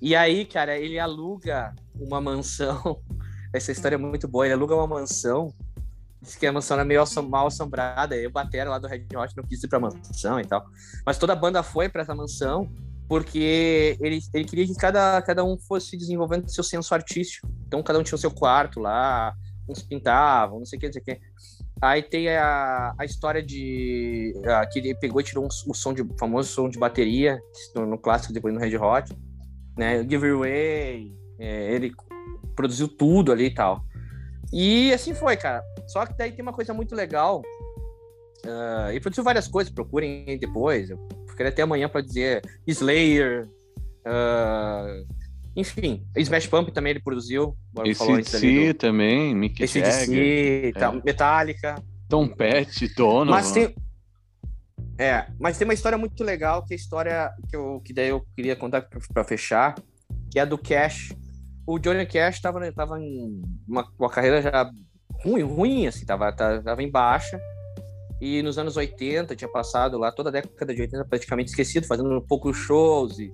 E aí, cara, ele aluga uma mansão. Essa história é muito boa. Ele aluga uma mansão. Diz que a mansão era meio mal assombrada. E o batera lá do Red Hot não quis ir pra mansão e tal. Mas toda a banda foi para essa mansão porque ele, ele queria que cada, cada um fosse desenvolvendo seu senso artístico. Então, cada um tinha o seu quarto lá, uns pintavam, não sei o que, não sei o que. Aí tem a, a história de. ah, que ele pegou e tirou um, o som de, famoso som de bateria, no, no clássico, depois no Red Hot, né? Give It Away, é, ele produziu tudo ali e tal. E assim foi, cara. Só que daí tem uma coisa muito legal. ah, e produziu várias coisas, procurem depois. Ficaria até amanhã para dizer Slayer. ah, enfim, Smash Pump também ele produziu. ACDC do- também, Mick Jagger, ACDC, tal, Metallica. Tom Petty, Donovan. Mas tem. É, mas tem uma história muito legal, que é a história que, eu, que daí eu queria contar pra fechar, que é a do Cash. O Johnny Cash tava, tava em uma, uma carreira já ruim, ruim, assim, tava, tava, tava em baixa. E nos anos 80, tinha passado lá toda a década de 80 praticamente esquecido, fazendo poucos shows, e,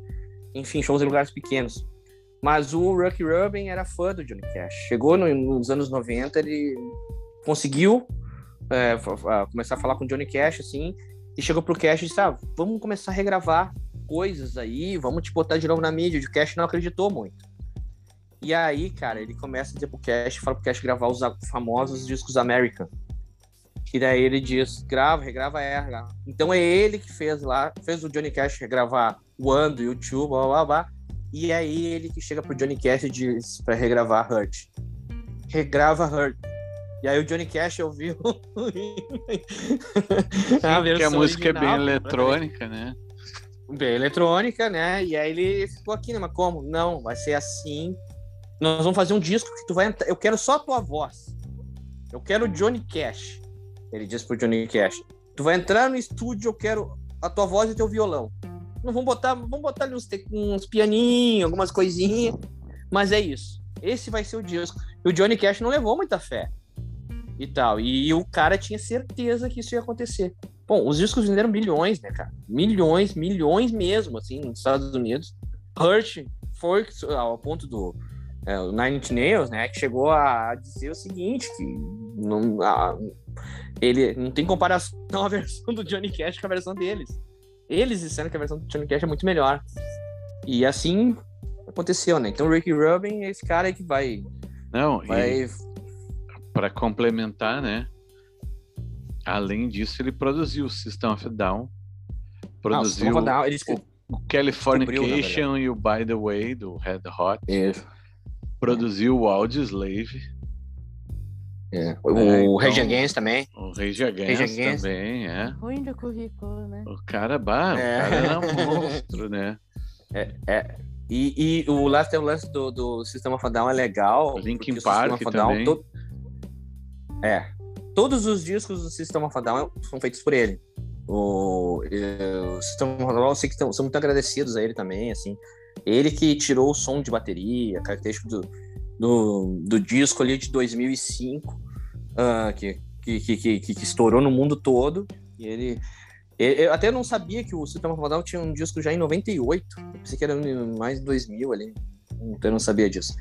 enfim, shows em lugares pequenos. Mas o Rick Rubin era fã do Johnny Cash. Chegou no- nos anos 90, ele conseguiu é, começar a falar com o Johnny Cash, assim, e chegou pro Cash e disse, ah, vamos começar a regravar coisas aí, vamos te botar de novo na mídia. O Cash não acreditou muito. E aí, cara, ele começa a dizer pro Cash, fala pro Cash gravar os famosos discos American. E daí ele diz, grava, regrava, é. regrava. Então é ele que fez lá, fez o Johnny Cash regravar One do YouTube, blá blá blá. E aí ele que chega pro Johnny Cash e diz pra regravar Hurt. Regrava Hurt. E aí o Johnny Cash ouviu a Porque a música é bem original, eletrônica, né? bem eletrônica, né? E aí ele ficou aqui, né? Mas como? Não, vai ser assim. Nós vamos fazer um disco que tu vai entrar. Eu quero só a tua voz. Eu quero o Johnny Cash. Ele disse pro Johnny Cash. Tu vai entrar no estúdio, eu quero a tua voz e teu violão. Não vamos botar, vamos botar ali uns, uns pianinhos, algumas coisinhas. Mas é isso. Esse vai ser o disco. E o Johnny Cash não levou muita fé. E tal. E, o cara tinha certeza que isso ia acontecer. Bom, os discos venderam milhões, né, cara? Milhões, milhões mesmo, assim, nos Estados Unidos. Hurt foi ao ponto do é, o Nine Inch Nails, né, que chegou a dizer o seguinte, que não, a- ele não tem comparação a versão do Johnny Cash com a versão deles. Eles disseram que a versão do Johnny Cash é muito melhor. E assim aconteceu, né? Então o Ricky Rubin é esse cara aí que vai, Não, vai para complementar, né? Além disso, ele produziu o System of a Down, Ah, o produziu System of a Down, ele o Californication e o By the Way do Red Hot, Isso. Produziu o Audioslave, É. O então- Rage Against também. o Rage Against, Rage Against. também, é. Ruim de currículo, né? O cara, bah, É. o cara era um monstro, né? É. E, e o lance, o lance do, do System of a Down é legal. Linkin o Park também. to- É. Todos os discos do System of a Down são feitos por ele. O, o System of a Down, eu sei que tão- são muito agradecidos a ele também, assim. Ele que tirou o som de bateria, característico do, do, do disco ali de 2005, ah, que, que, que, que, estourou no mundo todo. E ele... Eu até não sabia que o System of a Down tinha um disco já em 98. Eu pensei que era mais de 2000 ali. Então eu não sabia disso.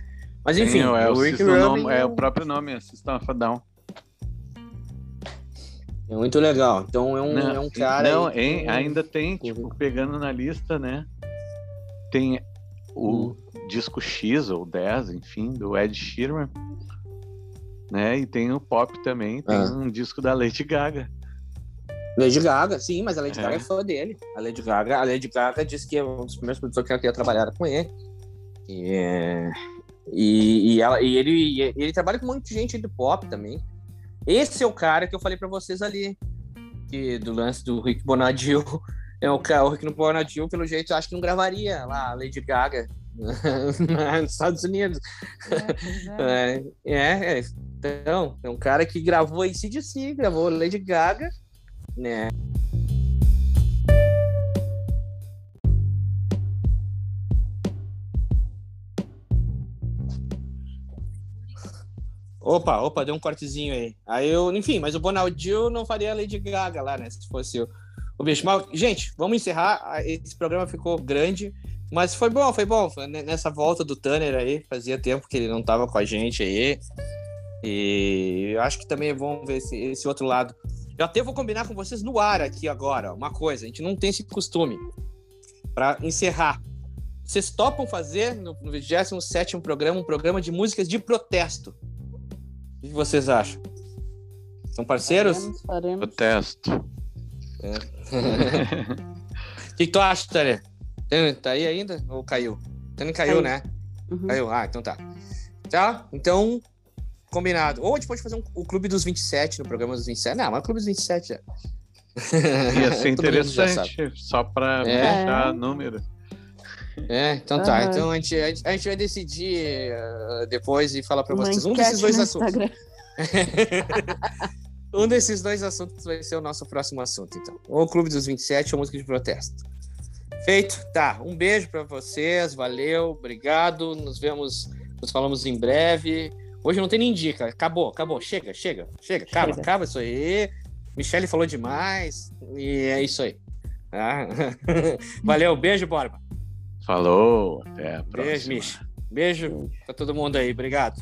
Mas enfim, Sim, é, o, o nome- é é, o próprio nome, é System of Down. é muito legal. Então é um, é um cara. não, aí hein, tem- ainda tem, tipo, pegando na lista, né? Tem o Hum. disco X ou 10, enfim, do Ed Sheeran, né? E tem o pop também, tem Ah. um disco da Lady Gaga. Lady Gaga, sim, mas a Lady É. Gaga é fã dele. A Lady Gaga, a Lady Gaga disse que é um dos primeiros produtores que ela queria trabalhar com ele. E, e, e ela, e ele, e ele trabalha com muita gente de pop também. Esse é o cara que eu falei pra vocês ali, que do lance do Rick Bonadil. É o, cara, o Rick Bonadil, pelo jeito, acho que não gravaria lá a Lady Gaga nos Estados Unidos. É, é. É, é. Então, é um cara que gravou ACDC, gravou Lady Gaga, né? Opa, opa, deu um cortezinho aí. Aí eu, enfim, mas o Bonaldinho não faria Lady Gaga lá, né? Se fosse o, o bicho. Mas, gente, vamos encerrar. Ah, Esse programa ficou grande, mas foi bom, foi bom. Nessa volta do Tanner aí, fazia tempo que ele não tava com a gente aí. E eu acho que também é bom ver esse, esse outro lado. Eu até vou combinar com vocês no ar aqui agora, uma coisa. A gente não tem esse costume. Para encerrar. Vocês topam fazer no, no 27 programa um programa de músicas de protesto? O que vocês acham? São parceiros? Faremos, faremos. Protesto. O que, que tu acha, Tânia? Tá aí ainda? Ou caiu? Tânia caiu, Caiu. né? Uhum. Caiu. Ah, então tá. Tá? Então, combinado. Ou a gente pode fazer um, o Clube dos 27 no programa dos 27. Não, mas o Clube dos 27 já. Ia ser interessante, só pra É. deixar número. É, então tá. Aham. Então a gente, a gente, a gente vai decidir eh, depois e falar pra Uma vocês. Um desses dois assuntos. Um desses dois assuntos vai ser o nosso próximo assunto, então. Ou o Clube dos 27 ou música de protesto. Feito? Tá. Um beijo pra vocês. Valeu. Obrigado. Nos vemos. Nos falamos em breve. Hoje não tem nem dica. Acabou, acabou. Chega, chega, chega. Acaba, Chega. acaba isso aí. Michele falou demais. E é isso aí. Tá? Valeu. Beijo, Borba. Falou, até a próxima. Beijo, Mich. Beijo pra todo mundo aí. Obrigado.